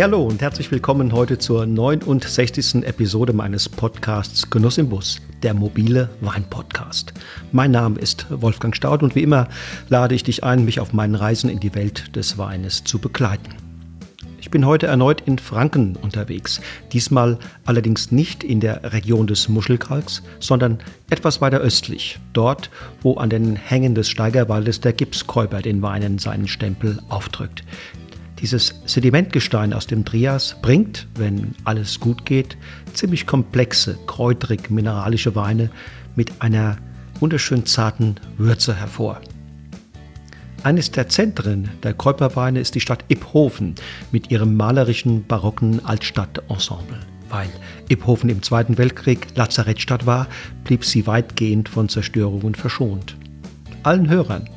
Hallo und herzlich willkommen heute zur 69. Episode meines Podcasts Genuss im Bus, der mobile Wein-Podcast. Mein Name ist Wolfgang Staud und wie immer lade ich dich ein, mich auf meinen Reisen in die Welt des Weines zu begleiten. Ich bin heute erneut in Franken unterwegs, diesmal allerdings nicht in der Region des Muschelkalks, sondern etwas weiter östlich, dort, wo an den Hängen des Steigerwaldes der Gipskäuber den Weinen seinen Stempel aufdrückt. Dieses Sedimentgestein aus dem Trias bringt, wenn alles gut geht, ziemlich komplexe, kräutrig mineralische Weine mit einer wunderschön zarten Würze hervor. Eines der Zentren der Kräuperweine ist die Stadt Iphofen mit ihrem malerischen barocken Altstadtensemble. Weil Iphofen im Zweiten Weltkrieg Lazarettstadt war, blieb sie weitgehend von Zerstörungen verschont. Allen Hörern,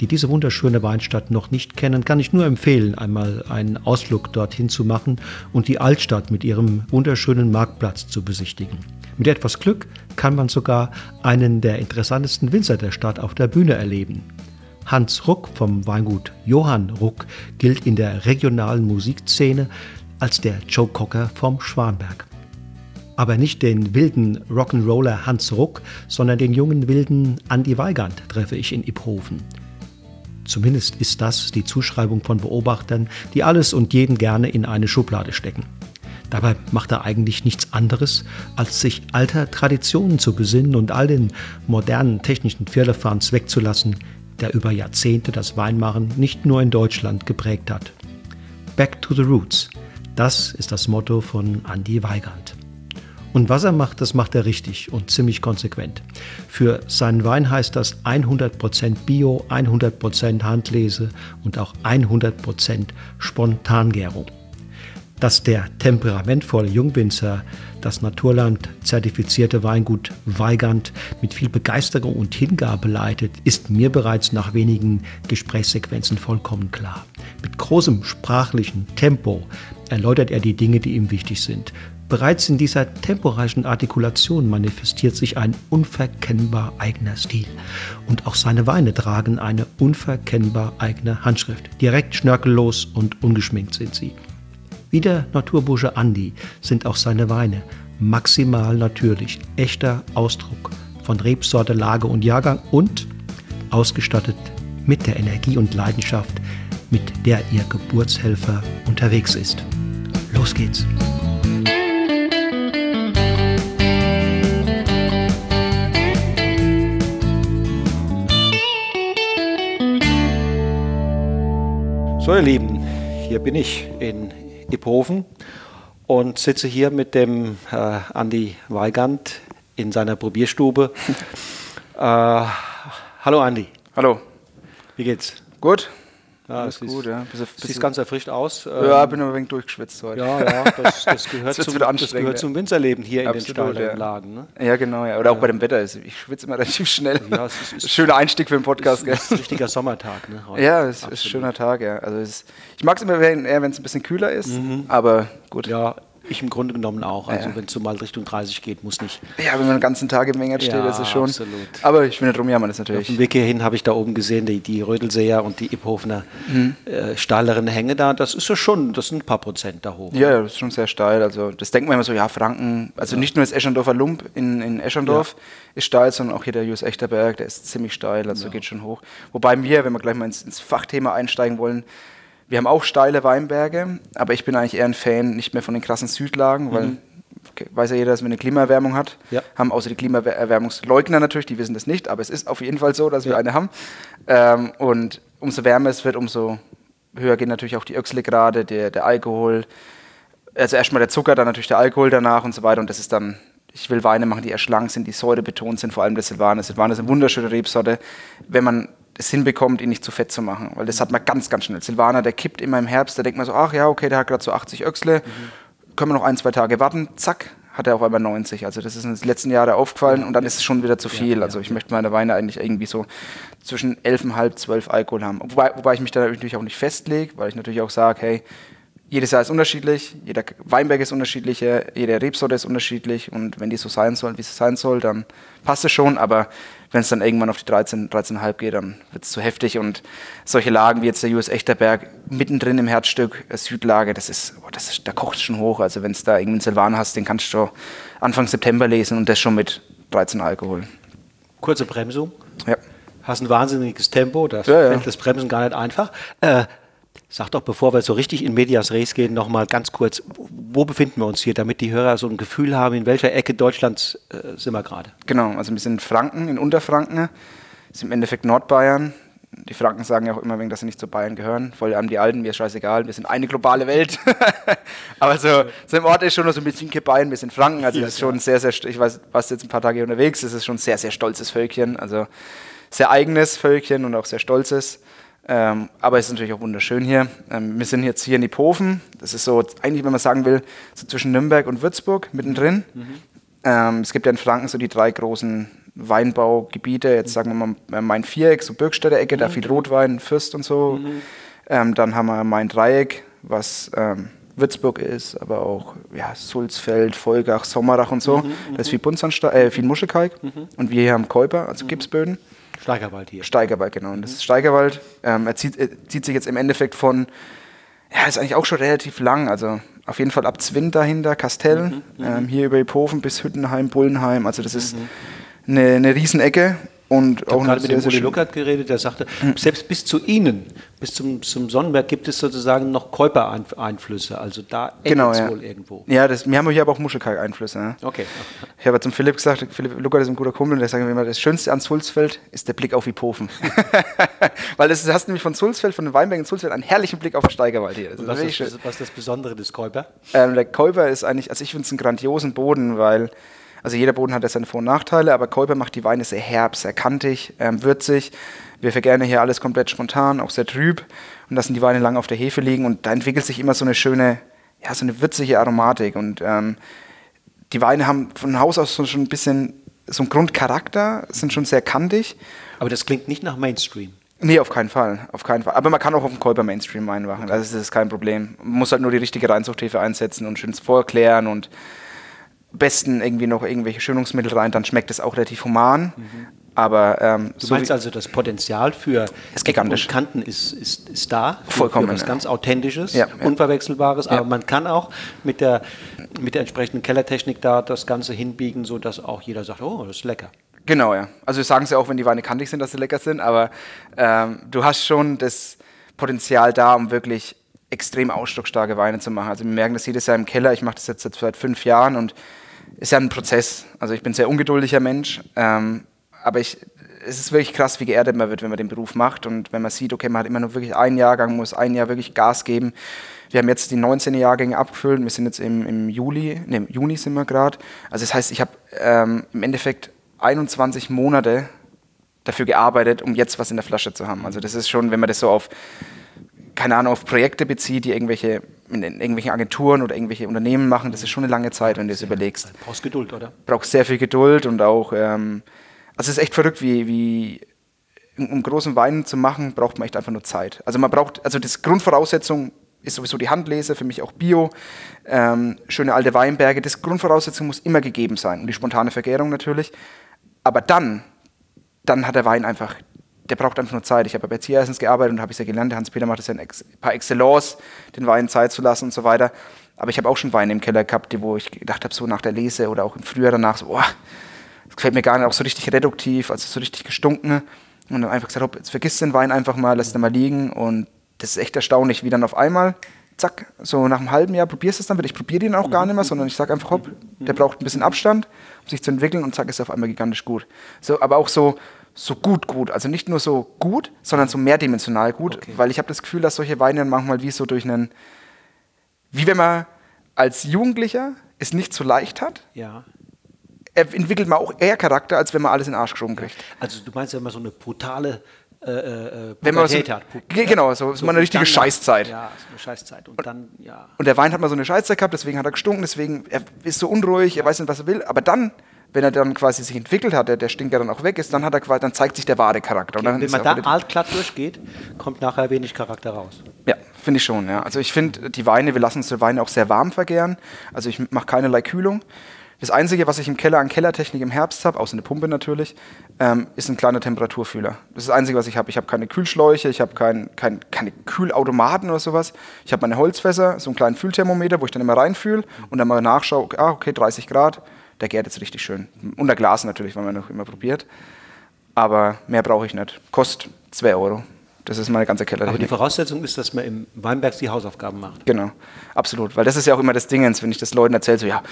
die diese wunderschöne Weinstadt noch nicht kennen, kann ich nur empfehlen, einmal einen Ausflug dorthin zu machen und die Altstadt mit ihrem wunderschönen Marktplatz zu besichtigen. Mit etwas Glück kann man sogar einen der interessantesten Winzer der Stadt auf der Bühne erleben. Hans Ruck vom Weingut Johann Ruck gilt in der regionalen Musikszene als der Joe Cocker vom Schwanberg. Aber nicht den wilden Rock'n'Roller Hans Ruck, sondern den jungen wilden Andy Weigand treffe ich in Iphofen. Zumindest ist das die Zuschreibung von Beobachtern, die alles und jeden gerne in eine Schublade stecken. Dabei macht er eigentlich nichts anderes, als sich alter Traditionen zu besinnen und all den modernen technischen Pferdefahns wegzulassen, der über Jahrzehnte das Weinmachen nicht nur in Deutschland geprägt hat. Back to the Roots, das ist das Motto von Andy Weigand. Und was er macht, das macht er richtig und ziemlich konsequent. Für seinen Wein heißt das 100% Bio, 100% Handlese und auch 100% Spontangärung. Dass der temperamentvolle Jungwinzer das Naturland zertifizierte Weingut Weigand mit viel Begeisterung und Hingabe leitet, ist mir bereits nach wenigen Gesprächssequenzen vollkommen klar. Mit großem sprachlichen Tempo erläutert er die Dinge, die ihm wichtig sind. Bereits in dieser temporeichen Artikulation manifestiert sich ein unverkennbar eigener Stil. Und auch seine Weine tragen eine unverkennbar eigene Handschrift. Direkt schnörkellos und ungeschminkt sind sie. Wie der Naturbursche Andi sind auch seine Weine maximal natürlich, echter Ausdruck von Rebsorte, Lage und Jahrgang und ausgestattet mit der Energie und Leidenschaft, mit der ihr Geburtshelfer unterwegs ist. Los geht's! So, ihr Lieben, hier bin ich in Iphofen und sitze hier mit dem äh, Andi Weigand in seiner Probierstube. äh, hallo Andi. Hallo. Wie geht's? Gut. Ja, Alles es gut, ist, ja. Bisschen, Sieht ganz erfrischt aus. ja, Ähm, bin aber ein wenig durchgeschwitzt heute. ja, ja, das, das, gehört, wird's zum, das gehört ja. zum Winzerleben hier in Absolut, den steileren ja. Lagen. Ne? Ja, genau, ja. Oder auch bei dem Wetter. Ich schwitze immer relativ schnell. Ja, es ist- ist- Schöner Einstieg für den Podcast, Das ist ein richtiger Sommertag. Ne, heute. Ja, es ist ein Absolut. schöner Tag, ja. Also es, ich mag es immer eher, wenn es ein bisschen kühler ist, aber gut. Ja. Ja, ich im Grunde genommen auch. Also Ja. wenn es so mal Richtung 30 geht, muss nicht. wenn man den ganzen Tag im Mengert steht, Ja, ist es schon. absolut. Aber ich finde drum ja, man ist Auf natürlich. dem Weg hierhin habe ich da oben gesehen, die, die Rödelseer und die Iphofener äh, steileren Hänge da. Das ist ja schon, das sind ein paar Prozent da hoch. Ja, ja, das ist schon sehr steil. Also das denkt man immer so, ja, Franken, also nicht nur das Eschendorfer Lump in, in Eschendorf ist steil, sondern auch hier der Jus Echterberg, der ist ziemlich steil, also geht schon hoch. Wobei wir, wenn wir gleich mal ins, ins Fachthema einsteigen wollen, wir haben auch steile Weinberge, aber ich bin eigentlich eher ein Fan nicht mehr von den krassen Südlagen, weil okay, weiß ja jeder, dass wir eine Klimaerwärmung hat, Ja. haben außer die Klimaerwärmungsleugner natürlich, die wissen das nicht, aber es ist auf jeden Fall so, dass wir Ja. eine haben. Ähm, und umso wärmer es wird, umso höher gehen natürlich auch die Öchsle-Grade, der, der Alkohol, also erstmal der Zucker, dann natürlich der Alkohol danach und so weiter. Und das ist dann, ich will Weine machen, die eher schlank sind, die säurebetont sind, vor allem der Silvaner. Silvaner ist eine wunderschöne Rebsorte, wenn man es hinbekommt, ihn nicht zu fett zu machen. Weil das hat man ganz, ganz schnell. Silvaner, der kippt immer im Herbst, da denkt man so, ach ja, okay, der hat gerade so 80 Öchsle, können wir noch ein, zwei Tage warten, zack, hat er auf einmal 90. Also das ist uns in den letzten Jahren aufgefallen und dann ist es schon wieder zu viel. also ich möchte meine Weine eigentlich irgendwie so zwischen 11,5, 12 Alkohol haben. Wobei, wobei ich mich da natürlich auch nicht festlege, weil ich natürlich auch sage, hey, jedes Jahr ist unterschiedlich, jeder Weinberg ist unterschiedlich, jede Rebsorte ist unterschiedlich und wenn die so sein soll, wie sie sein soll, dann passt es schon, aber wenn es dann irgendwann auf die 13, 13,5 geht, dann wird es zu heftig. Und solche Lagen wie jetzt der US Echterberg mittendrin im Herzstück, äh, Südlage, das ist, oh, das ist da kocht es schon hoch. Also wenn es da irgendeinen Silvan hast, den kannst du Anfang September lesen und das schon mit 13 Alkohol. Kurze Bremsung. Ja. Hast ein wahnsinniges Tempo, das Ja, ja. fällt das Bremsen gar nicht einfach. Äh, sag doch, bevor wir so richtig in Medias Res gehen, nochmal ganz kurz, wo befinden wir uns hier, damit die Hörer so ein Gefühl haben, in welcher Ecke Deutschlands äh, sind wir gerade? Genau, also wir sind in Franken, in Unterfranken, ist im Endeffekt Nordbayern. Die Franken sagen ja auch immer, dass sie nicht zu Bayern gehören. Voll haben die Alten, mir ist scheißegal, wir sind eine globale Welt. Aber so, so im Ort ist schon noch so ein bisschen Bayern, wir sind Franken. Also das ist schon sehr, sehr, ich weiß, warst jetzt ein paar Tage unterwegs, das ist schon ein sehr, sehr stolzes Völkchen. Also sehr eigenes Völkchen und auch sehr stolzes. Ähm, aber es ist natürlich auch wunderschön hier. Ähm, wir sind jetzt hier in Iphofen. Das ist so, eigentlich, wenn man sagen will, so zwischen Nürnberg und Würzburg mittendrin. Ähm, es gibt ja in Franken so die drei großen Weinbaugebiete. Jetzt sagen wir mal äh, Main Viereck, so Birkstädter Ecke, da viel Rotwein, Fürst und so. Ähm, dann haben wir Main Dreieck, was ähm, Würzburg ist, aber auch ja, Sulzfeld, Volgach, Sommerach und so. Da ist viel Buntsandstein, äh, viel Muschelkalk. Und wir hier haben Käuper, also Gipsböden. Steigerwald hier. Steigerwald, genau. Und das ist Steigerwald. Ähm, er zieht, er zieht sich jetzt im Endeffekt von, ja, ist eigentlich auch schon relativ lang. Also auf jeden Fall ab Zwin dahinter, Kastell, ähm, hier über Iphofen bis Hüttenheim, Bullenheim. Also das ist eine, eine Riesenecke. Und Ich habe gerade mit dem Uli Luckert geredet, der sagte, selbst bis zu Ihnen, bis zum, zum Sonnenberg gibt es sozusagen noch Käuper-Einflüsse. Also da endet Genau, es ja. wohl irgendwo. Ja, das, wir haben hier aber auch Muschelkalk-Einflüsse. Ne? Okay. Ich habe zum Philipp gesagt, Philipp Luckert ist ein guter Kumpel, und der sagt mir immer, das Schönste an Sulzfeld ist der Blick auf Iphofen. Weil das, du hast nämlich von Sulzfeld, von den Weinbergen in Sulzfeld, einen herrlichen Blick auf den Steigerwald hier. Das ist Was ist, was ist das Besondere des Käuper? Ähm, der Käuper ist eigentlich, also ich finde es einen grandiosen Boden, weil, also jeder Boden hat ja seine Vor- und Nachteile, aber Käuper macht die Weine sehr herb, sehr kantig, ähm, würzig. Wir vergärnen hier alles komplett spontan, auch sehr trüb und lassen die Weine lang auf der Hefe liegen und da entwickelt sich immer so eine schöne, ja, so eine würzige Aromatik und ähm, die Weine haben von Haus aus so schon ein bisschen so einen Grundcharakter, sind schon sehr kantig. Aber das klingt nicht nach Mainstream. Nee, auf keinen Fall, auf keinen Fall. Aber man kann auch auf dem Käuper Mainstream Wein machen, also das ist kein Problem. Man muss halt nur die richtige Reinzuchthefe einsetzen und schön vorklären und besten irgendwie noch irgendwelche Schönungsmittel rein, dann schmeckt es auch relativ human. Aber ähm, Du so meinst wie- also, das Potenzial für Ist gigantisch. Kanten ist, ist, ist da. Für, Vollkommen, Für was ja. ganz Authentisches, Ja, ja. Unverwechselbares. Aber man kann auch mit der, mit der entsprechenden Kellertechnik da das Ganze hinbiegen, sodass auch jeder sagt, oh, das ist lecker. Genau, ja. Also sagen ja auch, wenn die Weine kantig sind, dass sie lecker sind, aber ähm, du hast schon das Potenzial da, um wirklich extrem ausdrucksstarke Weine zu machen. Also wir merken das jedes Jahr im Keller. Ich mache das jetzt seit fünf Jahren und ist ja ein Prozess. Also ich bin ein sehr ungeduldiger Mensch, ähm, aber ich, es ist wirklich krass, wie geerdet man wird, wenn man den Beruf macht und wenn man sieht, okay, man hat immer nur wirklich einen Jahrgang, muss ein Jahr wirklich Gas geben. Wir haben jetzt die 19 Jahrgänge abgefüllt. Wir sind jetzt im, im Juli, ne, im Juni sind wir gerade. Also das heißt, ich habe ähm, im Endeffekt 21 Monate dafür gearbeitet, um jetzt was in der Flasche zu haben. Also das ist schon, wenn man das so auf, keine Ahnung, auf Projekte bezieht, die irgendwelche, in, irgendwelchen Agenturen oder irgendwelche Unternehmen machen, das ist schon eine lange Zeit, wenn du das überlegst. Du brauchst Geduld, oder? Braucht sehr viel Geduld und auch, ähm, also es ist echt verrückt, wie, wie um um großen Wein zu machen, braucht man echt einfach nur Zeit. Also man braucht, also das Grundvoraussetzung ist sowieso die Handlese, für mich auch Bio, ähm, schöne alte Weinberge. Das Grundvoraussetzung muss immer gegeben sein und die spontane Vergärung natürlich. Aber dann, dann hat der Wein einfach, der braucht einfach nur Zeit. Ich habe bei Tierersens gearbeitet und habe ich ja gelernt, Hans-Peter macht das ja in ex, par excellence, den Wein Zeit zu lassen und so weiter. Aber ich habe auch schon Weine im Keller gehabt, wo ich gedacht habe, so nach der Lese oder auch im Frühjahr danach, so, boah, das gefällt mir gar nicht, auch so richtig reduktiv, also so richtig gestunken. Und dann einfach gesagt, hopp, jetzt vergiss den Wein einfach mal, lass den mal liegen. Und das ist echt erstaunlich, wie dann auf einmal, zack, so nach einem halben Jahr probierst du es dann wieder. Ich probiere den auch gar nicht mehr, sondern ich sage einfach, hopp, der braucht ein bisschen Abstand, um sich zu entwickeln und zack, ist er auf einmal gigantisch gut. So, aber auch so, so gut, gut. Also nicht nur so gut, sondern so mehrdimensional gut, Okay. weil ich habe das Gefühl, dass solche Weine manchmal wie so durch einen, wie wenn man als Jugendlicher es nicht so leicht hat, Ja. er entwickelt man auch eher Charakter, als wenn man alles in den Arsch geschoben kriegt. Also du meinst, wenn man so eine brutale äh, äh, Wenn man so, hat. Genau, so, so eine richtige dann- Scheißzeit. Ja, so eine Scheißzeit. Und dann, ja. Und der Wein hat mal so eine Scheißzeit gehabt, deswegen hat er gestunken, deswegen er ist so unruhig, er weiß nicht, was er will. Aber dann, wenn er dann quasi sich entwickelt hat, der, der Stinker dann auch weg ist, dann hat er quasi, dann zeigt sich der wahre Charakter. Dann Wenn man da altglatt durchgeht, kommt nachher wenig Charakter raus. Ja, finde ich schon. Ja. Also ich finde die Weine, wir lassen unsere Weine auch sehr warm vergären. Also ich mache keinerlei Kühlung. Das Einzige, was ich im Keller an Kellertechnik im Herbst habe, außer eine Pumpe natürlich, ähm, ist ein kleiner Temperaturfühler. Das ist das Einzige, was ich habe. Ich habe keine Kühlschläuche, ich habe kein, kein, keine Kühlautomaten oder sowas. Ich habe meine Holzfässer, so einen kleinen Fühlthermometer, wo ich dann immer reinfühle und dann mal nachschaue, ah, okay, 30 Grad, der gärt jetzt richtig schön. Unter Glas natürlich, weil man noch immer probiert. Aber mehr brauche ich nicht. Kostet 2 Euro. Das ist meine ganze Keller. Aber die Voraussetzung ist, dass man im Weinberg die Hausaufgaben macht. Genau, absolut. Weil das ist ja auch immer das Ding, wenn ich das Leuten erzähle, so ja,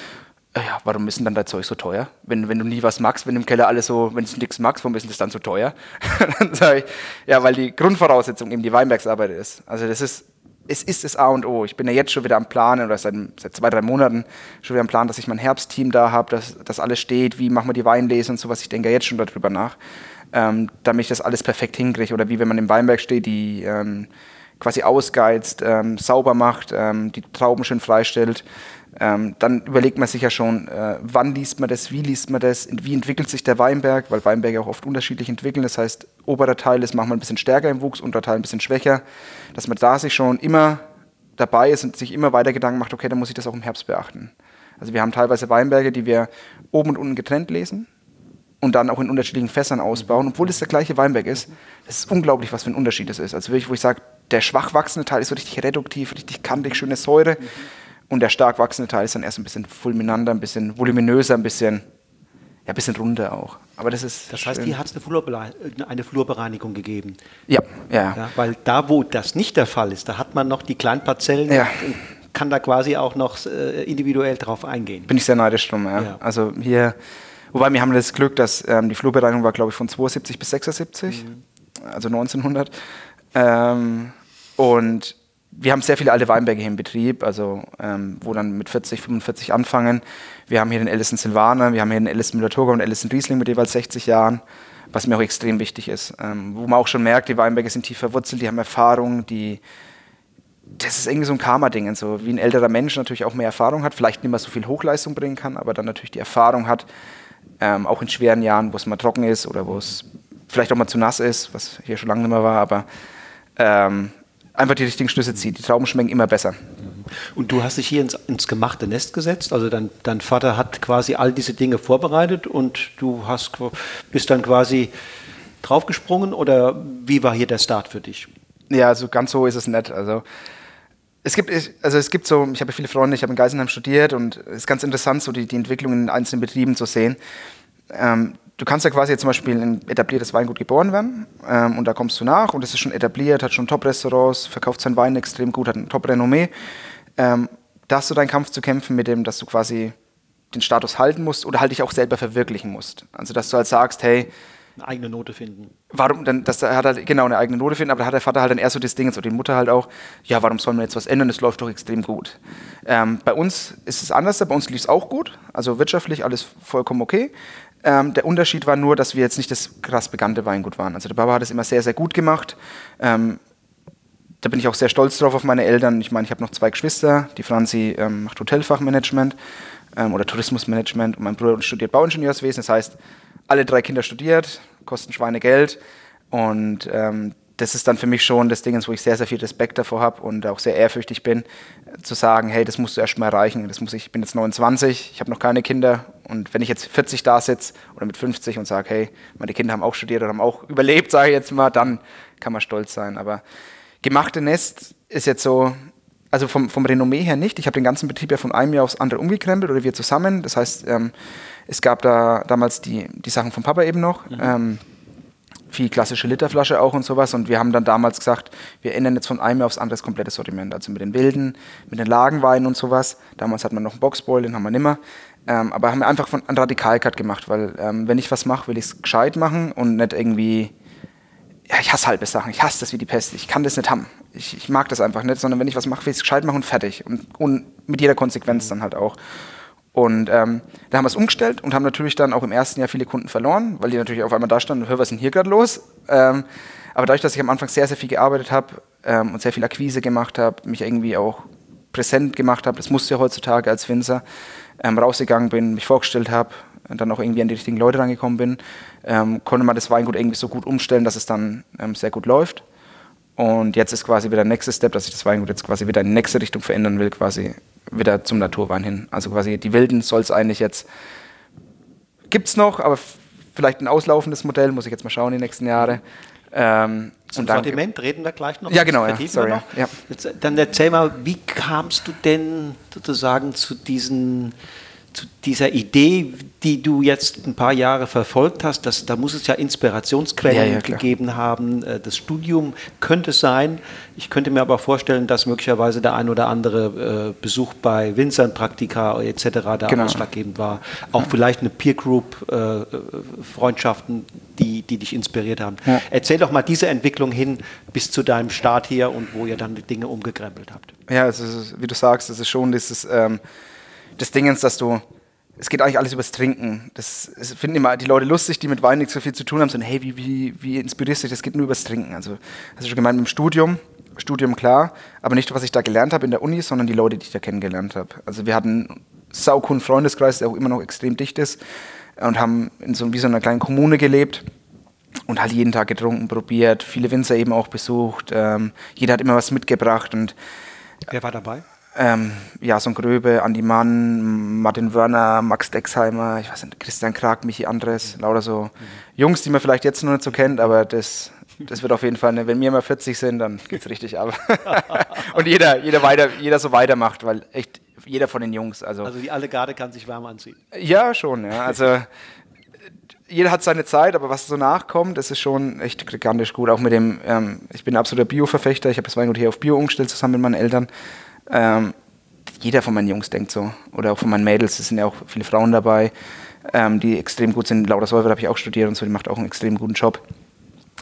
äh, ja, warum ist denn dann dein Zeug so teuer? Wenn, wenn du nie was magst, wenn du im Keller alles so, wenn du nichts magst, warum ist das dann so teuer? dann sage ich, ja, weil die Grundvoraussetzung eben die Weinbergsarbeit ist. Also das ist, es ist das A und O. Ich bin ja jetzt schon wieder am Planen, oder seit, seit zwei, drei Monaten schon wieder am Plan, dass ich mein Herbstteam da habe, dass das alles steht, wie machen wir die Weinlese und sowas. Ich denke ja jetzt schon darüber nach ähm, damit ich das alles perfekt hinkriege. Oder wie wenn man im Weinberg steht, die ähm, quasi ausgeizt, ähm, sauber macht, ähm, die Trauben schön freistellt. Ähm, dann überlegt man sich ja schon, äh, wann liest man das, wie liest man das, wie entwickelt sich der Weinberg, weil Weinberge auch oft unterschiedlich entwickeln. Das heißt, oberer Teil ist manchmal ein bisschen stärker im Wuchs, unterer Teil ein bisschen schwächer. Dass man da sich schon immer dabei ist und sich immer weiter Gedanken macht, okay, dann muss ich das auch im Herbst beachten. Also wir haben teilweise Weinberge, die wir oben und unten getrennt lesen und dann auch in unterschiedlichen Fässern ausbauen, obwohl es der gleiche Weinberg ist. Das ist unglaublich, was für ein Unterschied das ist. Also wirklich, wo ich sage, der schwach wachsende Teil ist so richtig reduktiv, richtig kantig, schöne Säure. Und der stark wachsende Teil ist dann erst ein bisschen fulminanter, ein bisschen voluminöser, ein bisschen, ja, ein bisschen runder auch. Aber das ist. Das heißt, schön. hier hat es eine, eine Flurbereinigung gegeben. Ja, ja, ja. Weil da, wo das nicht der Fall ist, da hat man noch die kleinen Parzellen ja. kann da quasi auch noch äh, individuell drauf eingehen. Bin ich sehr neidisch drum, ja. ja. Also hier Wobei wir haben das Glück, dass ähm, die Flurbereinigung war, glaube ich, von 72 bis 76, mhm. also 1900. Ähm, und wir haben sehr viele alte Weinberge hier im Betrieb, also ähm, wo dann mit 40, 45 anfangen. Wir haben hier den Ellison Silvaner, wir haben hier den Ellison Müller-Thurgau und Ellison Riesling mit jeweils 60 Jahren, was mir auch extrem wichtig ist. Ähm, wo man auch schon merkt, die Weinberge sind tief verwurzelt, die haben Erfahrung, die das ist irgendwie so ein Karma-Ding, so wie ein älterer Mensch natürlich auch mehr Erfahrung hat, vielleicht nicht mehr so viel Hochleistung bringen kann, aber dann natürlich die Erfahrung hat, ähm, auch in schweren Jahren, wo es mal trocken ist oder wo es vielleicht auch mal zu nass ist, was hier schon lange nicht mehr war, aber ähm, einfach die richtigen Schlüsse zieht. Die Trauben schmecken immer besser. Und du hast dich hier ins, ins, gemachte Nest gesetzt, also dein, dein Vater hat quasi all diese Dinge vorbereitet und du hast, bist dann quasi draufgesprungen oder wie war hier der Start für dich? Ja, also ganz so ist es nicht. Also es gibt, also es gibt so, ich habe viele Freunde, ich habe in Geisenheim studiert und es ist ganz interessant, so die, die Entwicklung in einzelnen Betrieben zu sehen. Ähm, du kannst ja quasi zum Beispiel in ein etabliertes Weingut geboren werden ähm, und da kommst du nach und es ist schon etabliert, hat schon Top-Restaurants, verkauft sein Wein extrem gut, hat ein Top-Renommee. Ähm, da hast du deinen Kampf zu kämpfen mit dem, dass du quasi den Status halten musst oder halt dich auch selber verwirklichen musst. Also dass du halt sagst, hey, eine eigene Note finden. Warum, dann, das hat halt, genau, eine eigene Note finden, aber da hat der Vater halt dann eher so das Ding, so die Mutter halt auch, ja, warum soll man jetzt was ändern, das läuft doch extrem gut. Ähm, bei uns ist es anders, bei uns lief es auch gut, also wirtschaftlich alles vollkommen okay. Ähm, der Unterschied war nur, dass wir jetzt nicht das krass bekannte Weingut waren. Also der Papa hat es immer sehr, sehr gut gemacht. Ähm, da bin ich auch sehr stolz drauf auf meine Eltern. Ich meine, ich habe noch zwei Geschwister. Die Franzi ähm, macht Hotelfachmanagement ähm, oder Tourismusmanagement und mein Bruder studiert Bauingenieurswesen. Das heißt, alle drei Kinder studiert, kosten Schweinegeld. Und ähm, das ist dann für mich schon das Ding, wo ich sehr, sehr viel Respekt davor habe und auch sehr ehrfürchtig bin, zu sagen, hey, das musst du erst mal erreichen. Das muss ich, ich bin jetzt 29, ich habe noch keine Kinder. Und wenn ich jetzt 40 da sitze oder mit 50 und sage, hey, meine Kinder haben auch studiert oder haben auch überlebt, sage ich jetzt mal, dann kann man stolz sein. Aber gemachte Nest ist jetzt so, also vom, vom Renommee her nicht. Ich habe den ganzen Betrieb ja von einem Jahr aufs andere umgekrempelt oder wir zusammen. Das heißt, ähm, es gab da damals die, die Sachen vom Papa eben noch. Mhm. Ähm, viel klassische Literflasche auch und sowas. Und wir haben dann damals gesagt, wir ändern jetzt von einem aufs andere das komplette Sortiment. Also mit den Wilden, mit den Lagenweinen und sowas. Damals hat man noch einen Boxboil, den haben wir nimmer. Ähm, aber haben wir einfach von, einen Radikalcut gemacht, weil ähm, wenn ich was mache, will ich es gescheit machen und nicht irgendwie. Ja, ich hasse halbe Sachen. Ich hasse das wie die Pest. Ich kann das nicht haben. Ich, ich mag das einfach nicht, sondern wenn ich was mache, will ich es gescheit machen und fertig. Und, und mit jeder Konsequenz dann halt auch. Und ähm, da haben wir es umgestellt und haben natürlich dann auch im ersten Jahr viele Kunden verloren, weil die natürlich auf einmal da standen und hör, was ist denn hier gerade los? Ähm, aber dadurch, dass ich am Anfang sehr, sehr viel gearbeitet habe ähm, und sehr viel Akquise gemacht habe, mich irgendwie auch präsent gemacht habe, das musste ja heutzutage als Winzer, ähm, rausgegangen bin, mich vorgestellt habe, dann auch irgendwie an die richtigen Leute rangekommen bin, ähm, konnte man das Weingut irgendwie so gut umstellen, dass es dann ähm, sehr gut läuft. Und jetzt ist quasi wieder der nächste Step, dass ich das Weingut jetzt quasi wieder in die nächste Richtung verändern will, quasi wieder zum Naturwein hin. Also quasi die Wilden soll es eigentlich jetzt, gibt es noch, aber vielleicht ein auslaufendes Modell, muss ich jetzt mal schauen die nächsten Jahre. Ähm, Zum Sortiment reden wir gleich noch. Ja, genau. Ja. Sorry, ja. Dann erzähl mal, wie kamst du denn sozusagen zu diesen dieser Idee, die du jetzt ein paar Jahre verfolgt hast, dass, da muss es ja Inspirationsquellen ja, ja, gegeben haben. Äh, das Studium könnte sein. Ich könnte mir aber vorstellen, dass möglicherweise der ein oder andere äh, Besuch bei Winzern, Praktika etc. da genau. ausschlaggebend war. Auch ja. vielleicht eine Peer Group, äh, Freundschaften, die, die dich inspiriert haben. Erzähl doch mal diese Entwicklung hin bis zu deinem Start hier und wo ihr dann die Dinge umgekrempelt habt. Ja, ist, wie du sagst, es ist schon dieses. Ähm des Dingens, dass du, es geht eigentlich alles übers Trinken. Das, das, finden immer die Leute lustig, die mit Wein nicht so viel zu tun haben, so, hey, wie, wie, wie inspirierst du dich? Das geht nur übers Trinken. Also, hast du schon gemeint, mit dem Studium, Studium klar, aber nicht, was ich da gelernt habe in der Uni, sondern die Leute, die ich da kennengelernt habe. Also wir hatten einen saucoolen Freundeskreis, der auch immer noch extrem dicht ist und haben in so, wie so einer kleinen Kommune gelebt und halt jeden Tag getrunken, probiert, viele Winzer eben auch besucht. Ähm, jeder hat immer was mitgebracht und Wer war dabei? Ähm, Jason Gröbe, Andi Mann, Martin Wörner, Max Dexheimer, ich weiß nicht, Christian Krag, Michi Andres, lauter so mhm. Jungs, die man vielleicht jetzt noch nicht so kennt, aber das, das wird auf jeden Fall, ne, wenn wir mal 40 sind, dann geht's richtig ab. und jeder, jeder, weiter, jeder so weitermacht, weil echt jeder von den Jungs. Also, also die alle Garde kann sich warm anziehen. Ja, schon, ja. Also jeder hat seine Zeit, aber was so nachkommt, das ist schon echt gigantisch gut. Auch mit dem, ähm, ich bin absoluter Bio-Verfechter, ich habe das Weingut hier auf Bio umgestellt zusammen mit meinen Eltern. Ähm, jeder von meinen Jungs denkt so. Oder auch von meinen Mädels, es sind ja auch viele Frauen dabei, ähm, die extrem gut sind. Laura Säufer habe ich auch studiert und so, die macht auch einen extrem guten Job.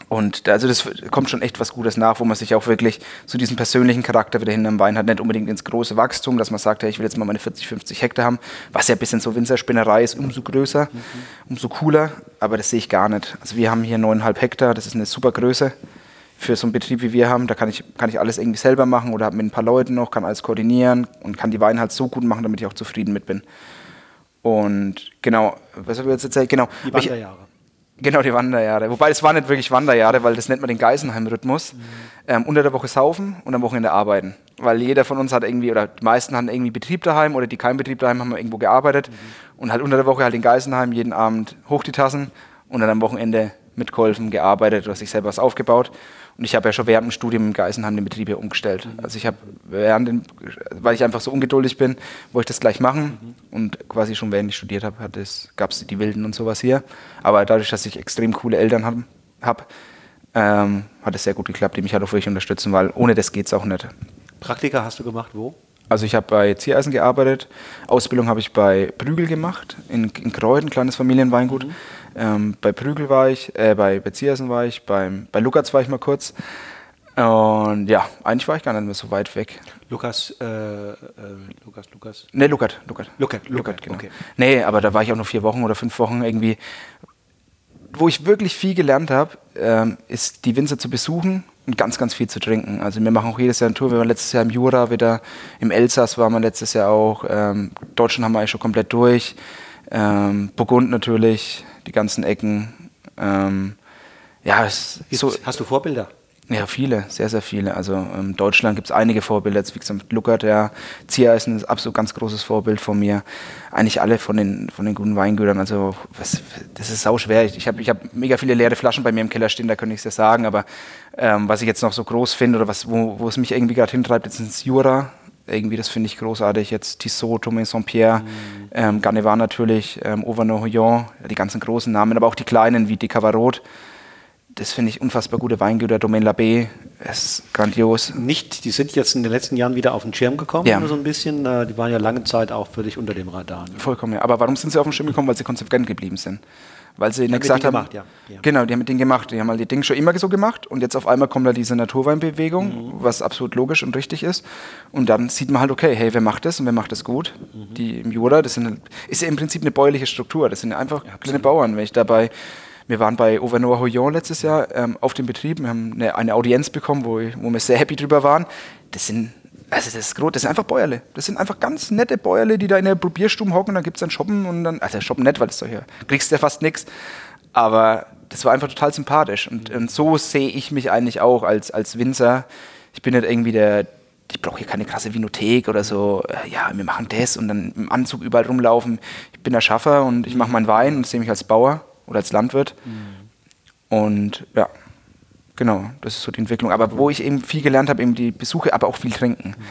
Und also das kommt schon echt was Gutes nach, wo man sich auch wirklich so diesen persönlichen Charakter wieder hinterm Wein hat. Nicht unbedingt ins große Wachstum, dass man sagt, hey, ich will jetzt mal meine 40, 50 Hektar haben, was ja ein bisschen so Winzerspinnerei ist, umso größer, mhm. umso cooler. Aber das sehe ich gar nicht. Also wir haben hier 9,5 Hektar, das ist eine super Größe für so einen Betrieb wie wir haben, da kann ich, kann ich alles irgendwie selber machen oder habe mit ein paar Leuten noch, kann alles koordinieren und kann die Weine halt so gut machen, damit ich auch zufrieden mit bin. Und genau, was habe ich jetzt erzählt? Genau. Die Wanderjahre. genau, die Wanderjahre. Wobei es waren nicht wirklich Wanderjahre, weil das nennt man den Geisenheim-Rhythmus. Mhm. Ähm, unter der Woche saufen und am Wochenende arbeiten. Weil jeder von uns hat irgendwie, oder die meisten hatten irgendwie Betrieb daheim oder die keinen Betrieb daheim haben irgendwo gearbeitet. Mhm. Und halt unter der Woche halt in Geisenheim jeden Abend hoch die Tassen und dann am Wochenende mitgeholfen, gearbeitet oder sich selber was aufgebaut. Und ich habe ja schon während dem Studium in Geisenheim den Betrieb hier umgestellt. Mhm. Also ich habe während den, weil ich einfach so ungeduldig bin, wollte ich das gleich machen. Mhm. Und quasi schon während ich studiert habe, gab es die Wilden und sowas hier. Aber dadurch, dass ich extrem coole Eltern habe, hab, ähm, hat es sehr gut geklappt, die mich halt auch wirklich unterstützen, weil ohne das geht es auch nicht. Praktika hast du gemacht wo? Also ich habe bei Ziereisen gearbeitet, Ausbildung habe ich bei Prügel gemacht, in, in Kreuz, ein kleines Familienweingut. Mhm. Ähm, bei Prügel war ich, äh, bei, bei Ziersen war ich, beim, bei Lukas war ich mal kurz. Und ja, eigentlich war ich gar nicht mehr so weit weg. Lukas, äh, äh, Lukas, Lukas? Ne, Lukat, Lukat. Lukat, Lukat, genau. Okay. Nee, aber da war ich auch nur vier Wochen oder fünf Wochen irgendwie. Wo ich wirklich viel gelernt habe, ähm, ist die Winzer zu besuchen und ganz, ganz viel zu trinken. Also wir machen auch jedes Jahr eine Tour. Wir waren letztes Jahr im Jura wieder, im Elsass waren wir letztes Jahr auch. Ähm, Deutschland haben wir eigentlich schon komplett durch. Ähm, Burgund natürlich, die ganzen Ecken. Ähm, ja, so, hast du Vorbilder? Ja, viele, sehr, sehr viele. Also in ähm, Deutschland gibt es einige Vorbilder. Jetzt, wie gesagt, Luckert, der Ziereisen ist ein absolut ganz großes Vorbild von mir. Eigentlich alle von den, von den guten Weingütern. Also was, das ist sau schwer. Ich, ich habe ich hab mega viele leere Flaschen bei mir im Keller stehen, da könnte ich es ja sagen. Aber ähm, was ich jetzt noch so groß finde oder was, wo, wo es mich irgendwie gerade hintreibt, jetzt ins Jura irgendwie, das finde ich großartig. Jetzt Tissot, Thomas Saint-Pierre, mhm. ähm, Garnevar natürlich, ähm, Auvergne-Hoyon, die ganzen großen Namen, aber auch die kleinen wie Decavarot. Das finde ich unfassbar gute Weingüter. Domaine Labbé ist grandios. Nicht, die sind jetzt in den letzten Jahren wieder auf den Schirm gekommen, ja. so ein bisschen. Äh, die waren ja lange Zeit auch völlig unter dem Radar. Ne? Vollkommen, ja. Aber warum sind sie auf den Schirm gekommen? Weil sie konsequent geblieben sind weil sie nicht gesagt haben, gemacht, ja. Ja. genau, die haben mit denen gemacht, die haben halt die Dinge schon immer so gemacht und jetzt auf einmal kommt da diese Naturweinbewegung, mhm. was absolut logisch und richtig ist und dann sieht man halt, okay, hey, wer macht das und wer macht das gut? Mhm. Die im Jura, das sind, ist ja im Prinzip eine bäuerliche Struktur, das sind einfach ja, kleine Bauern, wenn ich dabei wir waren bei Auvernois Hoyon letztes Jahr ähm, auf dem Betrieb, wir haben eine, eine Audienz bekommen, wo, wo wir sehr happy drüber waren. Das sind also das ist groß, das sind einfach Bäuerle. Das sind einfach ganz nette Bäuerle, die da in der Probierstube hocken, dann gibt es dann Shoppen und dann, also Shoppen nett, weil das so hier, kriegst du ja fast nichts. Aber das war einfach total sympathisch. Und, und so sehe ich mich eigentlich auch als, als Winzer. Ich bin nicht irgendwie der, ich brauche hier keine krasse Vinothek oder so, äh, ja, wir machen das und dann im Anzug überall rumlaufen. Ich bin der Schaffer und ich mache meinen Wein und sehe mich als Bauer oder als Landwirt. Mhm. Und ja, genau, das ist so die Entwicklung. Aber wo ich eben viel gelernt habe, eben die Besuche, aber auch viel trinken. Mhm.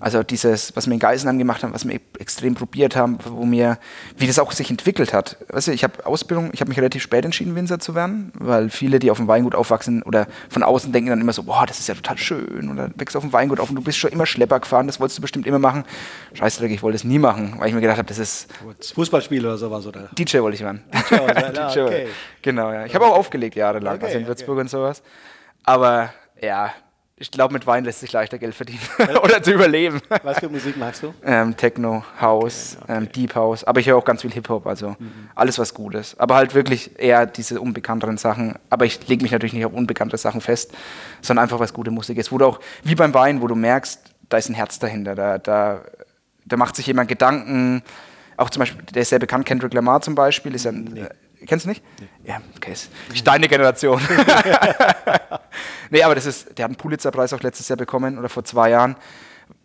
Also dieses, was wir in Geisenheim gemacht haben, was wir extrem probiert haben, wo mir, wie das auch sich entwickelt hat. Weißt du, ich habe Ausbildung, ich habe mich relativ spät entschieden, Winzer zu werden, weil viele, die auf dem Weingut aufwachsen oder von außen denken dann immer so, boah, das ist ja total schön oder wächst auf dem Weingut auf und du bist schon immer Schlepper gefahren, das wolltest du bestimmt immer machen. Scheiße, ich wollte es nie machen, weil ich mir gedacht habe, das ist... Fußballspiel oder sowas, oder? DJ wollte ich werden. DJ, DJ okay. Genau, ja. Ich habe auch aufgelegt jahrelang, okay, also in Würzburg okay. und sowas. Aber ja, ich glaube, mit Wein lässt sich leichter Geld verdienen oder zu überleben. Was für Musik magst du? Ähm, Techno, House, okay, okay. Ähm, Deep House, aber ich höre auch ganz viel Hip-Hop, also mhm. alles was gut ist. Aber halt wirklich eher diese unbekannteren Sachen. Aber ich lege mich natürlich nicht auf unbekannte Sachen fest, sondern einfach was gute Musik ist. Wo du auch, wie beim Wein, wo du merkst, da ist ein Herz dahinter, da, da, da macht sich jemand Gedanken. Auch zum Beispiel, der ist sehr bekannt, Kendrick Lamar zum Beispiel, ist ein, nee. Kennst du nicht? Nee. Ja, okay. Ist deine Generation. nee, aber das ist, der hat einen Pulitzer-Preis auch letztes Jahr bekommen oder vor zwei Jahren.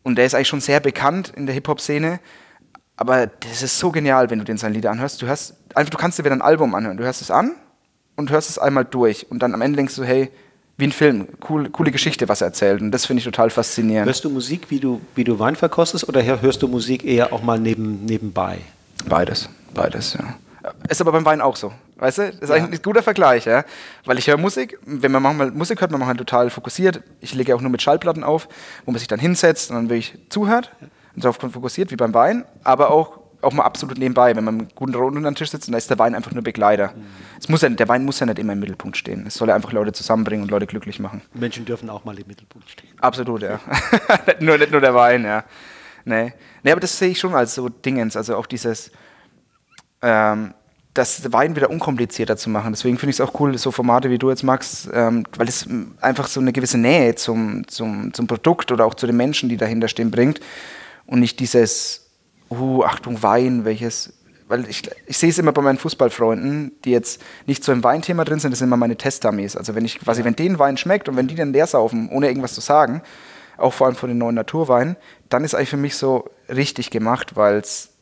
Und der ist eigentlich schon sehr bekannt in der Hip-Hop-Szene. Aber das ist so genial, wenn du den seine Lieder anhörst. Du hörst, einfach, du kannst dir wieder ein Album anhören. Du hörst es an und hörst es einmal durch. Und dann am Ende denkst du, hey, wie ein Film, cool, coole Geschichte, was er erzählt. Und das finde ich total faszinierend. Hörst du Musik, wie du, wie du Wein verkostest, oder hörst du Musik eher auch mal neben, nebenbei? Beides, beides, ja. Ist aber beim Wein auch so. Weißt du? Das ist ja. eigentlich ein guter Vergleich, ja. Weil ich höre Musik, wenn man manchmal Musik hört, man macht halt total fokussiert. Ich lege auch nur mit Schallplatten auf, wo man sich dann hinsetzt und dann wirklich zuhört und darauf fokussiert, wie beim Wein, aber auch, auch mal absolut nebenbei, wenn man mit einem guten Rund unter den Tisch sitzt, dann ist der Wein einfach nur Begleiter. Mhm. Es muss ja, der Wein muss ja nicht immer im Mittelpunkt stehen. Es soll ja einfach Leute zusammenbringen und Leute glücklich machen. Menschen dürfen auch mal im Mittelpunkt stehen. Absolut, ja. nicht, nur, nicht nur der Wein, ja. Nee. nee, aber das sehe ich schon als so Dingens, also auch dieses ähm, das Wein wieder unkomplizierter zu machen. Deswegen finde ich es auch cool, so Formate wie du jetzt magst, ähm, weil es einfach so eine gewisse Nähe zum, zum, zum Produkt oder auch zu den Menschen, die dahinter stehen, bringt. Und nicht dieses, uh, Achtung, Wein, welches, weil ich, ich sehe es immer bei meinen Fußballfreunden, die jetzt nicht so im Weinthema drin sind, das sind immer meine Testdummies. Also wenn ich quasi, ja. wenn denen Wein schmeckt und wenn die dann leer saufen, ohne irgendwas zu sagen, auch vor allem von den neuen Naturweinen, dann ist eigentlich für mich so richtig gemacht, weil es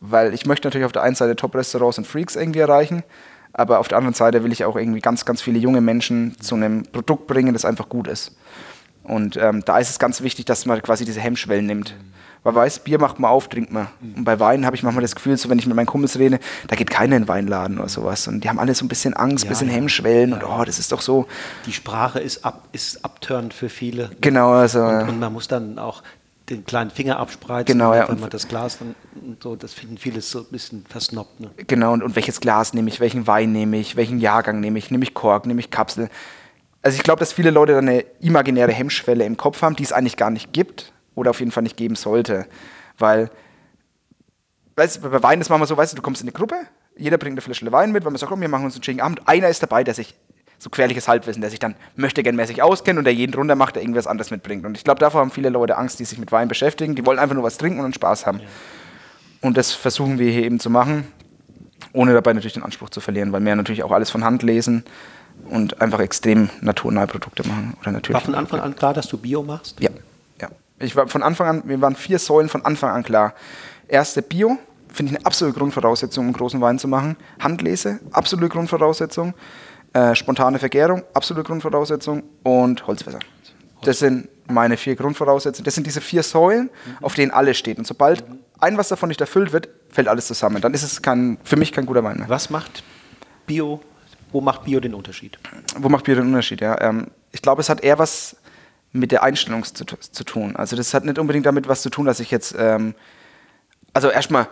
weil ich möchte natürlich auf der einen Seite Top-Restaurants und Freaks irgendwie erreichen, aber auf der anderen Seite will ich auch irgendwie ganz, ganz viele junge Menschen zu einem Produkt bringen, das einfach gut ist. Und ähm, da ist es ganz wichtig, dass man quasi diese Hemmschwellen nimmt. Weil weiß, Bier macht man auf, trinkt man. Und bei Wein habe ich manchmal das Gefühl, so wenn ich mit meinen Kumpels rede, da geht keiner in den Weinladen oder sowas. Und die haben alle so ein bisschen Angst, ein ja, bisschen ja. Hemmschwellen. Und oh, das ist doch so. Die Sprache ist, ab, ist abtörend für viele. Genau, also. Und, und man muss dann auch den kleinen Finger abspreizen, genau, ja. wenn man das Glas dann so, das finden viele so ein bisschen versnobbt. Ne? Genau, und, und welches Glas nehme ich, welchen Wein nehme ich, welchen Jahrgang nehme ich, nehme ich Kork, nehme ich Kapsel. Also ich glaube, dass viele Leute dann eine imaginäre Hemmschwelle im Kopf haben, die es eigentlich gar nicht gibt oder auf jeden Fall nicht geben sollte. Weil, weißt du, bei Wein ist manchmal so, weißt du, du kommst in eine Gruppe, jeder bringt eine Flasche Wein mit, weil man sagt, komm, wir machen uns einen schönen Abend. Einer ist dabei, der sich so querliches Halbwissen, der sich dann möchte gern mäßig auskennt und der jeden drunter macht, der irgendwas anderes mitbringt. Und ich glaube, davor haben viele Leute Angst, die sich mit Wein beschäftigen. Die wollen einfach nur was trinken und Spaß haben. Ja. Und das versuchen wir hier eben zu machen, ohne dabei natürlich den Anspruch zu verlieren, weil wir natürlich auch alles von Hand lesen und einfach extrem naturnahe Produkte machen. Oder natürlich war von Anfang an klar, dass du Bio machst? Ja. ja. Ich war von Anfang an, wir waren vier Säulen von Anfang an klar. Erste Bio, finde ich eine absolute Grundvoraussetzung, um großen Wein zu machen. Handlese, absolute Grundvoraussetzung. Äh, spontane Vergärung, absolute Grundvoraussetzung und Holzfässer. Das sind meine vier Grundvoraussetzungen. Das sind diese vier Säulen, mhm. auf denen alles steht. Und sobald mhm. ein was davon nicht erfüllt wird, fällt alles zusammen. Dann ist es kein, für mich kein guter Wein mehr. Was macht Bio, wo macht Bio den Unterschied? Wo macht Bio den Unterschied, ja. Ähm, ich glaube, es hat eher was mit der Einstellung zu, zu, tun. Also das hat nicht unbedingt damit was zu tun, dass ich jetzt, ähm, also erstmal,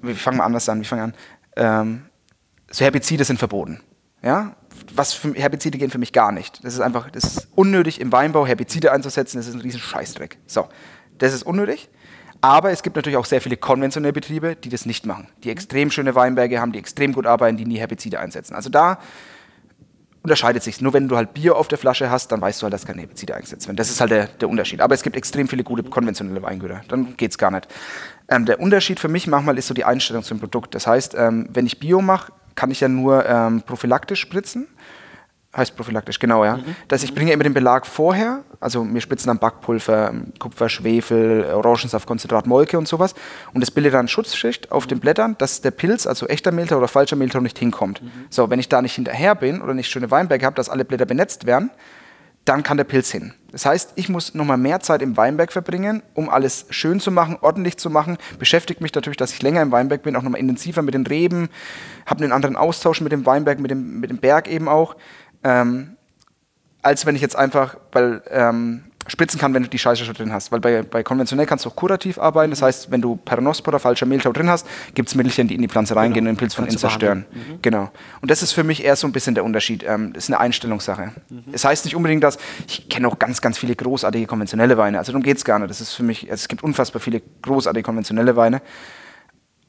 wir fangen mal anders an, wir fangen an, ähm, so Herbizide sind verboten. Ja, was für Herbizide gehen für mich gar nicht. Das ist einfach, das ist unnötig im Weinbau Herbizide einzusetzen, das ist ein riesen Scheißdreck. So, das ist unnötig. Aber es gibt natürlich auch sehr viele konventionelle Betriebe, die das nicht machen, die extrem schöne Weinberge haben, die extrem gut arbeiten, die nie Herbizide einsetzen. Also da unterscheidet sich. Nur wenn du halt Bier auf der Flasche hast, dann weißt du halt, dass keine Herbizide eingesetzt werden. Das ist halt der, der Unterschied. Aber es gibt extrem viele gute konventionelle Weingüter. Dann geht es gar nicht. Ähm, der Unterschied für mich manchmal ist so die Einstellung zum Produkt. Das heißt, ähm, wenn ich Bio mache, kann ich ja nur ähm, prophylaktisch spritzen Heißt prophylaktisch, genau, ja. Mhm. Das, ich bringe immer den Belag vorher, also wir spritzen dann Backpulver, Kupfer, Schwefel, Orangensaftkonzentrat, Molke und sowas. Und das bildet dann Schutzschicht auf den Blättern, dass der Pilz, also echter Mehltau oder falscher Mehltau, nicht hinkommt. Mhm. So, wenn ich da nicht hinterher bin oder nicht schöne Weinberge habe, dass alle Blätter benetzt werden, dann kann der Pilz hin. Das heißt, ich muss nochmal mehr Zeit im Weinberg verbringen, um alles schön zu machen, ordentlich zu machen. Beschäftigt mich natürlich, dass ich länger im Weinberg bin, auch nochmal intensiver mit den Reben, habe einen anderen Austausch mit dem Weinberg, mit dem, mit dem Berg eben auch, ähm, als wenn ich jetzt einfach, weil ähm, spritzen kann, wenn du die Scheiße schon drin hast. Weil bei, bei konventionell kannst du auch kurativ arbeiten. Das heißt, wenn du Peronospora, falscher Mehltau drin hast, gibt es Mittelchen, die in die Pflanze genau. reingehen genau. und den Pilz von innen zerstören. Mhm. Genau. Und das ist für mich eher so ein bisschen der Unterschied. Ähm, das ist eine Einstellungssache. Mhm. Das heißt nicht unbedingt, dass ich kenne auch ganz, ganz viele großartige konventionelle Weine. Also darum geht es gar nicht. Das ist für mich, es gibt unfassbar viele großartige konventionelle Weine.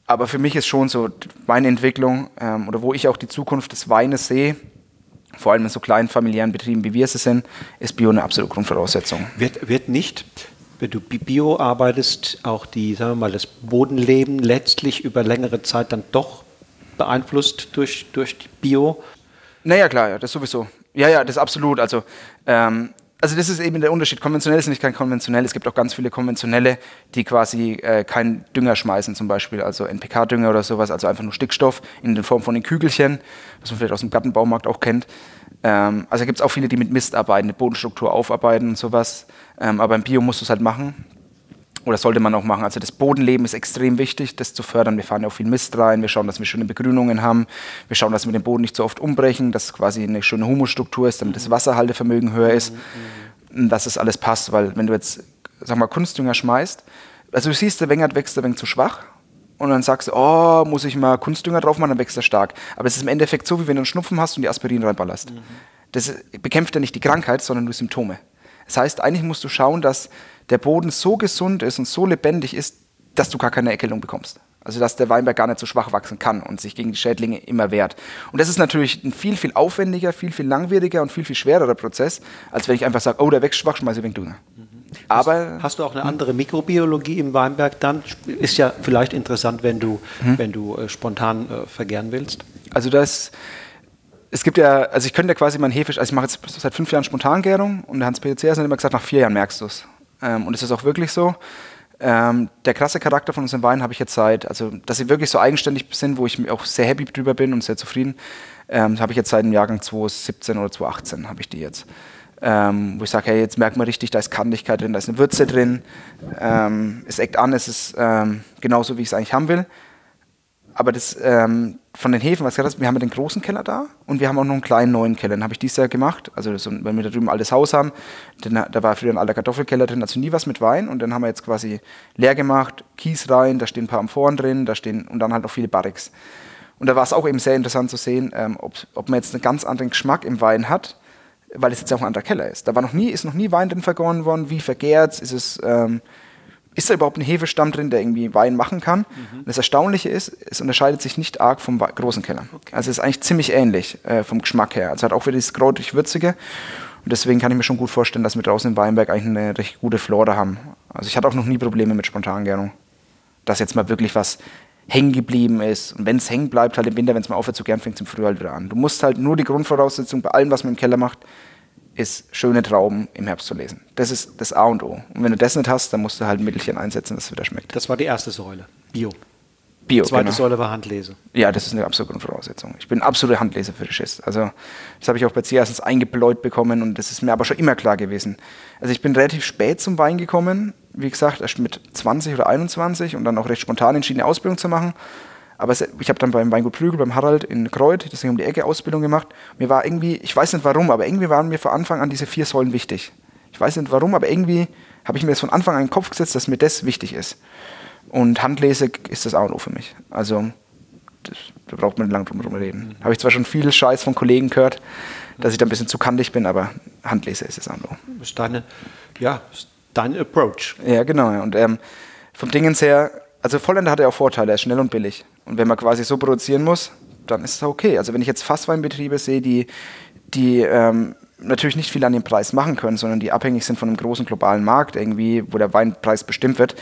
Aber für mich ist schon so meine Entwicklung ähm, oder wo ich auch die Zukunft des Weines sehe, vor allem in so kleinen familiären Betrieben, wie wir es sind, ist Bio eine absolute Grundvoraussetzung. Wird, wird nicht, wenn du Bio arbeitest, auch die, sagen wir mal, das Bodenleben letztlich über längere Zeit dann doch beeinflusst durch, durch Bio? Naja, klar, ja, das sowieso. Ja, ja, das absolut. Also ähm, also das ist eben der Unterschied. Konventionell ist nicht kein konventionell. Es gibt auch ganz viele konventionelle, die quasi äh, keinen Dünger schmeißen, zum Beispiel, also NPK-Dünger oder sowas, also einfach nur Stickstoff in der Form von den Kügelchen, was man vielleicht aus dem Gartenbaumarkt auch kennt. Ähm, also gibt es auch viele, die mit Mist arbeiten, eine Bodenstruktur aufarbeiten und sowas. Ähm, aber im Bio musst du es halt machen. Oder sollte man auch machen. Also das Bodenleben ist extrem wichtig, das zu fördern. Wir fahren ja auch viel Mist rein, wir schauen, dass wir schöne Begrünungen haben, wir schauen, dass wir den Boden nicht so oft umbrechen, dass quasi eine schöne Humusstruktur ist, damit das Wasserhaltevermögen höher ist, mhm. dass das alles passt. Weil wenn du jetzt, sag mal, Kunstdünger schmeißt, also du siehst, der Wengert wächst ein wenig zu schwach, und dann sagst du, oh, muss ich mal Kunstdünger drauf machen, dann wächst er stark. Aber es ist im Endeffekt so, wie wenn du einen Schnupfen hast und die Aspirin reinballerst. Mhm. Das bekämpft ja nicht die Krankheit, sondern nur Symptome. Das heißt, eigentlich musst du schauen, dass der Boden so gesund ist und so lebendig ist, dass du gar keine Erkältung bekommst. Also dass der Weinberg gar nicht so schwach wachsen kann und sich gegen die Schädlinge immer wehrt. Und das ist natürlich ein viel, viel aufwendiger, viel, viel langwieriger und viel, viel schwererer Prozess, als wenn ich einfach sage, oh, der wächst schwach, schmeiße ich wenig Dünger. Mhm. Aber hast du auch eine andere Mikrobiologie im Weinberg dann? Ist ja vielleicht interessant, wenn du, mhm. wenn du äh, spontan äh, vergären willst. Also das es gibt ja, also ich könnte ja quasi mein Hefe, also ich mache jetzt seit fünf Jahren Spontangärung und der Hans-Peter Zeers hat immer gesagt, nach vier Jahren merkst du es. Ähm, und es ist auch wirklich so. Ähm, der krasse Charakter von unseren Weinen habe ich jetzt seit, also dass sie wirklich so eigenständig sind, wo ich auch sehr happy drüber bin und sehr zufrieden, ähm, habe ich jetzt seit dem Jahrgang 2017 oder 2018 habe ich die jetzt. Ähm, wo ich sage, hey, jetzt merkt man richtig, da ist Kantigkeit drin, da ist eine Würze drin, ähm, es eckt an, es ist ähm, genauso, wie ich es eigentlich haben will. Aber das, ähm, von den Häfen, was hast, wir haben ja den großen Keller da und wir haben auch noch einen kleinen neuen Keller. Den habe ich dieses Jahr gemacht. Also, das, wenn wir da drüben ein altes Haus haben, denn, da war früher ein alter Kartoffelkeller drin, also nie was mit Wein. Und dann haben wir jetzt quasi leer gemacht, Kies rein, da stehen ein paar Amphoren drin, da stehen und dann halt noch viele Barricks. Und da war es auch eben sehr interessant zu sehen, ähm, ob, ob man jetzt einen ganz anderen Geschmack im Wein hat, weil es jetzt auch ein anderer Keller ist. Da war noch nie, ist noch nie Wein drin vergoren worden. Wie vergärt Ist es. Ähm, ist da überhaupt ein Hefestamm drin, der irgendwie Wein machen kann? Mhm. das Erstaunliche ist, es unterscheidet sich nicht arg vom großen Keller. Okay. Also es ist eigentlich ziemlich ähnlich äh, vom Geschmack her. Also hat auch wieder dieses kräutig-würzige. Und deswegen kann ich mir schon gut vorstellen, dass wir draußen in Weinberg eigentlich eine recht gute Flora haben. Also ich hatte auch noch nie Probleme mit Spontangärung. Dass jetzt mal wirklich was hängen geblieben ist. Und wenn es hängen bleibt, halt im Winter, wenn es mal aufhört zu gern, fängt es im Frühjahr halt wieder an. Du musst halt nur die Grundvoraussetzung bei allem, was man im Keller macht, ist, schöne Trauben im Herbst zu lesen. Das ist das A und O. Und wenn du das nicht hast, dann musst du halt ein Mittelchen einsetzen, dass es wieder schmeckt. Das war die erste Säule, Bio. Bio, die zweite genau. Säule war Handlese. Ja, das ist eine absolute Voraussetzung. Ich bin absolute Handleser-Fetischist. Also das habe ich auch bei erstens eingebläut bekommen und das ist mir aber schon immer klar gewesen. Also ich bin relativ spät zum Wein gekommen, wie gesagt, erst mit 20 oder 21 und dann auch recht spontan entschieden, eine Ausbildung zu machen. Aber ich habe dann beim Weingut Prügel, beim Harald in Kreuth, deswegen um die Ecke Ausbildung gemacht. Mir war irgendwie, ich weiß nicht warum, aber irgendwie waren mir von Anfang an diese vier Säulen wichtig. Ich weiß nicht warum, aber irgendwie habe ich mir das von Anfang an in den Kopf gesetzt, dass mir das wichtig ist. Und Handlese ist das auch noch für mich. Also das, da braucht man nicht lange drum herum reden. Mhm. Habe ich zwar schon viel Scheiß von Kollegen gehört, dass ich da ein bisschen zu kantig bin, aber Handlese ist es auch noch. Das ist deine, ja, dein Approach. Ja, genau. Und ähm, vom Dingens her, also Vollender hat ja auch Vorteile, er ist schnell und billig. Und wenn man quasi so produzieren muss, dann ist es okay. Also wenn ich jetzt Fassweinbetriebe sehe, die, die ähm, natürlich nicht viel an dem Preis machen können, sondern die abhängig sind von einem großen globalen Markt irgendwie, wo der Weinpreis bestimmt wird,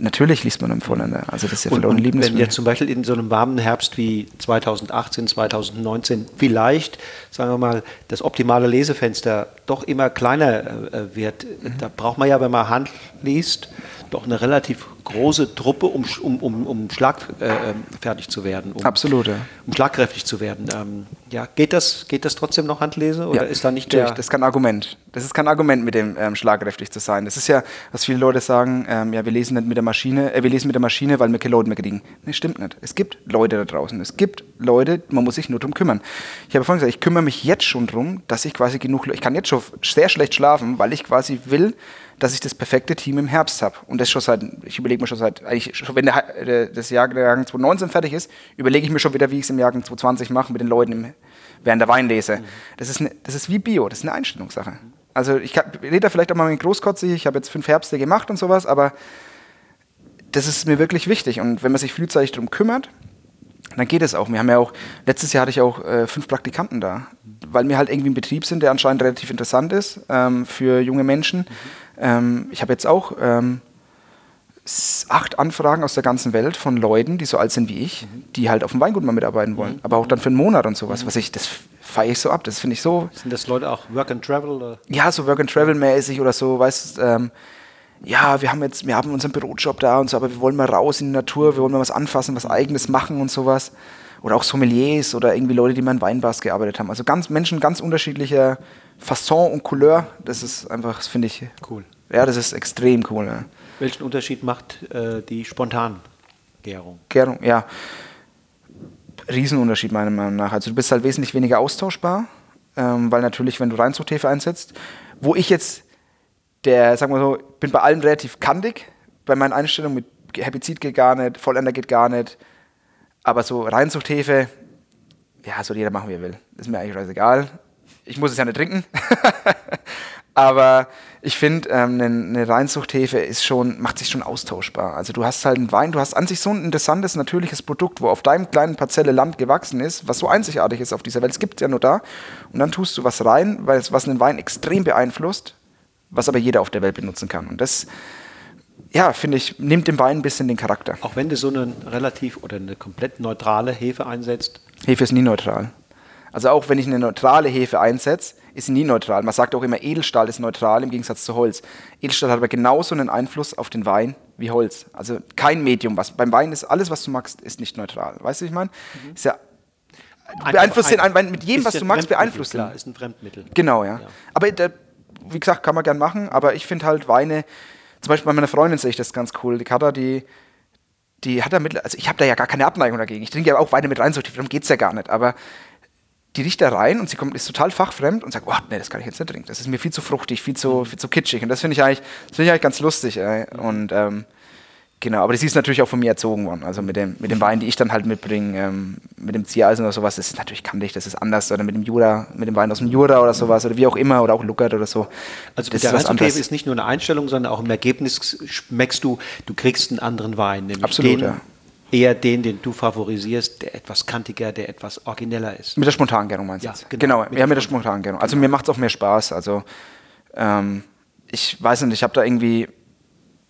natürlich liest man im Vorländer. Also das ist ja verloren und wenn jetzt zum Beispiel in so einem warmen Herbst wie 2018, 2019 vielleicht, sagen wir mal, das optimale Lesefenster doch immer kleiner äh, wird, da braucht man ja, wenn man Hand liest, doch eine relativ große Truppe, um, um, um, um schlagfertig äh, zu werden. Um, Absolut, ja. Um schlagkräftig zu werden. Ähm, ja, geht das, geht das trotzdem noch Handlese? Oder ja, ist da nicht der der... Das ist kein Argument. Das ist kein Argument, mit dem ähm, schlagkräftig zu sein. Das ist ja, was viele Leute sagen, ähm, ja, wir lesen nicht mit der Maschine, äh, wir lesen mit der Maschine, weil wir keine Leute mehr kriegen. Nee, stimmt nicht. Es gibt Leute da draußen. Es gibt Leute, man muss sich nur darum kümmern. Ich habe vorhin gesagt, ich kümmere mich jetzt schon darum, dass ich quasi genug, ich kann jetzt schon sehr schlecht schlafen, weil ich quasi will, dass ich das perfekte Team im Herbst habe. Und das schon seit, ich überlege mir schon seit, eigentlich schon, wenn der, der, das Jahr, der Jahrgang 2019 fertig ist, überlege ich mir schon wieder, wie ich es im Jahrgang 2020 mache mit den Leuten im, während der Weinlese. Mhm. Das, ist eine, das ist wie Bio, das ist eine Einstellungssache. Also ich rede da vielleicht auch mal mit Großkotze, ich habe jetzt fünf Herbste gemacht und sowas, aber das ist mir wirklich wichtig. Und wenn man sich frühzeitig darum kümmert, dann geht es auch. Wir haben ja auch, letztes Jahr hatte ich auch äh, fünf Praktikanten da, weil wir halt irgendwie ein Betrieb sind, der anscheinend relativ interessant ist ähm, für junge Menschen. Mhm. Ähm, ich habe jetzt auch ähm, acht Anfragen aus der ganzen Welt von Leuten, die so alt sind wie ich, mhm. die halt auf dem Weingut mal mitarbeiten wollen. Mhm. Aber auch dann für einen Monat und sowas. Mhm. Was ich, das feiere ich so ab. Das finde ich so. Sind das Leute auch Work and Travel? Oder? Ja, so Work and Travel mäßig oder so, weißt ähm, ja, wir haben jetzt, wir haben unseren Bürojob da und so, aber wir wollen mal raus in die Natur, wir wollen mal was anfassen, was eigenes machen und sowas. Oder auch Sommeliers oder irgendwie Leute, die mal in Weinbars gearbeitet haben. Also ganz Menschen ganz unterschiedlicher Fasson und Couleur. Das ist einfach, das finde ich cool. Ja, das ist extrem cool. Ja. Welchen Unterschied macht äh, die Spontangärung? Gärung, ja. Riesenunterschied meiner Meinung nach. Also du bist halt wesentlich weniger austauschbar, ähm, weil natürlich, wenn du Reinzuchthefe einsetzt, wo ich jetzt der, sagen wir so, bin bei allem relativ kantig, bei meinen Einstellungen mit Herbizid geht gar nicht, Vollender geht gar nicht, aber so Reinzuchthefe, ja, soll jeder machen, wie er will. Ist mir eigentlich scheißegal. Ich muss es ja nicht trinken. aber ich finde, ähm, eine, Reinzuchthefe ist schon, macht sich schon austauschbar. Also du hast halt einen Wein, du hast an sich so ein interessantes, natürliches Produkt, wo auf deinem kleinen Parzelle Land gewachsen ist, was so einzigartig ist auf dieser Welt. Es gibt es ja nur da. Und dann tust du was rein, was einen Wein extrem beeinflusst, was aber jeder auf der Welt benutzen kann. Und das ja, finde ich, nimmt dem Wein ein bisschen den Charakter. Auch wenn du so eine relativ oder eine komplett neutrale Hefe einsetzt? Hefe ist nie neutral. Also auch wenn ich eine neutrale Hefe einsetze, ist sie nie neutral. Man sagt auch immer, Edelstahl ist neutral im Gegensatz zu Holz. Edelstahl hat aber genauso einen Einfluss auf den Wein wie Holz. Also kein Medium. Was, beim Wein ist alles, was du magst, ist nicht neutral. Weißt du, was ich meine? Mhm. Ist ja beeinflusst den Wein mit jedem, was du magst, beeinflusst ihn. Klar, ist ein Fremdmittel. Genau, ja. ja. Aber der, wie gesagt, kann man gern machen, aber ich finde halt Weine, zum Beispiel bei meiner Freundin sehe ich das ganz cool. Die Kata, die, die hat da mit, also ich habe da ja gar keine Abneigung dagegen. Ich trinke ja auch Weine mit rein, so darum geht es ja gar nicht. Aber die riecht da rein und sie kommt, ist total fachfremd und sagt, oh, nee, das kann ich jetzt nicht trinken. Das ist mir viel zu fruchtig, viel zu, viel zu kitschig. Und das finde ich eigentlich, ich eigentlich ganz lustig. Ey. Und ähm, Genau, aber sie ist natürlich auch von mir erzogen worden. Also mit dem, mit dem Wein, die ich dann halt mitbringe, ähm, mit dem Ziereisen oder sowas, das ist natürlich kantig, das ist anders. Oder mit dem Jura, mit dem Wein aus dem Jura oder sowas, oder wie auch immer, oder auch Luckert oder so. Also das der Reinzughebe ist nicht nur eine Einstellung, sondern auch im Ergebnis schmeckst du, du kriegst einen anderen Wein. Nämlich Absolut, den, ja. Eher den, den du favorisierst, der etwas kantiger, der etwas origineller ist. Mit der Spontangärung meinst du ja, jetzt? Genau, genau mit ja, mit der Spontangärung. Also mir macht es auch mehr Spaß. Also ähm, ich weiß nicht, ich habe da irgendwie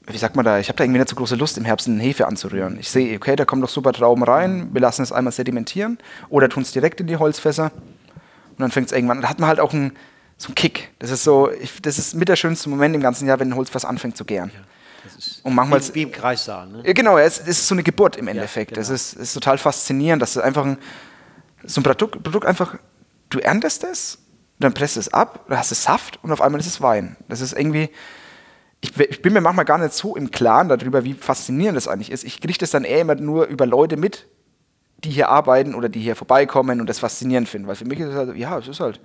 wie sagt man da, ich habe da irgendwie nicht so große Lust, im Herbst eine Hefe anzurühren. Ich sehe, okay, da kommen doch super Trauben rein, wir lassen es einmal sedimentieren oder tun es direkt in die Holzfässer und dann fängt es irgendwann, da hat man halt auch einen, so einen Kick. Das ist so, ich, das ist mit der schönste Moment im ganzen Jahr, wenn ein Holzfass anfängt zu gären. Ja, und manchmal wie, wie im Kreissaal. Ne? Genau, es, es, ist so eine Geburt im Endeffekt. Ja, genau. Das ist, ist total faszinierend, dass du einfach ein, so ein Produkt, Produkt einfach, du erntest es, dann presst es ab, du hast es Saft und auf einmal ist es Wein. Das ist irgendwie, ich, ich, bin mir manchmal gar nicht so im Klaren darüber, wie faszinierend das eigentlich ist. Ich kriege das dann eher immer nur über Leute mit, die hier arbeiten oder die hier vorbeikommen und das faszinierend finden. Weil für mich ist es halt, ja, es ist halt.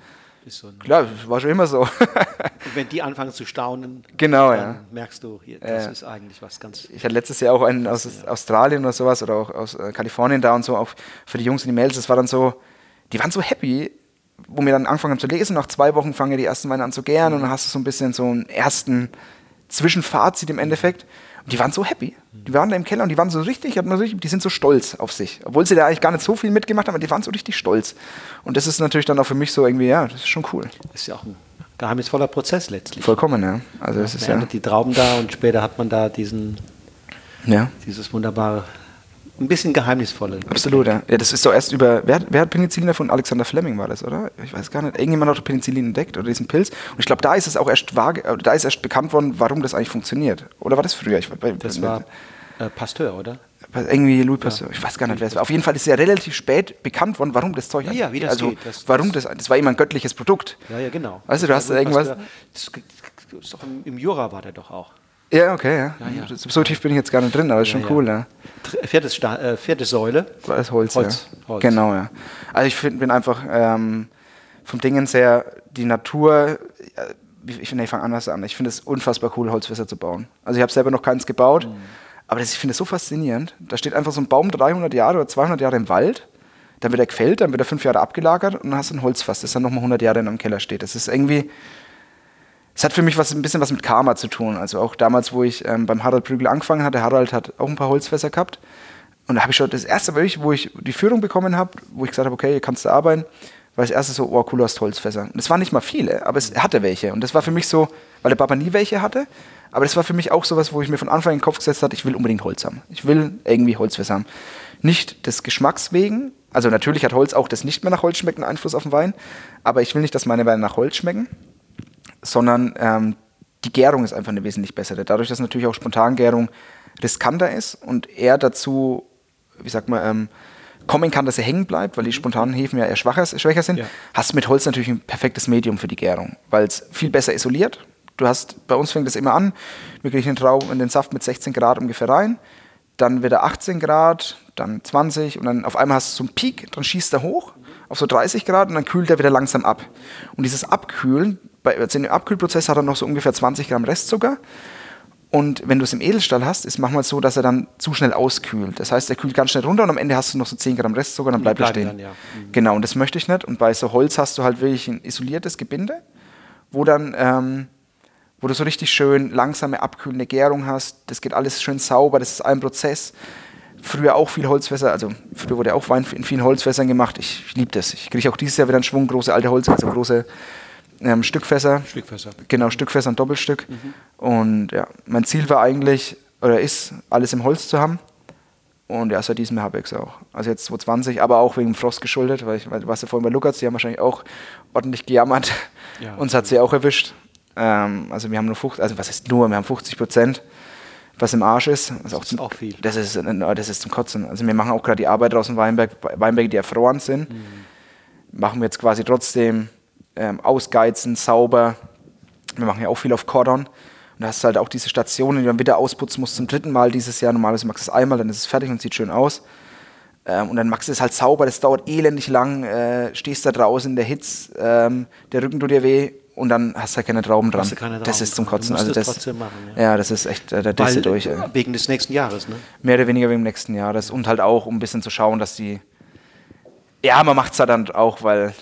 Ist so klar, das war schon immer so. und wenn die anfangen zu staunen, genau, dann ja. merkst du, hier, das äh, ist eigentlich was ganz. Ich hatte letztes Jahr auch einen aus ja. Australien oder sowas oder auch aus äh, Kalifornien da und so, auch für die Jungs und die Mädels, das war dann so, die waren so happy, wo wir dann angefangen haben zu lesen. Nach zwei Wochen fangen die ersten Weine an zu gären mhm. und dann hast du so ein bisschen so einen ersten Zwischenfazit im Endeffekt. Und die waren so happy. Die waren da im Keller und die waren so richtig, die sind so stolz auf sich. Obwohl sie da eigentlich gar nicht so viel mitgemacht haben, aber die waren so richtig stolz. Und das ist natürlich dann auch für mich so irgendwie, ja, das ist schon cool. Das ist ja auch ein geheimnisvoller Prozess letztlich. Vollkommen, ja. Also ja, es ist ja. die Trauben da und später hat man da diesen Ja. Dieses wunderbare, ein bisschen geheimnisvolle. Absolut, ja. ja. Das ist doch erst über, wer, wer hat Penicillin davon? Alexander Fleming war das, oder? Ich weiß gar nicht. Irgendjemand hat Penicillin entdeckt oder diesen Pilz. Und ich glaube, da ist es auch erst vage, da ist erst bekannt worden, warum das eigentlich funktioniert. Oder war das früher? Ich, das war äh, Pasteur, oder? irgendwie Louis Pasteur, ja. ich weiß gar nicht, wer es war. Auf jeden Fall ist ja relativ spät bekannt worden, warum das Zeug ja, ja, wie das also, geht. Das, warum das, das war immer ein göttliches Produkt. Ja, ja, genau. Weißt du, du hast irgendwas. Das, ist doch im, im, Jura war der doch auch. Ja, okay, ja. ja, ja. So tief bin ich jetzt gar nicht drin, aber ist schon cool, ja. Viertes, äh, vierte Säule. Das Holz, Holz, Holz. Genau, ja. Also ich find, bin einfach ähm, vom Dingen her, die Natur, ich finde, ich fange anders an. Ich finde es unfassbar cool, Holzfässer zu bauen. Also ich habe selber noch keins gebaut. Mhm aber das, ich finde es so faszinierend. Da steht einfach so ein Baum 300 Jahre oder 200 Jahre im Wald, dann wird er gefällt, dann wird er fünf Jahre abgelagert und dann hast du ein Holzfass, das dann nochmal 100 Jahre in einem Keller steht. Das ist irgendwie, es hat für mich was, ein bisschen was mit Karma zu tun. Also auch damals, wo ich ähm, beim Harald Prügel angefangen hatte, Harald hat auch ein paar Holzfässer gehabt. Und da habe ich schon das erste, wo ich die Führung bekommen habe, wo ich gesagt habe, okay, hier kannst du arbeiten, war das erste so, oh, cool, hast Holzfässer. Und das waren nicht mal viele, aber es hatte welche. Und das war für mich so, weil der Papa nie welche hatte, aber das war für mich auch sowas, wo ich mir von Anfang an in den Kopf gesetzt habe, ich will unbedingt Holz haben. Ich will irgendwie Holzfässer haben. Nicht des Geschmacks wegen, also natürlich hat Holz auch das nicht mehr nach Holz schmecken Einfluss auf den Wein, aber ich will nicht, dass meine Weine nach Holz schmecken, sondern ähm, die Gärung ist einfach eine wesentlich bessere. Dadurch, dass natürlich auch Spontangärung riskanter ist und er dazu, wie sagt man, ähm, kommen kann, dass er hängen bleibt, weil die spontanen Hefen ja eher schwacher, schwächer sind, ja. hast du mit Holz natürlich ein perfektes Medium für die Gärung, weil es viel besser isoliert, Du hast, bei uns fängt das immer an, wir kriegen den in den Saft mit 16 Grad ungefähr rein, dann wieder 18 Grad, dann 20 und dann auf einmal hast du so einen Peak, dann schießt er hoch auf so 30 Grad und dann kühlt er wieder langsam ab. Und dieses Abkühlen, bei, also in dem Abkühlprozess hat er noch so ungefähr 20 Gramm Restzucker. Und wenn du es im Edelstahl hast, ist manchmal so, dass er dann zu schnell auskühlt. Das heißt, er kühlt ganz schnell runter und am Ende hast du noch so 10 Gramm Restzucker und dann bleibt er stehen. Dann, ja. mhm. Genau, und das möchte ich nicht. Und bei so Holz hast du halt wirklich ein isoliertes Gebinde, wo dann ähm, wo du so richtig schön langsame, abkühlende Gärung hast. Das geht alles schön sauber, das ist ein Prozess. Früher auch viel Holzfässer, also früher wurde auch Wein in vielen Holzfässern gemacht. Ich, ich liebe das. Ich kriege auch dieses Jahr wieder einen Schwung große alte Holzfässer, große ähm, Stückfässer. Stückfässer. Genau, Stückfässer und Doppelstück. Mhm. Und ja, mein Ziel war eigentlich, oder ist, alles im Holz zu haben. Und ja, seit diesem habe ich es auch. Also jetzt 2020, aber auch wegen Frost geschuldet, weil ich, weil, warst ja vorhin bei Lukas, die haben wahrscheinlich auch ordentlich gejammert. Ja, Uns hat sie auch erwischt. Ähm, also wir haben nur 50, also was ist nur, wir haben 50 Prozent, was im Arsch ist. Also das ist auch viel. Das ist, das ist zum Kotzen. Also wir machen auch gerade die Arbeit draußen Weinberg, Weinberge, die erfroren sind. Mhm. Machen wir jetzt quasi trotzdem ähm, ausgeizen, sauber. Wir machen ja auch viel auf Cordon. Und da hast du halt auch diese Stationen, die du dann wieder ausputzen musst zum dritten Mal dieses Jahr. Normalerweise machst du es einmal, dann ist es fertig und sieht schön aus. Ähm, und dann machst du es halt sauber, das dauert elendig lang, äh, stehst da draußen in der Hitze, ähm, der Rücken tut dir weh und dann hast du halt keine Trauben dran. Keine das ist zum Kotzen. also das, trotzdem machen, ja. ja. das ist echt äh, der Disse durch. Ey. Wegen des nächsten Jahres, ne? Mehr oder weniger wegen des nächsten Jahres. Und halt auch, um ein bisschen zu schauen, dass die. Ja, man macht es halt dann auch, weil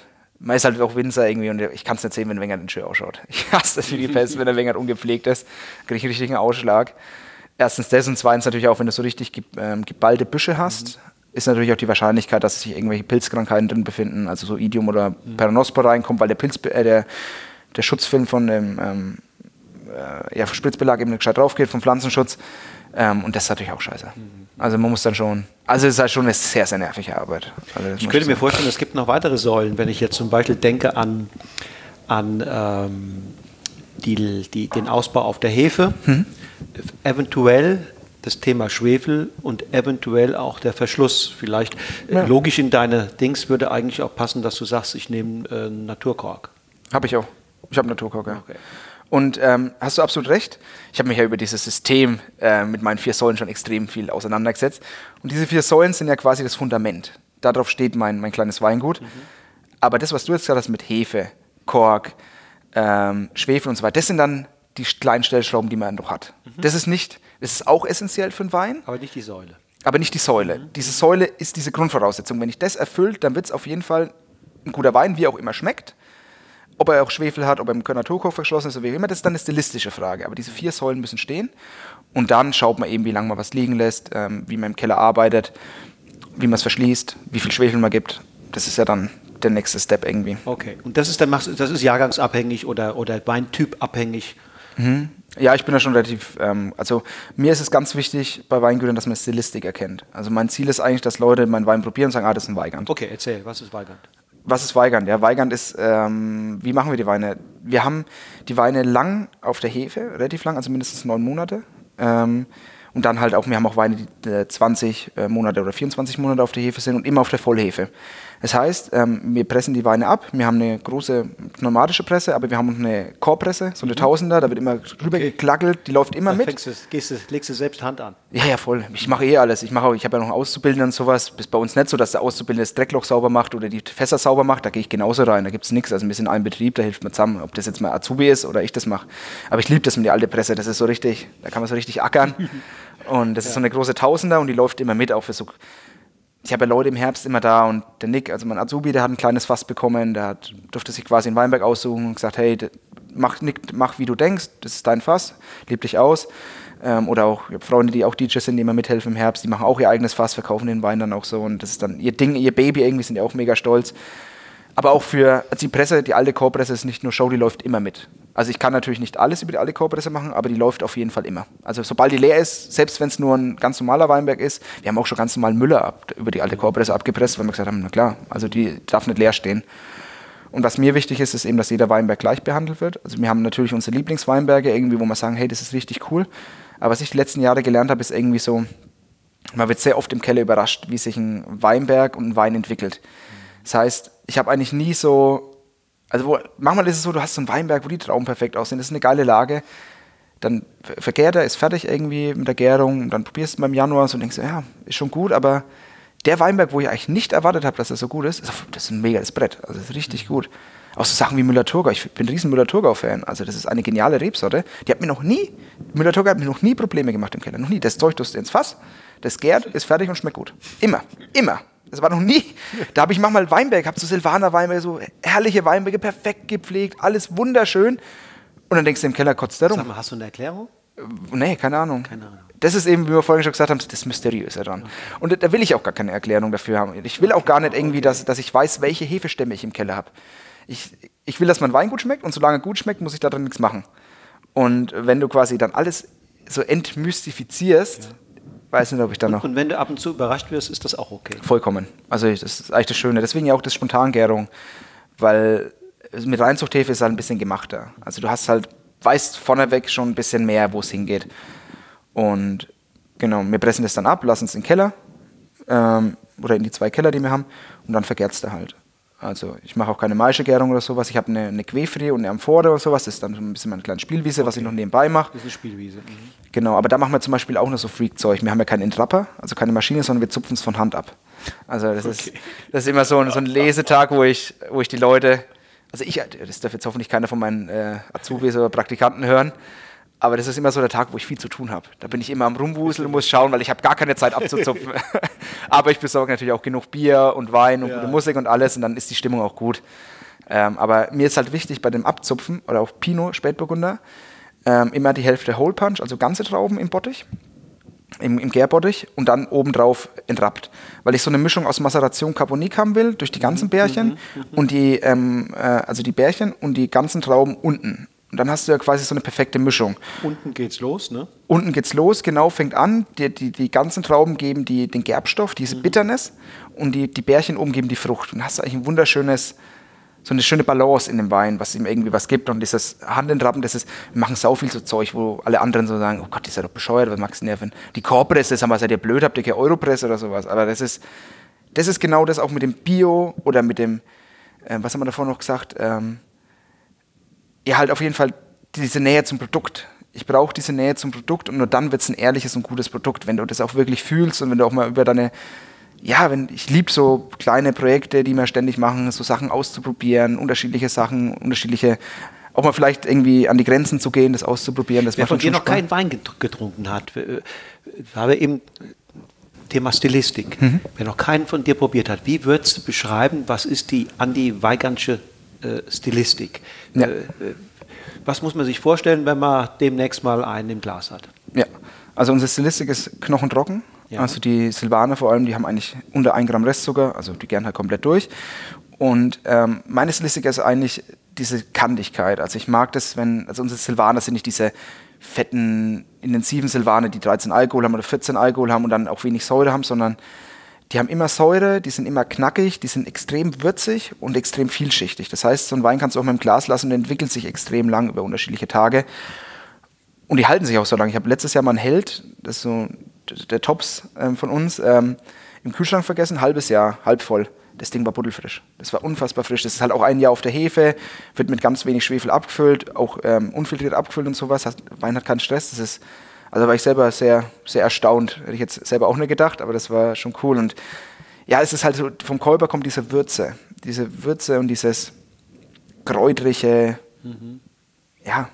man ist halt auch Winzer irgendwie und ich kann es nicht sehen, wenn Wenger den schön ausschaut. Ich hasse das wie die Pest, wenn der Wenger ungepflegt ist. Kriege ich richtig einen Ausschlag. Erstens das und zweitens natürlich auch, wenn du so richtig ähm, geballte Büsche hast, mhm. ist natürlich auch die Wahrscheinlichkeit, dass sich irgendwelche Pilzkrankheiten drin befinden, also so Idiom oder mhm. Peronospora reinkommt, weil der Pilz, äh, der, der Schutzfilm von dem ähm, äh, ja, Spritzbelag eben nicht gescheit drauf geht, vom Pflanzenschutz. Ähm, und das ist natürlich auch scheiße. Mhm. Also man muss dann schon, also es ist halt schon eine sehr, sehr nervige Arbeit. Also ich könnte mir vorstellen, es gibt noch weitere Säulen, wenn ich jetzt zum Beispiel denke an, an ähm, die, die, den Ausbau auf der Hefe, mhm. eventuell das Thema Schwefel und eventuell auch der Verschluss. Vielleicht ja. logisch in deine Dings würde eigentlich auch passen, dass du sagst, ich nehme äh, Naturkork. Habe ich auch. Ich habe Naturkork, ja. Okay. Und ähm, hast du absolut recht. Ich habe mich ja über dieses System äh, mit meinen vier Säulen schon extrem viel auseinandergesetzt. Und diese vier Säulen sind ja quasi das Fundament. Darauf steht mein, mein kleines Weingut. Mhm. Aber das, was du jetzt gesagt hast mit Hefe, Kork, ähm, Schwefel und so weiter, das sind dann die kleinen Stellschrauben, die man noch hat. Mhm. Das ist nicht, das ist auch essentiell für einen Wein. Aber nicht die Säule. Aber nicht die Säule. Mhm. Diese Säule ist diese Grundvoraussetzung. Wenn ich das erfüllt, dann wird es auf jeden Fall ein guter Wein, wie auch immer schmeckt. Ob er auch Schwefel hat, ob er im Körnerturkow verschlossen ist oder wie immer, das ist dann eine stilistische Frage. Aber diese vier Säulen müssen stehen. Und dann schaut man eben, wie lange man was liegen lässt, ähm, wie man im Keller arbeitet, wie man es verschließt, wie viel Schwefel man gibt. Das ist ja dann der nächste Step irgendwie. Okay. Und das ist dann das ist jahrgangsabhängig oder, oder Weintyp abhängig. Mhm. Ja, ich bin da schon relativ, ähm, also mir ist es ganz wichtig bei Weingütern, dass man Stilistik erkennt. Also mein Ziel ist eigentlich, dass Leute meinen Wein probieren und sagen, ah, das ist ein Weigand. Okay, erzähl, was ist Weigand? Was ist Weigand? Ja, Weigand ist, ähm, wie machen wir die Weine? Wir haben die Weine lang auf der Hefe, relativ lang, also mindestens neun Monate. Ähm, und dann halt auch, wir haben auch Weine, die äh, 20 äh, Monate oder 24 Monate auf der Hefe sind und immer auf der Vollhefe. Das heißt, ähm, wir pressen die Weine ab. Wir haben eine große pneumatische Presse, aber wir haben auch eine Chorpresse, so eine mhm. Tausender, da wird immer rüber okay. geklackelt, die läuft immer da mit. Du, gehst du, legst du selbst Hand an? Ja, ja, voll. Ich mache eh alles. Ich, ich habe ja noch einen Auszubildenden und sowas. Ist bei uns nicht so, dass der Auszubildende das Dreckloch sauber macht oder die Fässer sauber macht. Da gehe ich genauso rein. Da gibt es nichts. Also wir sind in einem Betrieb, da hilft man zusammen. Ob das jetzt mal Azubi ist oder ich das mache. Aber ich liebe das mit der alte Presse. Das ist so richtig, da kann man so richtig ackern. Und das ja. ist so eine große Tausender und die läuft immer mit, auch für so ich habe ja Leute im Herbst immer da und der Nick, also mein Azubi, der hat ein kleines Fass bekommen, der hat, durfte sich quasi in Weinberg aussuchen und gesagt, hey, mach, Nick, mach wie du denkst, das ist dein Fass, leb dich aus. Ähm, oder auch Freunde, die auch DJs sind, die immer mithelfen im Herbst, die machen auch ihr eigenes Fass, verkaufen den Wein dann auch so und das ist dann ihr Ding, ihr Baby irgendwie, sind die auch mega stolz. Aber auch für also die Presse, die alte Core-Presse ist nicht nur Show, die läuft immer mit. Also ich kann natürlich nicht alles über die alte Core-Presse machen, aber die läuft auf jeden Fall immer. Also sobald die leer ist, selbst wenn es nur ein ganz normaler Weinberg ist, wir haben auch schon ganz normal Müller ab, über die alte Core-Presse abgepresst, weil wir gesagt haben, na klar, also die darf nicht leer stehen. Und was mir wichtig ist, ist eben, dass jeder Weinberg gleich behandelt wird. Also wir haben natürlich unsere Lieblingsweinberge irgendwie, wo wir sagen, hey, das ist richtig cool. Aber was ich die letzten Jahre gelernt habe, ist irgendwie so, man wird sehr oft im Keller überrascht, wie sich ein Weinberg und ein Wein entwickelt. Das heißt, ich habe eigentlich nie so, also wo, manchmal ist es so, du hast so einen Weinberg, wo die Trauben perfekt aussehen, das ist eine geile Lage. Dann vergärt er, ist fertig irgendwie mit der Gärung, und dann probierst du mal im Januar so und denkst, ja, ist schon gut, aber der Weinberg, wo ich eigentlich nicht erwartet habe, dass er so gut ist, das ist ein megas Brett, also das ist richtig gut. Auch so Sachen wie Müller-Thurgau. Ich bin ein riesen Müller-Thurgau-Fan. Also das ist eine geniale Rebsorte. Die hat mir noch nie, Müller-Thurgau hat mir noch nie Probleme gemacht im Keller. Noch nie. Das Zeug tust du ins Fass, das gärt, ist fertig und schmeckt gut. Immer. Immer. Das war noch nie. Da habe ich manchmal Weinberg, habe so Silvaner Weinberge, so herrliche Weinberge, perfekt gepflegt, alles wunderschön. Und dann denkst du im Keller, kotzt der rum. Sag mal, hast du eine Erklärung? Äh, nee, keine Ahnung. Keine Ahnung. Das ist eben, wie wir vorhin schon gesagt haben, das Mysteriöse daran. Okay. Und da will ich auch gar keine Erklärung dafür haben. Ich will auch gar nicht irgendwie, dass, dass ich weiß, welche Hefestämme ich im Keller habe. Ich, ich will, dass mein Wein gut schmeckt und solange gut schmeckt, muss ich daran nichts machen. Und wenn du quasi dann alles so entmystifizierst, ja weiß nicht, ob ich da noch. Und wenn du ab und zu überrascht wirst, ist das auch okay. Vollkommen. Also das ist eigentlich das Schöne. Deswegen ja auch das Spontangärung, weil mit Reinzuchthefe ist halt ein bisschen gemachter. Also du hast halt, weißt vorneweg schon ein bisschen mehr, wo es hingeht. Und genau, wir pressen das dann ab, lassen es in den Keller ähm, oder in die zwei Keller, die wir haben, und dann vergärt es halt. Also ich mache auch keine Maischegärung oder sowas. Ich habe eine, eine Quefri und eine Amphore oder sowas. Das ist dann so ein bisschen meine kleine Spielwiese, okay. was ich noch nebenbei mache. Das ist Spielwiese. Mhm. Genau, aber da machen wir zum Beispiel auch noch so Freak-Zeug. Wir haben ja keinen Entrapper, also keine Maschine, sondern wir zupfen es von Hand ab. Also das, okay. ist, das ist immer so ein, so ein Lesetag, wo ich, wo ich die Leute, also ich, das darf jetzt hoffentlich keiner von meinen äh, Azubis oder Praktikanten hören, aber das ist immer so der Tag, wo ich viel zu tun habe. Da bin ich immer am Rumwuseln und muss schauen, weil ich habe gar keine Zeit abzuzupfen. aber ich besorge natürlich auch genug Bier und Wein und ja. gute Musik und alles und dann ist die Stimmung auch gut. Ähm, aber mir ist halt wichtig bei dem Abzupfen oder auch Pinot, Spätburgunder, ähm, immer die Hälfte Whole Punch, also ganze Trauben im Bottich, im, im Gärbottich und dann obendrauf entrappt. Weil ich so eine Mischung aus Maceration Carbonique haben will, durch die ganzen Bärchen mhm, mhm, mhm. und die, ähm, äh, also die Bärchen und die ganzen Trauben unten. Und dann hast du ja quasi so eine perfekte Mischung. Unten geht's los, ne? Unten geht's los, genau, fängt an. Die, die, die ganzen Trauben geben die, den Gerbstoff, diese mhm. Bitterness. Und die, die Bärchen oben geben die Frucht. Und dann hast du eigentlich ein wunderschönes, so eine schöne Balance in dem Wein, was ihm irgendwie was gibt. Und dieses Handentrappen, das ist, wir machen sau viel so Zeug, wo alle anderen so sagen, oh Gott, ist ja doch bescheuert, was magst du nerven? Die Korpresse, sag mal, seid ihr blöd, habt ihr keine Europresse oder sowas. Aber das ist, das ist genau das auch mit dem Bio oder mit dem, äh, was haben wir davor noch gesagt, ähm, ja, halt auf jeden Fall diese Nähe zum Produkt. Ich brauche diese Nähe zum Produkt und nur dann wird es ein ehrliches und gutes Produkt, wenn du das auch wirklich fühlst und wenn du auch mal über deine, ja, wenn ich liebe so kleine Projekte, die wir ständig machen, so Sachen auszuprobieren, unterschiedliche Sachen, unterschiedliche auch mal vielleicht irgendwie an die Grenzen zu gehen, das auszuprobieren. Das Wer von dir noch keinen Wein getrunken hat, habe eben Thema Stilistik. Mhm. Wer noch keinen von dir probiert hat, wie würdest du beschreiben, was ist die Andi Weigantsche äh, Stilistik. Ja. Äh, äh, was muss man sich vorstellen, wenn man demnächst mal einen im Glas hat? Ja, also unsere Stilistik ist knochentrocken. Ja. Also die Silvaner vor allem, die haben eigentlich unter 1 Gramm Restzucker, also die gern halt komplett durch. Und ähm, meine Stilistik ist eigentlich diese Kantigkeit. Also ich mag das, wenn, also unsere Silvaner sind nicht diese fetten, intensiven Silvaner, die 13 Alkohol haben oder 14 Alkohol haben und dann auch wenig Säure haben, sondern die haben immer Säure, die sind immer knackig, die sind extrem würzig und extrem vielschichtig. Das heißt, so ein Wein kannst du auch mal im Glas lassen und entwickelt sich extrem lang über unterschiedliche Tage. Und die halten sich auch so lange. Ich habe letztes Jahr mal einen Held, das ist so der Tops ähm, von uns, ähm, im Kühlschrank vergessen, halbes Jahr, halb voll. Das Ding war buddelfrisch. Das war unfassbar frisch. Das ist halt auch ein Jahr auf der Hefe, wird mit ganz wenig Schwefel abgefüllt, auch ähm, unfiltriert abgefüllt und sowas. Wein hat keinen Stress. Das ist also war ich selber sehr, sehr erstaunt. Hätte ich jetzt selber auch nicht gedacht, aber das war schon cool. Und ja, es ist halt so, vom Kolber kommt diese Würze. Diese Würze und dieses kräutrige, mhm. ja.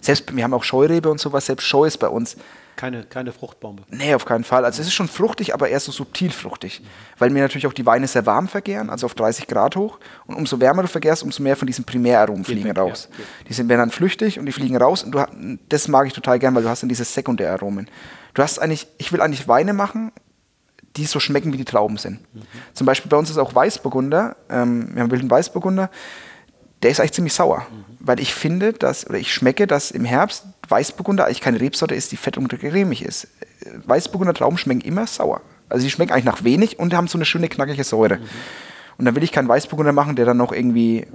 Selbst, wir haben auch Scheurebe und sowas, selbst Scheu ist bei uns keine, keine Fruchtbombe. Nee, auf keinen Fall. Also es ist schon fruchtig, aber eher so subtil fruchtig. Mhm. Weil mir natürlich auch die Weine sehr warm vergären, also auf 30 Grad hoch. Und umso wärmer du vergärst, umso mehr von diesen Primäraromen fliegen weg, raus. Ja, die sind, werden dann flüchtig und die fliegen raus. Und du, das mag ich total gern, weil du hast dann diese Sekundäraromen. Du hast eigentlich, ich will eigentlich Weine machen, die so schmecken, wie die Trauben sind. Mhm. Zum Beispiel bei uns ist auch Weißburgunder, ähm, wir haben wilden Weißburgunder, der ist eigentlich ziemlich sauer. Mhm. Weil ich finde, dass, oder ich schmecke, dass im Herbst Weißburgunder eigentlich keine Rebsorte ist, die fett und cremig ist. Weißburgunder Trauben schmecken immer sauer. Also die schmecken eigentlich nach wenig und haben so eine schöne knackige Säure. Mhm. Und dann will ich keinen Weißburgunder machen, der dann noch irgendwie,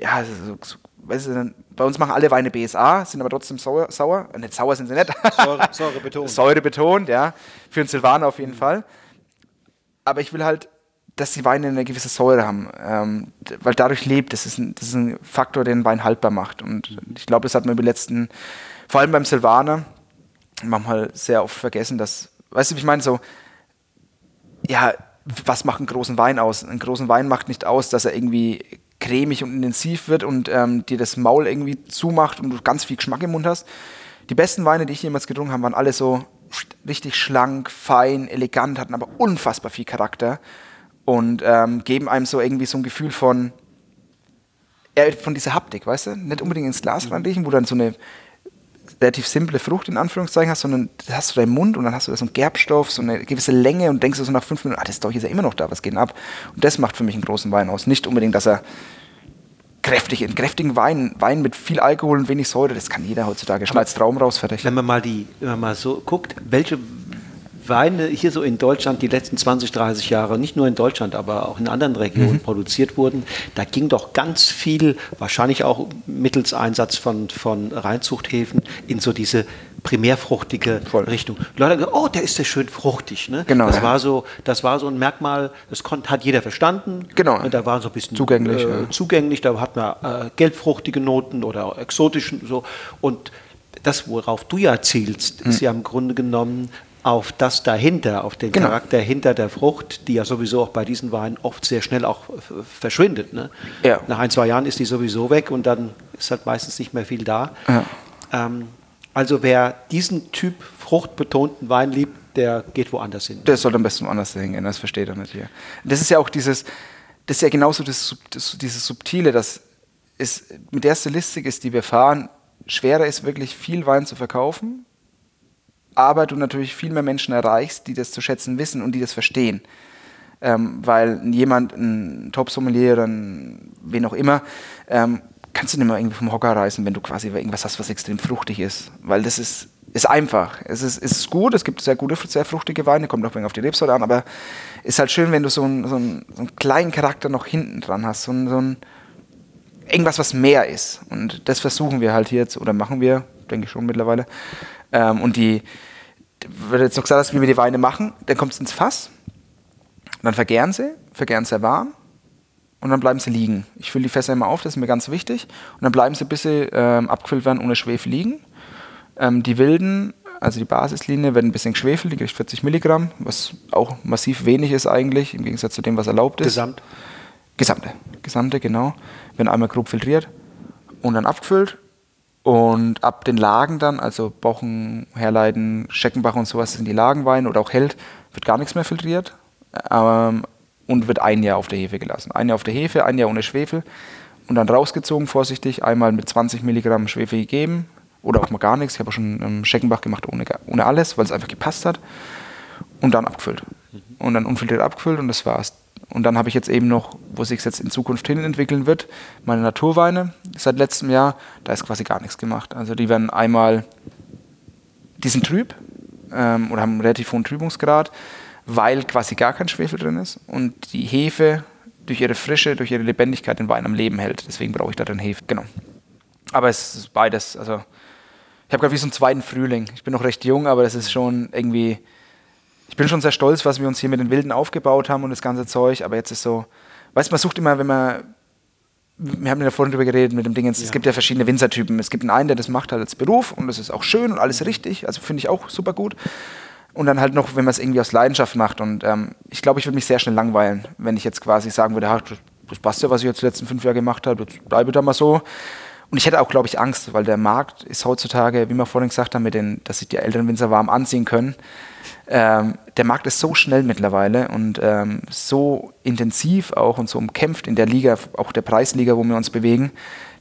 ja, so, so, weißt du, dann, bei uns machen alle Weine BSA, sind aber trotzdem sauer. sauer. Nicht sauer sind sie nicht. Säure, Säure betont. Säure betont, ja. Für einen Silvaner auf jeden mhm. Fall. Aber ich will halt dass die Weine eine gewisse Säure haben, ähm, weil dadurch lebt. Das ist, ein, das ist ein Faktor, der den Wein haltbar macht. Und ich glaube, das hat man über die letzten, vor allem beim Silvaner, manchmal sehr oft vergessen, dass, weißt du, ich meine, so, ja, was macht einen großen Wein aus? Einen großen Wein macht nicht aus, dass er irgendwie cremig und intensiv wird und ähm, dir das Maul irgendwie zumacht und du ganz viel Geschmack im Mund hast. Die besten Weine, die ich jemals getrunken habe, waren alle so richtig schlank, fein, elegant, hatten aber unfassbar viel Charakter und ähm, geben einem so irgendwie so ein Gefühl von, äh, von dieser Haptik, weißt du? Nicht unbedingt ins Glas mhm. reinlegen, wo dann so eine relativ simple Frucht in Anführungszeichen hast, sondern da hast du deinen Mund und dann hast du da so einen Gerbstoff, so eine gewisse Länge und denkst du so nach fünf Minuten, ah, das Zeug ist ja immer noch da, was geht denn ab? Und das macht für mich einen großen Wein aus. Nicht unbedingt, dass er kräftig, einen kräftigen Wein, Wein mit viel Alkohol und wenig Säure, das kann jeder heutzutage schon als Traum raus fertig. Wenn man mal die, wenn man mal so guckt, welche Weine hier so in Deutschland die letzten 20, 30 Jahre, nicht nur in Deutschland, aber auch in anderen Regionen mhm. produziert wurden, da ging doch ganz viel, wahrscheinlich auch mittels Einsatz von, von Reinzuchthäfen, in so diese primärfruchtige Voll. Richtung. Die Leute haben gesagt, oh, der ist ja schön fruchtig. Ne? Genau. Das, ja. war so, das war so ein Merkmal, das konnt, hat jeder verstanden. Genau. Und da war so ein bisschen zugänglich. Äh, ja. zugänglich. Da hat man äh, gelbfruchtige Noten oder exotischen so. Und das, worauf du ja zielst, ist hm. ja im Grunde genommen auf das dahinter, auf den genau. Charakter hinter der Frucht, die ja sowieso auch bei diesen Weinen oft sehr schnell auch verschwindet. Ne? Ja. Nach ein, zwei Jahren ist die sowieso weg und dann ist halt meistens nicht mehr viel da. Ja. Ähm, also wer diesen Typ fruchtbetonten Wein liebt, der geht woanders hin. Der soll am besten woanders hingehen, das versteht er nicht hier. Das ist ja auch dieses, das ist ja genauso das, das, dieses Subtile, dass es mit der Stilistik ist, die wir fahren, schwerer ist, wirklich viel Wein zu verkaufen, aber du natürlich viel mehr Menschen erreichst, die das zu schätzen wissen und die das verstehen. Ähm, weil jemand, ein Top-Sommelier oder ein, wen auch immer, ähm, kannst du nicht mehr irgendwie vom Hocker reißen, wenn du quasi irgendwas hast, was extrem fruchtig ist. Weil das ist, ist einfach. Es ist, ist gut, es gibt sehr gute, sehr fruchtige Weine, kommt auch auf die Rebsorte an, aber ist halt schön, wenn du so einen, so einen, so einen kleinen Charakter noch hinten dran hast, so, ein, so ein irgendwas, was mehr ist. Und das versuchen wir halt jetzt, oder machen wir, denke ich schon mittlerweile. Ähm, und die, wenn du jetzt noch gesagt hast, wie wir die Weine machen, dann kommt es ins Fass, dann vergären sie, vergären sehr warm und dann bleiben sie liegen. Ich fülle die Fässer immer auf, das ist mir ganz wichtig. Und dann bleiben sie, bis sie ähm, abgefüllt werden, ohne Schwefel liegen. Ähm, die wilden, also die Basislinie, werden ein bisschen geschwefelt, die kriegt 40 Milligramm, was auch massiv wenig ist eigentlich, im Gegensatz zu dem, was erlaubt ist. Gesamt? Gesamte. Gesamte, genau. Werden einmal grob filtriert und dann abgefüllt und ab den Lagen dann, also Bochen, Herleiden, Scheckenbach und sowas sind die Lagenweine oder auch Held, wird gar nichts mehr filtriert ähm, und wird ein Jahr auf der Hefe gelassen. Ein Jahr auf der Hefe, ein Jahr ohne Schwefel und dann rausgezogen, vorsichtig, einmal mit 20 Milligramm Schwefel gegeben oder auch mal gar nichts. Ich habe auch schon ähm, Scheckenbach gemacht ohne, ohne alles, weil es einfach gepasst hat und dann abgefüllt. Mhm. Und dann unfiltriert abgefüllt und das war's. Und dann habe ich jetzt eben noch, wo sich jetzt in Zukunft hin entwickeln wird, meine Naturweine seit letztem Jahr. Da ist quasi gar nichts gemacht. Also die werden einmal, die sind trüb ähm, oder haben einen relativ hohen Trübungsgrad, weil quasi gar kein Schwefel drin ist. Und die Hefe durch ihre Frische, durch ihre Lebendigkeit den Wein am Leben hält. Deswegen brauche ich da dann Hefe. Genau. Aber es ist beides. Also ich habe gerade wie so einen zweiten Frühling. Ich bin noch recht jung, aber das ist schon irgendwie ich bin schon sehr stolz, was wir uns hier mit den Wilden aufgebaut haben und das ganze Zeug, aber jetzt ist so, weißt du, man sucht immer, wenn man, wir haben ja vorhin drüber geredet mit dem Ding, es ja. gibt ja verschiedene Winzertypen. Es gibt einen, der das macht halt als Beruf und das ist auch schön und alles richtig, also finde ich auch super gut. Und dann halt noch, wenn man es irgendwie aus Leidenschaft macht und ähm, ich glaube, ich würde mich sehr schnell langweilen, wenn ich jetzt quasi sagen würde, ach, das passt ja, was ich jetzt die letzten fünf Jahre gemacht habe, jetzt bleibe da mal so. Und ich hätte auch, glaube ich, Angst, weil der Markt ist heutzutage, wie wir vorhin gesagt haben, mit den, dass sich die älteren Winzer warm anziehen können. Ähm, der Markt ist so schnell mittlerweile und ähm, so intensiv auch und so umkämpft in der Liga, auch der Preisliga, wo wir uns bewegen,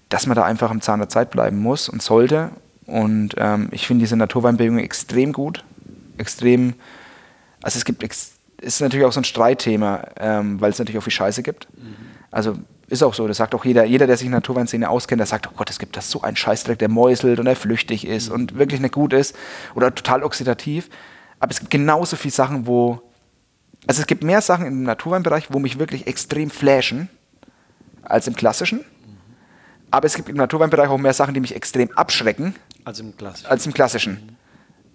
dass man da einfach am Zahn der Zeit bleiben muss und sollte. Und ähm, ich finde diese Naturweinbewegung extrem gut, extrem. Also es gibt, es ist natürlich auch so ein Streitthema, ähm, weil es natürlich auch viel Scheiße gibt. Mhm. Also ist auch so, das sagt auch jeder, jeder, der sich in der Naturweinszene auskennt, der sagt, oh Gott, es gibt da so einen Scheißdreck, der mäuselt und der flüchtig ist mhm. und wirklich nicht gut ist oder total oxidativ. Aber es gibt genauso viele Sachen, wo. Also es gibt mehr Sachen im Naturweinbereich, wo mich wirklich extrem flashen, als im klassischen. Aber es gibt im Naturweinbereich auch mehr Sachen, die mich extrem abschrecken. Als im klassischen. Als im klassischen.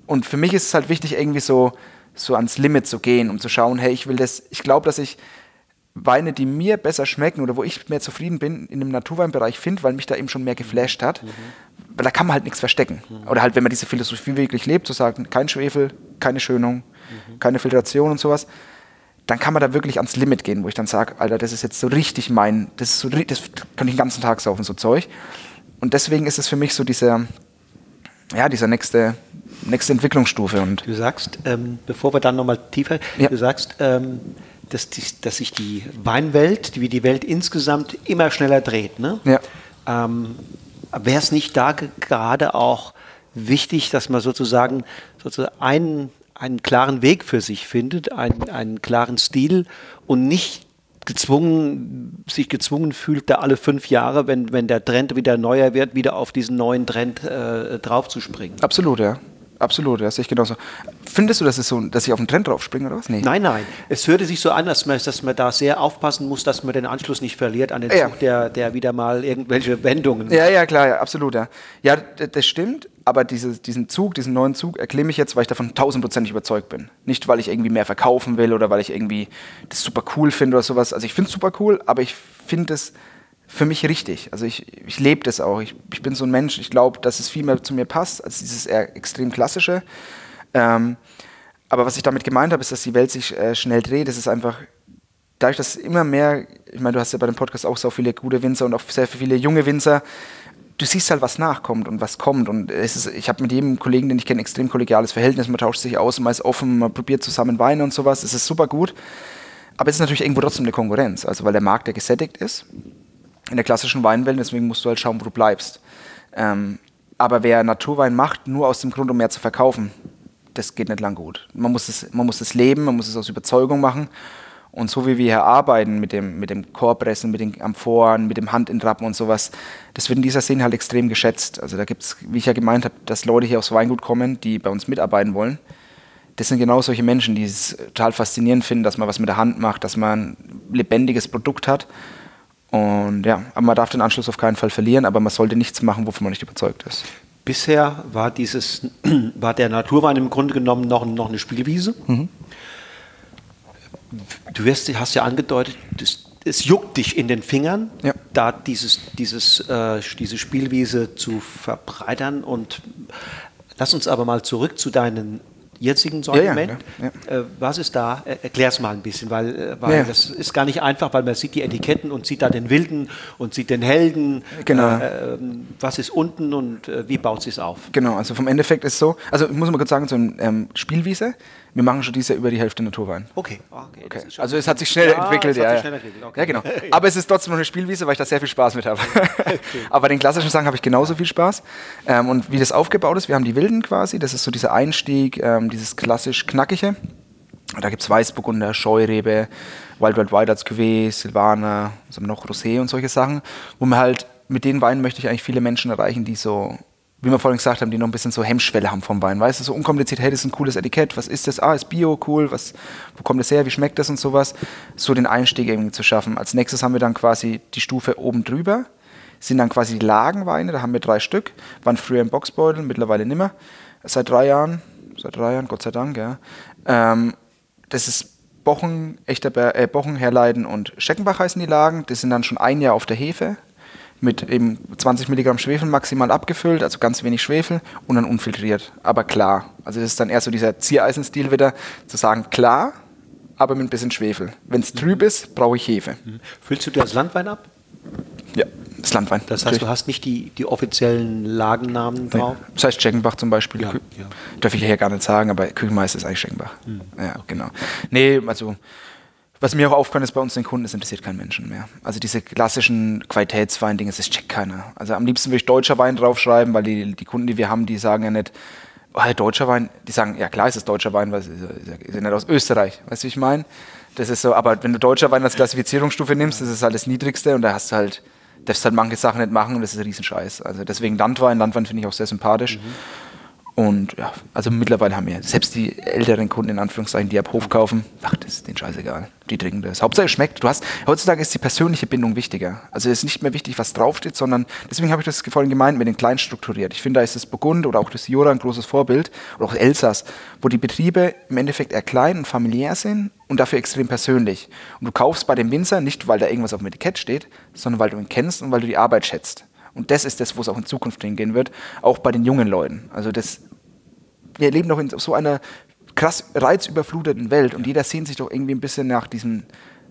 Und für mich ist es halt wichtig, irgendwie so, so ans Limit zu gehen, um zu schauen, hey, ich will das, ich glaube, dass ich Weine, die mir besser schmecken oder wo ich mehr zufrieden bin, in dem Naturweinbereich finde, weil mich da eben schon mehr geflasht hat. Mhm. Weil da kann man halt nichts verstecken. Mhm. Oder halt, wenn man diese Philosophie wirklich lebt, zu sagen, kein Schwefel, keine Schönung, mhm. keine Filtration und sowas, dann kann man da wirklich ans Limit gehen, wo ich dann sage, Alter, das ist jetzt so richtig mein, das ist so, das kann ich den ganzen Tag saufen, so Zeug. Und deswegen ist es für mich so dieser, ja, dieser nächste, nächste Entwicklungsstufe. Und du sagst, ähm, bevor wir dann nochmal tiefer, ja. du sagst, ähm, dass, die, dass sich die Weinwelt, wie die Welt insgesamt immer schneller dreht. Ne? Ja. Ähm, Wäre es nicht da gerade auch wichtig, dass man sozusagen, sozusagen einen, einen klaren Weg für sich findet, einen, einen klaren Stil und nicht gezwungen, sich gezwungen fühlt, da alle fünf Jahre, wenn, wenn der Trend wieder neuer wird, wieder auf diesen neuen Trend äh, draufzuspringen. Absolut, ja. Absolut, das sehe ich genauso. Findest du, dass, es so, dass ich auf den Trend draufspringe oder was? Nee. Nein, nein. Es hörte sich so an, dass man, dass man da sehr aufpassen muss, dass man den Anschluss nicht verliert an den Zug, ja. der, der wieder mal irgendwelche Wendungen Ja, ja, klar, ja, absolut. Ja, ja das stimmt, aber diese, diesen Zug, diesen neuen Zug erklimme ich jetzt, weil ich davon tausendprozentig überzeugt bin. Nicht, weil ich irgendwie mehr verkaufen will oder weil ich irgendwie das super cool finde oder sowas. Also ich finde es super cool, aber ich finde es für mich richtig. Also ich, ich lebe das auch. Ich, ich bin so ein Mensch, ich glaube, dass es viel mehr zu mir passt als dieses eher extrem klassische. Ähm, aber was ich damit gemeint habe, ist, dass die Welt sich äh, schnell dreht. Das ist einfach, dadurch, dass immer mehr, ich meine, du hast ja bei dem Podcast auch so viele gute Winzer und auch sehr viele junge Winzer, du siehst halt, was nachkommt und was kommt. Und es ist, ich habe mit jedem Kollegen, den ich kenne, extrem kollegiales Verhältnis. Man tauscht sich aus, man ist offen, man probiert zusammen Weine und sowas. Es ist super gut. Aber es ist natürlich irgendwo trotzdem eine Konkurrenz. Also, weil der Markt ja gesättigt ist in der klassischen Weinwelt, deswegen musst du halt schauen, wo du bleibst. Ähm, aber wer Naturwein macht, nur aus dem Grund, um mehr zu verkaufen, das geht nicht lang gut. Man muss es, man muss es leben, man muss es aus Überzeugung machen. Und so wie wir hier arbeiten mit dem, mit dem Chorpressen, mit den Amphoren, mit dem Handintrappen und sowas, das wird in dieser Szene halt extrem geschätzt. Also da gibt es, wie ich ja gemeint habe, dass Leute hier aufs Weingut kommen, die bei uns mitarbeiten wollen. Das sind genau solche Menschen, die es total faszinierend finden, dass man was mit der Hand macht, dass man ein lebendiges Produkt hat und ja, aber man darf den Anschluss auf keinen Fall verlieren, aber man sollte nichts machen, wovon man nicht überzeugt ist. Bisher war dieses, war der Naturwein im Grunde genommen noch, noch eine Spielwiese. Mhm. Du wirst, hast ja angedeutet, das, es juckt dich in den Fingern, ja. da dieses, dieses, äh, diese Spielwiese zu verbreitern. Und lass uns aber mal zurück zu deinen jetzigen Sortiment. Ja, ja, äh, was ist da? Erklär es mal ein bisschen, weil, äh, weil das ist gar nicht einfach, weil man sieht die Etiketten und sieht da den Wilden und sieht den Helden. Genau. Äh, was ist unten und äh, wie baut es auf? Genau, also vom Endeffekt ist so, also ich muss mal kurz sagen, so ein ähm, Spielwiese wir machen schon dieses Jahr über die Hälfte Naturwein. Okay. okay. okay. Also es hat sich schnell ja, entwickelt. ja, schnell entwickelt. Okay. ja, genau. Aber es ist trotzdem noch eine Spielwiese, weil ich da sehr viel Spaß mit habe. okay. Aber bei den klassischen Sachen habe ich genauso viel Spaß. Ähm, und wie das aufgebaut ist, wir haben die Wilden quasi, das ist so dieser Einstieg, ähm, dieses klassisch Knackige. Da gibt es Weißburgunder, Scheurebe, Wild Wild Wild als Cuvée, Silvaner, wir noch, Rosé und solche Sachen, wo man halt, mit den Weinen möchte ich eigentlich viele Menschen erreichen, die so, wie wir vorhin gesagt haben, die noch ein bisschen so Hemmschwelle haben vom Wein. Weißt du, so unkompliziert, hey, das ist ein cooles Etikett, was ist das? Ah, ist Bio, cool, was, wo kommt das her, wie schmeckt das und sowas. So den Einstieg irgendwie zu schaffen. Als nächstes haben wir dann quasi die Stufe oben drüber, sind dann quasi die Lagenweine, da haben wir drei Stück, waren früher im Boxbeutel, mittlerweile nimmer, seit drei Jahren, seit drei Jahren, Gott sei Dank, ja. Ähm, das ist Bochen, echter äh, Bochen, Herleiden und Scheckenbach heißen die Lagen. Die sind dann schon ein Jahr auf der Hefe mit eben 20 Milligramm Schwefel maximal abgefüllt, also ganz wenig Schwefel und dann unfiltriert, aber klar. Also das ist dann eher so dieser Ziereisenstil wieder, zu sagen klar, aber mit ein bisschen Schwefel. Wenn es trüb ist, brauche ich Hefe. Mhm. Füllst du dir das Landwein ab? Ja, das Landwein. Das heißt, natürlich. du hast nicht die, die offiziellen Lagennamen drauf? Nee. Das heißt Scheckenbach zum Beispiel. Ja, ja. Darf ich hier gar nicht sagen, aber Küchenmeister ist eigentlich Scheckenbach. Mhm. Ja, okay. genau. Nee, also was mir auch aufgefallen ist bei uns den Kunden, es interessiert keinen Menschen mehr. Also diese klassischen Qualitätswein-Dinge, das checkt keiner. Also am liebsten würde ich deutscher Wein draufschreiben, weil die, die Kunden, die wir haben, die sagen ja nicht, oh, deutscher Wein, die sagen, ja klar ist es deutscher Wein, weil ist, ist ja nicht aus Österreich. Weißt du, wie ich meine? Das ist so, aber wenn du deutscher Wein als Klassifizierungsstufe nimmst, das ist halt das Niedrigste und da hast du halt, darfst halt manche Sachen nicht machen und das ist ein Riesenscheiß. Also deswegen Landwein, Landwein finde ich auch sehr sympathisch. Mhm. Und ja, also mittlerweile haben wir selbst die älteren Kunden in Anführungszeichen, die ab Hof kaufen, ach, das ist denen scheißegal. Die trinken das. Hauptsache es schmeckt. Du hast, heutzutage ist die persönliche Bindung wichtiger. Also es ist nicht mehr wichtig, was draufsteht, sondern deswegen habe ich das vorhin gemeint mit den kleinen strukturiert. Ich finde, da ist das Burgund oder auch das Jura ein großes Vorbild oder auch Elsass, wo die Betriebe im Endeffekt eher klein und familiär sind und dafür extrem persönlich. Und du kaufst bei dem Winzer nicht, weil da irgendwas auf dem Etikett steht, sondern weil du ihn kennst und weil du die Arbeit schätzt. Und das ist das, wo es auch in Zukunft hingehen wird, auch bei den jungen Leuten. Also das, wir leben doch in so einer krass reizüberfluteten Welt und jeder sehnt sich doch irgendwie ein bisschen nach diesem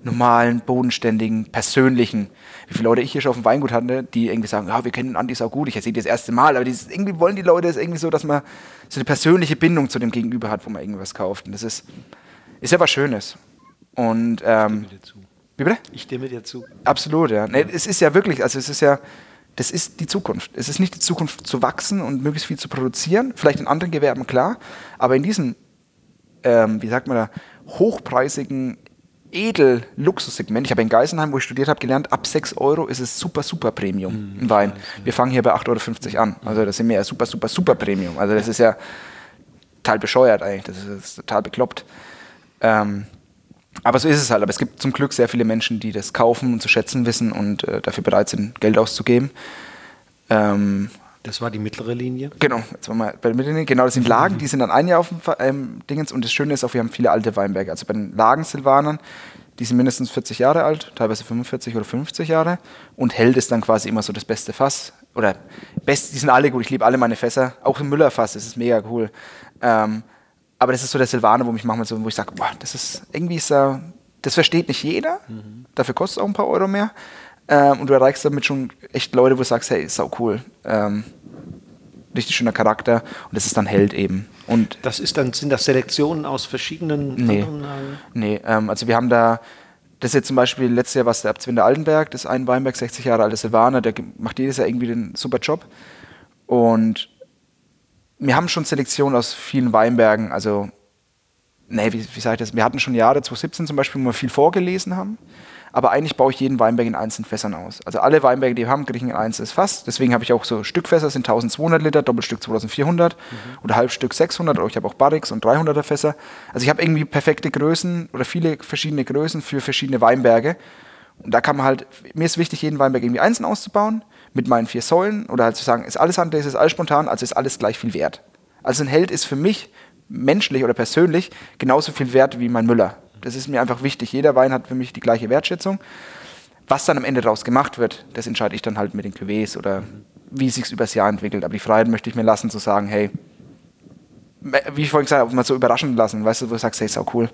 normalen, bodenständigen, persönlichen. Wie viele Leute ich hier schon auf dem Weingut hatte, die irgendwie sagen, ja, wir kennen Andi auch gut, ich erzähle das erste Mal, aber dieses, irgendwie wollen die Leute es irgendwie so, dass man so eine persönliche Bindung zu dem Gegenüber hat, wo man irgendwas kauft. Und das ist, ist ja was Schönes. Und ähm, ich stimme dir zu. Wie bitte? Ich stimme dir zu. Absolut, ja. Nee, es ist ja wirklich, also es ist ja, das ist die Zukunft. Es ist nicht die Zukunft zu wachsen und möglichst viel zu produzieren, vielleicht in anderen Gewerben klar, aber in diesem, ähm, wie sagt man da, hochpreisigen Edel-Luxussegment. Ich habe in Geisenheim, wo ich studiert habe, gelernt, ab 6 Euro ist es super, super Premium mhm, Wein. Wir fangen hier bei 8,50 Euro an. Also das sind wir ja super, super, super Premium. Also das ist ja total bescheuert eigentlich. Das ist, das ist total bekloppt. Ähm, aber so ist es halt. Aber es gibt zum Glück sehr viele Menschen, die das kaufen und zu schätzen wissen und äh, dafür bereit sind, Geld auszugeben. Ähm, das war die mittlere Linie? Genau, jetzt waren wir bei der mittleren Linie. Genau, das sind Lagen, die sind dann ein Jahr auf dem ähm, Dingens. Und das Schöne ist auch, wir haben viele alte Weinberge. Also bei den Lagen-Silvanern, die sind mindestens 40 Jahre alt, teilweise 45 oder 50 Jahre. Und Held ist dann quasi immer so das beste Fass. Oder best, die sind alle gut, ich liebe alle meine Fässer. Auch im Müller-Fass, das ist mega cool. Ähm, aber das ist so der Silvaner, wo mich manchmal so, wo ich sage, boah, das ist irgendwie ist uh, das versteht nicht jeder. Mhm. Dafür kostet es auch ein paar Euro mehr. Ähm, und du erreichst damit schon echt Leute, wo du sagst, hey, ist sau cool. Ähm, richtig schöner Charakter und das ist dann Held eben. Und das ist dann, sind das Selektionen aus verschiedenen nee, anderen? Nee, ähm, also wir haben da, das ist jetzt zum Beispiel letztes Jahr was der Abzwinder Altenberg, das ist ein Weinberg, 60 Jahre alter Silvaner, der macht jedes Jahr irgendwie den super Job. Und wir haben schon Selektionen aus vielen Weinbergen, also, nee, wie, wie sage ich das? Wir hatten schon Jahre, 2017 zum Beispiel, wo wir viel vorgelesen haben, aber eigentlich baue ich jeden Weinberg in einzelnen Fässern aus. Also alle Weinberge, die wir haben, kriegen ein einzelnes Fass. Deswegen habe ich auch so Stückfässer, sind 1200 Liter, Doppelstück 2400 mhm. oder Halbstück 600 oder ich habe auch Barrix und 300er Fässer. Also ich habe irgendwie perfekte Größen oder viele verschiedene Größen für verschiedene Weinberge. Und da kann man halt, mir ist wichtig, jeden Weinberg irgendwie einzeln auszubauen mit meinen vier Säulen oder halt zu sagen, ist alles anders, ist alles spontan, also ist alles gleich viel wert. Also ein Held ist für mich menschlich oder persönlich genauso viel wert wie mein Müller. Das ist mir einfach wichtig. Jeder Wein hat für mich die gleiche Wertschätzung. Was dann am Ende daraus gemacht wird, das entscheide ich dann halt mit den Cuvées oder wie es sich übers Jahr entwickelt. Aber die Freiheit möchte ich mir lassen, zu sagen, hey, wie ich vorhin gesagt habe, mal so überraschen lassen, weißt du, wo du sagst, hey, ist auch cool.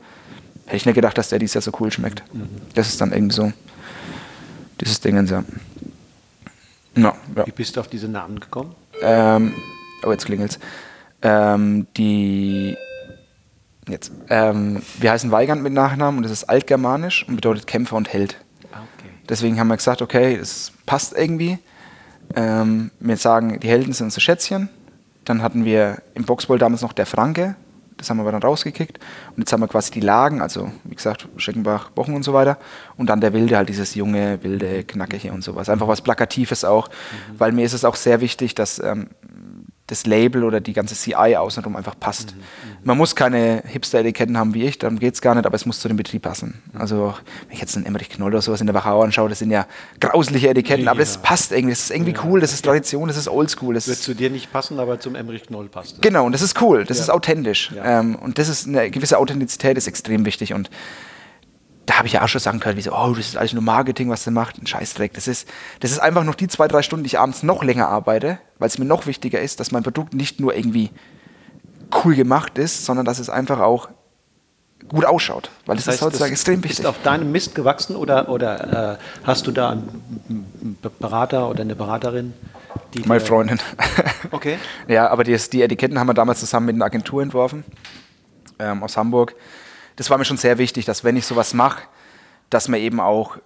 Hätte ich nicht gedacht, dass der dieses Jahr so cool schmeckt. Mhm. Das ist dann irgendwie so dieses Ding, ja. No, ja. Wie bist du auf diese Namen gekommen? Ähm, oh, jetzt klingelt's. Ähm, die jetzt, ähm, wir heißen Weigand mit Nachnamen und das ist altgermanisch und bedeutet Kämpfer und Held. Ah, okay. Deswegen haben wir gesagt, okay, es passt irgendwie. Ähm, wir sagen, die Helden sind unsere Schätzchen. Dann hatten wir im Boxball damals noch der Franke. Das haben wir dann rausgekickt. Und jetzt haben wir quasi die Lagen, also wie gesagt, Scheckenbach, Bochen und so weiter. Und dann der Wilde, halt dieses junge, wilde, knackige und sowas. Einfach was Plakatives auch, mhm. weil mir ist es auch sehr wichtig, dass ähm, das Label oder die ganze CI außenrum einfach passt. Mhm, Man muss keine Hipster-Etiketten haben wie ich, darum geht es gar nicht, aber es muss zu dem Betrieb passen. Also, wenn ich jetzt einen Emmerich Knoll oder sowas in der Wachau anschaue, das sind ja grausliche Etiketten, ja. aber das passt irgendwie, das ist irgendwie ja. cool, das ist Tradition, das ist oldschool. Das wird zu dir nicht passen, aber zum Emmerich Knoll passt. Genau, und das ist cool, das ja. ist authentisch. Ähm, und das ist eine gewisse Authentizität ist extrem wichtig und da habe ich ja auch schon sagen können, wie so, oh, das ist alles nur Marketing, was der macht, ein Scheißdreck. Das ist, das ist einfach noch die zwei, drei Stunden, die ich abends noch länger arbeite, weil es mir noch wichtiger ist, dass mein Produkt nicht nur irgendwie cool gemacht ist, sondern dass es einfach auch gut ausschaut, weil das, das heißt, ist heutzutage extrem wichtig. Ist auf deinem Mist gewachsen oder, oder äh, hast du da einen Berater oder eine Beraterin? Die Meine Freundin. Okay. ja, aber die, die Etiketten haben wir damals zusammen mit einer Agentur entworfen ähm, aus Hamburg das war mir schon sehr wichtig, dass wenn ich sowas mache, dass man eben auch,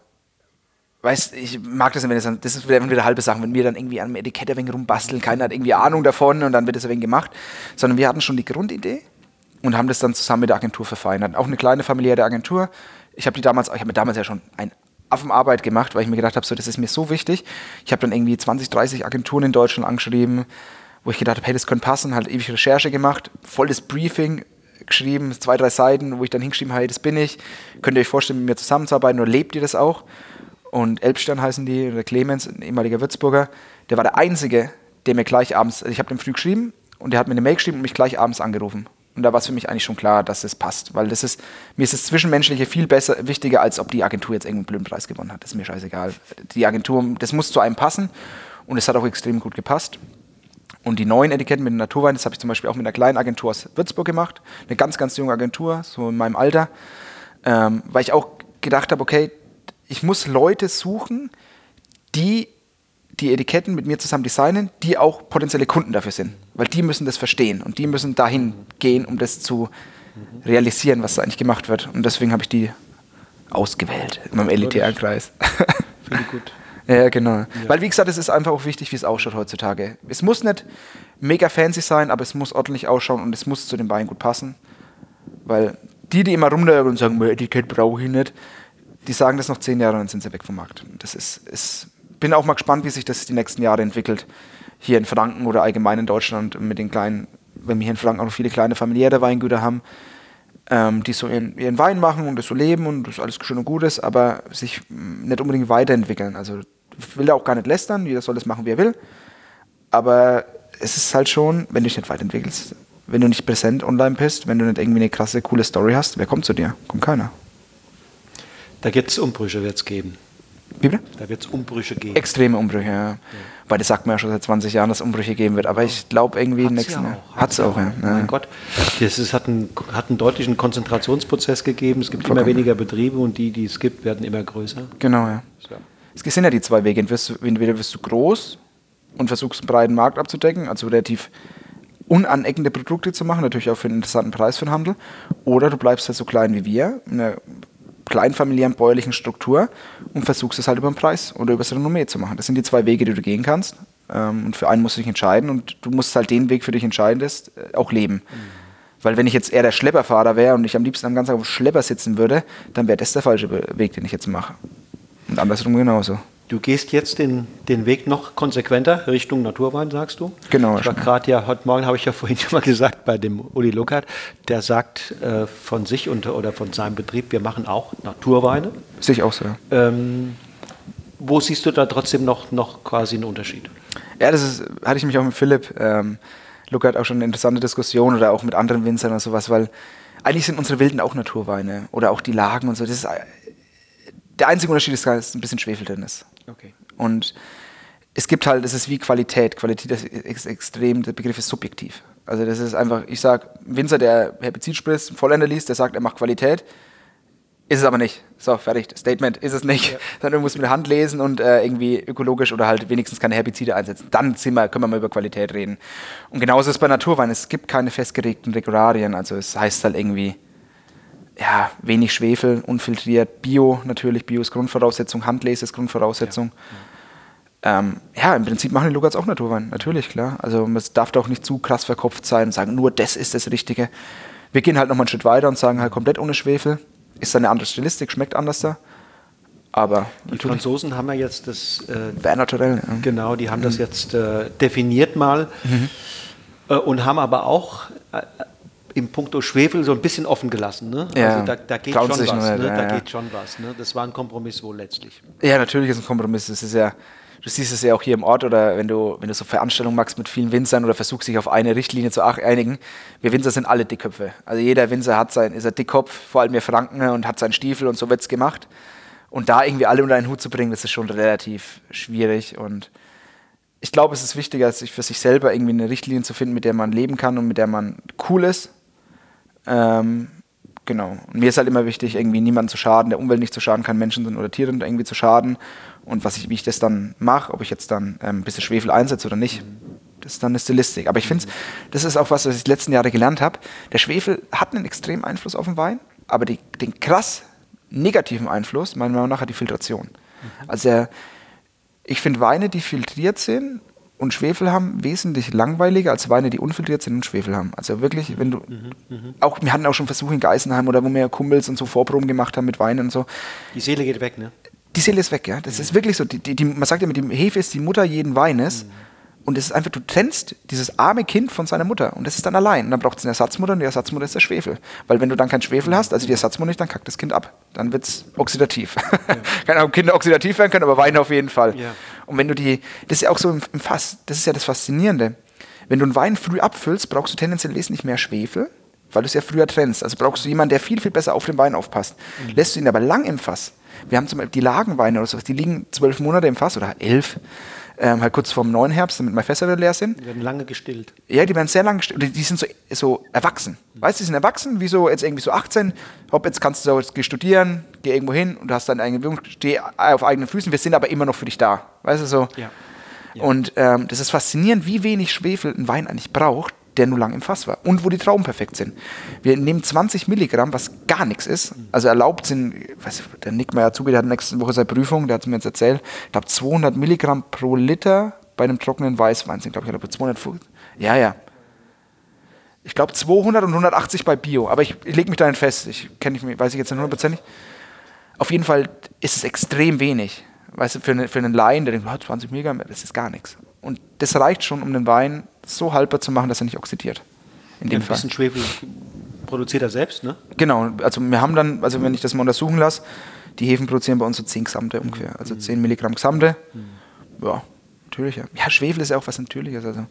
weißt ich mag das, wenn das, das ist wieder, wieder halbe Sachen, wenn wir dann irgendwie an einem Etikett ein wenig rumbasteln, keiner hat irgendwie Ahnung davon und dann wird das ein wenig gemacht, sondern wir hatten schon die Grundidee und haben das dann zusammen mit der Agentur verfeinert. Auch eine kleine familiäre Agentur. Ich habe die damals, ich habe mir damals ja schon ein Affenarbeit gemacht, weil ich mir gedacht habe, so, das ist mir so wichtig. Ich habe dann irgendwie 20, 30 Agenturen in Deutschland angeschrieben, wo ich gedacht habe, hey, das könnte passen, halt ewig Recherche gemacht, volles Briefing, geschrieben, zwei, drei Seiten, wo ich dann hingeschrieben habe, hey, das bin ich. Könnt ihr euch vorstellen, mit mir zusammenzuarbeiten oder lebt ihr das auch? Und Elbstern heißen die, der Clemens, ein ehemaliger Würzburger, der war der Einzige, der mir gleich abends, also ich habe dem früh geschrieben und der hat mir eine Mail geschrieben und mich gleich abends angerufen. Und da war es für mich eigentlich schon klar, dass es passt, weil das ist, mir ist das Zwischenmenschliche viel besser, wichtiger, als ob die Agentur jetzt irgendeinen blöden Preis gewonnen hat. Das ist mir scheißegal. Die Agentur, das muss zu einem passen und es hat auch extrem gut gepasst. Und die neuen Etiketten mit dem Naturwein, das habe ich zum Beispiel auch mit einer kleinen Agentur aus Würzburg gemacht. Eine ganz, ganz junge Agentur, so in meinem Alter. Ähm, weil ich auch gedacht habe, okay, ich muss Leute suchen, die die Etiketten mit mir zusammen designen, die auch potenzielle Kunden dafür sind. Weil die müssen das verstehen und die müssen dahin gehen, um das zu realisieren, was da eigentlich gemacht wird. Und deswegen habe ich die ausgewählt in meinem elitären Kreis. Finde ich gut. Ja, genau. Ja. Weil, wie gesagt, es ist einfach auch wichtig, wie es ausschaut heutzutage. Es muss nicht mega fancy sein, aber es muss ordentlich ausschauen und es muss zu den Beinen gut passen. Weil die, die immer rumlaufen und sagen, Etikett brauche ich nicht, die sagen das noch zehn Jahre und dann sind sie weg vom Markt. Das ist, ist, bin auch mal gespannt, wie sich das die nächsten Jahre entwickelt. Hier in Franken oder allgemein in Deutschland mit den kleinen, wenn wir hier in Franken auch noch viele kleine familiäre Weingüter haben, ähm, die so ihren, ihren, Wein machen und das so leben und das alles schön und gut ist, aber sich nicht unbedingt weiterentwickeln. Also will da auch gar nicht lästern, jeder soll das machen, wie er will. Aber es ist halt schon, wenn du dich nicht weiterentwickelst, wenn du nicht präsent online bist, wenn du nicht irgendwie eine krasse, coole Story hast, wer kommt zu dir? Kommt keiner. Da gibt es Umbrüche, wird es geben. Wie bitte? Da wird es Umbrüche geben. Extreme Umbrüche, ja. ja. Weil das sagt man ja schon seit 20 Jahren, dass es Umbrüche geben wird. Aber ich glaube irgendwie Hat's nächsten ja Hat es auch, ja. Mein ja. Gott. Es hat einen, hat einen deutlichen Konzentrationsprozess gegeben. Es gibt Vollkommen. immer weniger Betriebe und die, die es gibt, werden immer größer. Genau, ja. So. Es sind ja die zwei Wege. Entweder wirst du groß und versuchst einen breiten Markt abzudecken, also relativ unaneckende Produkte zu machen, natürlich auch für einen interessanten Preis für den Handel. Oder du bleibst halt so klein wie wir, in einer kleinfamiliären bäuerlichen Struktur und versuchst es halt über den Preis oder über das Renommee zu machen. Das sind die zwei Wege, die du gehen kannst. Ähm, und für einen musst du dich entscheiden und du musst halt den Weg für dich entscheiden, das äh, auch leben. Mhm. Weil wenn ich jetzt eher der Schlepperfahrer wäre und ich am liebsten am ganzen Tag auf dem Schlepper sitzen würde, dann wäre das der falsche Weg, den ich jetzt mache. Und andersrum genauso. Du gehst jetzt den, den Weg noch konsequenter Richtung Naturwein, sagst du? Genau. Ich war gerade ja, heute Morgen habe ich ja vorhin schon mal gesagt, bei dem Uli Luckert, der sagt äh, von sich und, oder von seinem Betrieb, wir machen auch Naturweine. Sehe ich auch so, ja. Ähm, wo siehst du da trotzdem noch, noch quasi einen Unterschied? Ja, das ist, hatte ich mich auch mit Philipp. Ähm, Luckert auch schon eine interessante Diskussion oder auch mit anderen Winzern oder sowas, weil eigentlich sind unsere Wilden auch Naturweine oder auch die Lagen und so. Das ist der einzige Unterschied ist, dass ein bisschen Schwefel drin ist. Okay. Und es gibt halt, das ist wie Qualität. Qualität ist extrem, der Begriff ist subjektiv. Also das ist einfach, ich sage, Winzer, der Herbizid spritzt, Vollender liest, der sagt, er macht Qualität. Ist es aber nicht. So, fertig. Statement ist es nicht. Ja. Sondern du musst mit der Hand lesen und äh, irgendwie ökologisch oder halt wenigstens keine Herbizide einsetzen. Dann wir, können wir mal über Qualität reden. Und genauso ist es bei Naturwein. Es gibt keine festgelegten Regularien. Also es heißt halt irgendwie, ja, wenig Schwefel, unfiltriert, Bio natürlich, Bio ist Grundvoraussetzung, Handlese ist Grundvoraussetzung. Ja, ja. Ähm, ja im Prinzip machen die Lugats auch Naturwein, natürlich, klar. Also es darf doch nicht zu krass verkopft sein und sagen, nur das ist das Richtige. Wir gehen halt nochmal einen Schritt weiter und sagen halt komplett ohne Schwefel. Ist eine andere Stilistik, schmeckt anders da. Aber die Franzosen haben ja jetzt das. Äh, naturell. Ja. Genau, die haben mhm. das jetzt äh, definiert mal mhm. äh, und haben aber auch äh, im Punkto Schwefel so ein bisschen offen gelassen. Ne? Ja. Also da, da geht schon was. Ne? ja, da geht schon was. Ne? Das war ein Kompromiss wohl letztlich. Ja, natürlich ist ein Kompromiss. Das ist ja du siehst es ja auch hier im Ort oder wenn du, wenn du so Veranstaltungen machst mit vielen Winzern oder versuchst dich auf eine Richtlinie zu einigen. Wir Winzer sind alle Dickköpfe. Also jeder Winzer hat sein, ist ein Dickkopf, vor allem wir Franken und hat seinen Stiefel und so wird es gemacht. Und da irgendwie alle unter einen Hut zu bringen, das ist schon relativ schwierig und ich glaube, es ist wichtiger, sich für sich selber irgendwie eine Richtlinie zu finden, mit der man leben kann und mit der man cool ist. Ähm, genau. Und mir ist halt immer wichtig, irgendwie niemandem zu schaden, der Umwelt nicht zu schaden kann, Menschen oder Tieren irgendwie zu schaden und was ich, wie ich das dann mache, ob ich jetzt dann ähm, ein bisschen Schwefel einsetze oder nicht, das ist dann eine Stilistik. Aber ich finde, das ist auch was, was ich die letzten Jahre gelernt habe. Der Schwefel hat einen extremen Einfluss auf den Wein, aber die, den krass negativen Einfluss, meiner Meinung nach, hat die Filtration. Mhm. Also ich finde Weine, die filtriert sind und Schwefel haben, wesentlich langweiliger als Weine, die unfiltriert sind und Schwefel haben. Also wirklich, wenn du, mhm, mhm. auch, wir hatten auch schon Versuche in Geisenheim oder wo wir Kumpels und so Vorproben gemacht haben mit Weinen und so. Die Seele geht weg, ne? die Seele ist weg, ja. Das mhm. ist wirklich so. Die, die, die, man sagt ja, mit dem Hefe ist die Mutter jeden Weines. Mhm. Und es ist einfach, du trennst dieses arme Kind von seiner Mutter und das ist dann allein. Und dann braucht es eine Ersatzmutter und die Ersatzmutter ist der Schwefel. Weil wenn du dann keinen Schwefel hast, also die Ersatzmutter nicht, dann kackt das Kind ab. Dann wird es oxidativ. Ja. Keine Ahnung, Kinder oxidativ werden können, aber Weine auf jeden Fall. Ja. Und wenn du die, das ist ja auch so im, im Fass, das ist ja das Faszinierende. Wenn du einen Wein früh abfüllst, brauchst du tendenziell wesentlich mehr Schwefel, weil du es ja früher trennst. Also brauchst du jemanden, der viel, viel besser auf den Wein aufpasst. Mhm. Lässt du ihn aber lang im Fass, wir haben zum Beispiel die Lagenweine oder sowas, die liegen zwölf Monate im Fass oder elf. Ähm, halt kurz vorm neuen Herbst, damit meine Fässer wieder leer sind. Die werden lange gestillt. Ja, die werden sehr lange gestillt. Die, die sind so, so erwachsen. Mhm. Weißt du, die sind erwachsen, wie so jetzt irgendwie so 18. Hopp, jetzt kannst du so jetzt geh studieren, geh irgendwo hin und du hast deine eigene Bewegung, steh auf eigenen Füßen. Wir sind aber immer noch für dich da. Weißt du so? Ja. ja. Und ähm, das ist faszinierend, wie wenig Schwefel ein Wein eigentlich braucht, der nur lang im Fass war und wo die Trauben perfekt sind. Wir nehmen 20 Milligramm, was gar nichts ist. Also erlaubt sind, weiß, der Nick Meyer-Zuge, der hat nächste Woche seine Prüfung, der hat mir jetzt erzählt, ich glaube 200 Milligramm pro Liter bei einem trockenen Weißwein sind, glaube ich, oder 250. Ja, ja. Ich glaube 200 und 180 bei Bio, aber ich, ich lege mich da nicht fest. Ich kenne ich, weiß ich jetzt nicht hundertprozentig. Auf jeden Fall ist es extrem wenig. Weißt du, für, eine, für einen Laien, der denkt, oh, 20 Milligramm, das ist gar nichts. Und das reicht schon, um den Wein so haltbar zu machen, dass er nicht oxidiert. In dem ja, ein Fall. bisschen Schwefel produziert er selbst, ne? Genau, also wir haben dann, also wenn ich das mal untersuchen lasse, die Hefen produzieren bei uns so 10 Gesamte ungefähr, also 10 mhm. Milligramm Gesamte. Mhm. Ja, natürlich. Ja, Schwefel ist ja auch was Natürliches. Also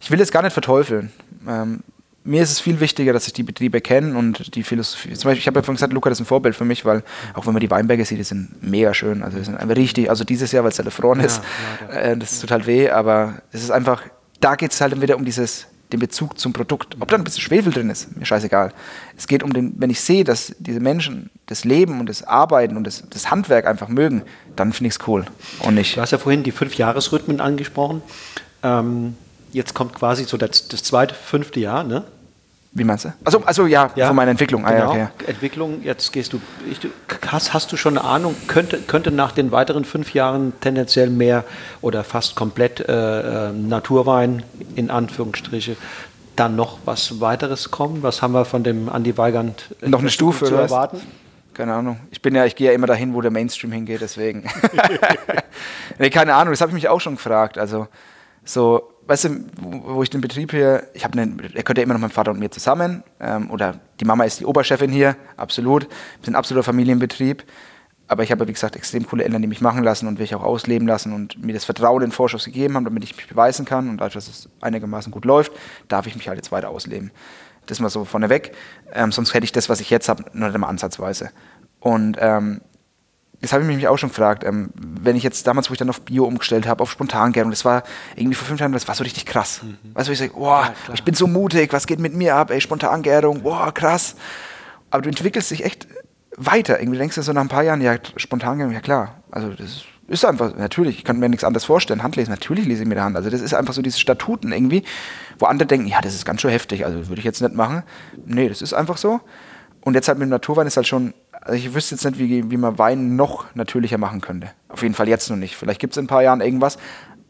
ich will es gar nicht verteufeln. Ähm, mir ist es viel wichtiger, dass ich die Betriebe kenne und die Philosophie. Zum Beispiel, ich habe ja vorhin gesagt, Luca, das ist ein Vorbild für mich, weil auch wenn man die Weinberge sieht, die sind mega schön. Also die sind einfach richtig, also dieses Jahr, weil es halt erfroren ist, ja, äh, das tut halt weh, aber es ist einfach, da geht es halt dann wieder um dieses, den Bezug zum Produkt. Ob da ein bisschen Schwefel drin ist, mir scheißegal. Es geht um den, wenn ich sehe, dass diese Menschen das Leben und das Arbeiten und das, das Handwerk einfach mögen, dann finde ich es cool. Und nicht. Du hast ja vorhin die Fünf-Jahres-Rhythmen angesprochen. Ähm, jetzt kommt quasi so das, das zweite, fünfte Jahr, ne? Wie meinst du? Also, also ja, ja, von meiner Entwicklung. Ah, genau, okay. Entwicklung, jetzt gehst du, ich, hast, hast du schon eine Ahnung, könnte, könnte nach den weiteren fünf Jahren tendenziell mehr oder fast komplett äh, äh Naturwein, in Anführungsstriche, dann noch was weiteres kommen? Was haben wir von dem Andi Weigand noch eine Stufe zu erwarten? Keine Ahnung. Ich bin ja, ich gehe ja immer dahin, wo der Mainstream hingeht, deswegen. nee, keine Ahnung, das habe ich mich auch schon gefragt. Also so weißt du, wo ich den Betrieb hier, ich habe einen, er gehört ja immer noch meinem Vater und mir zusammen, ähm, oder die Mama ist die Oberchefin hier, absolut. Wir sind ein absoluter Familienbetrieb. Aber ich habe, wie gesagt, extrem coole Eltern, die mich machen lassen und mich auch ausleben lassen und mir das Vertrauen in Vorschuss gegeben haben, damit ich mich beweisen kann. Und dadurch, dass es einigermaßen gut läuft, darf ich mich halt jetzt weiter ausleben. Das mal so vorneweg. Ähm, sonst hätte ich das, was ich jetzt habe, nur nicht einmal ansatzweise. Und ähm, das habe ich mich auch schon gefragt, ähm, wenn ich jetzt damals, wo ich dann auf Bio umgestellt habe, auf Spontangärung, das war irgendwie vor fünf Jahren, das war so richtig krass. Mhm. Weißt du, ich sage, boah, ja, ich bin so mutig, was geht mit mir ab, ey, Spontangärung, boah, krass. Aber du entwickelst dich echt weiter. Irgendwie denkst du so nach ein paar Jahren, ja, Spontangärung, ja klar. Also das ist einfach, natürlich, ich kann mir nichts anderes vorstellen. Handlesen, natürlich lese ich mir die Hand. Also das ist einfach so diese Statuten irgendwie, wo andere denken, ja, das ist ganz schön heftig, also würde ich jetzt nicht machen. Nee, das ist einfach so. Und jetzt halt mit dem Naturwein ist halt schon also ich wüsste jetzt nicht, wie, wie man Wein noch natürlicher machen könnte. Auf jeden Fall jetzt noch nicht. Vielleicht gibt es in ein paar Jahren irgendwas.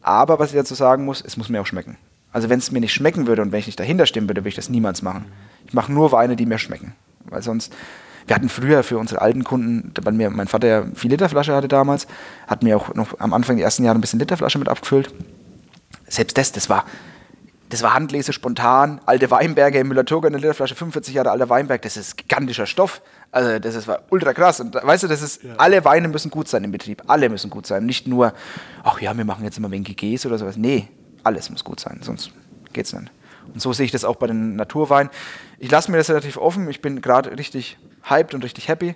Aber was ich dazu sagen muss, es muss mir auch schmecken. Also wenn es mir nicht schmecken würde und wenn ich nicht dahinter stehen würde, würde ich das niemals machen. Ich mache nur Weine, die mir schmecken. Weil sonst, wir hatten früher für unsere alten Kunden, weil mir mein Vater ja viel Literflasche hatte damals, hat mir auch noch am Anfang die ersten Jahre ein bisschen Literflasche mit abgefüllt. Selbst das, das war, das war Handlese spontan, alte Weinberge in Müller-Thurgau in der Literflasche, 45 Jahre alter Weinberg, das ist gigantischer Stoff. Also das ist, war ultra krass. Und weißt du, das ist, ja. alle Weine müssen gut sein im Betrieb. Alle müssen gut sein. Nicht nur, ach ja, wir machen jetzt immer wegen GGs oder sowas. Nee, alles muss gut sein, sonst geht's nicht. Und so sehe ich das auch bei den Naturweinen. Ich lasse mir das relativ offen. Ich bin gerade richtig hyped und richtig happy.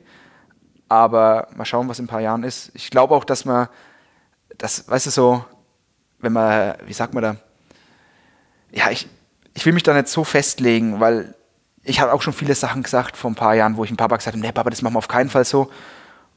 Aber mal schauen, was in ein paar Jahren ist. Ich glaube auch, dass man, das, weißt du, so, wenn man, wie sagt man da, ja, ich, ich will mich da nicht so festlegen, weil ich habe auch schon viele Sachen gesagt vor ein paar Jahren, wo ich dem Papa gesagt habe, nee, Papa, das machen wir auf keinen Fall so.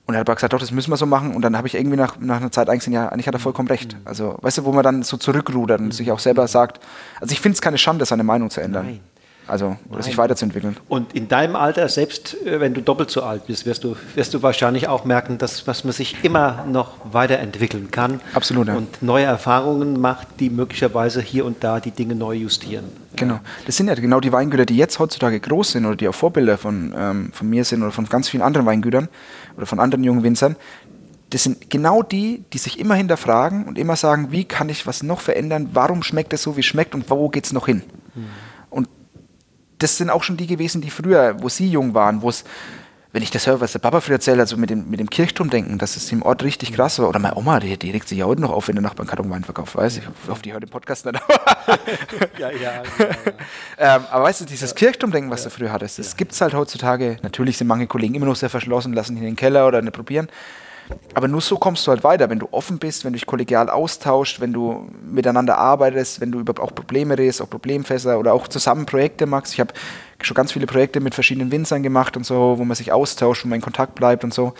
Und er hat aber gesagt, doch, das müssen wir so machen. Und dann habe ich irgendwie nach, nach einer Zeit eigentlich gesehen, ja, eigentlich hat er vollkommen recht. Mhm. Also, weißt du, wo man dann so zurückrudert und sich auch selber sagt, also ich finde es keine Schande, seine Meinung zu ändern. Nein. Also, oder sich weiterzuentwickeln. Und in deinem Alter, selbst äh, wenn du doppelt so alt bist, wirst du, wirst du wahrscheinlich auch merken, dass, dass man sich immer noch weiterentwickeln kann. Absolut. Ja. Und neue Erfahrungen macht, die möglicherweise hier und da die Dinge neu justieren. Genau. Das sind ja genau die Weingüter, die jetzt heutzutage groß sind oder die auch Vorbilder von, ähm, von mir sind oder von ganz vielen anderen Weingütern oder von anderen jungen Winzern. Das sind genau die, die sich immer hinterfragen und immer sagen, wie kann ich was noch verändern, warum schmeckt es so, wie es schmeckt und wo geht es noch hin. Mhm das sind auch schon die gewesen, die früher, wo sie jung waren, wo es, wenn ich das höre, was der Papa früher erzählt, also mit dem, mit dem Kirchturm denken, dass es im Ort richtig krass war. Oder meine Oma, die, die regt sich ja heute noch auf, wenn der Nachbar einen Karton Wein verkauft, weiß ich. Hoffe, die hört den Podcast nicht. ja, ja, ja, ja. ähm, aber weißt du, dieses ja. Kirchturmdenken, was du früher hattest, das ja. gibt es halt heutzutage. Natürlich sind manche Kollegen immer noch sehr verschlossen, lassen ihn in den Keller oder nicht probieren. Aber nur so kommst du halt weiter, wenn du offen bist, wenn du dich kollegial austauscht, wenn du miteinander arbeitest, wenn du über auch Probleme redest, auch Problemfässer oder auch zusammen Projekte machst. Ich habe schon ganz viele Projekte mit verschiedenen Winzern gemacht und so, wo man sich austauscht, wo man in Kontakt bleibt und so.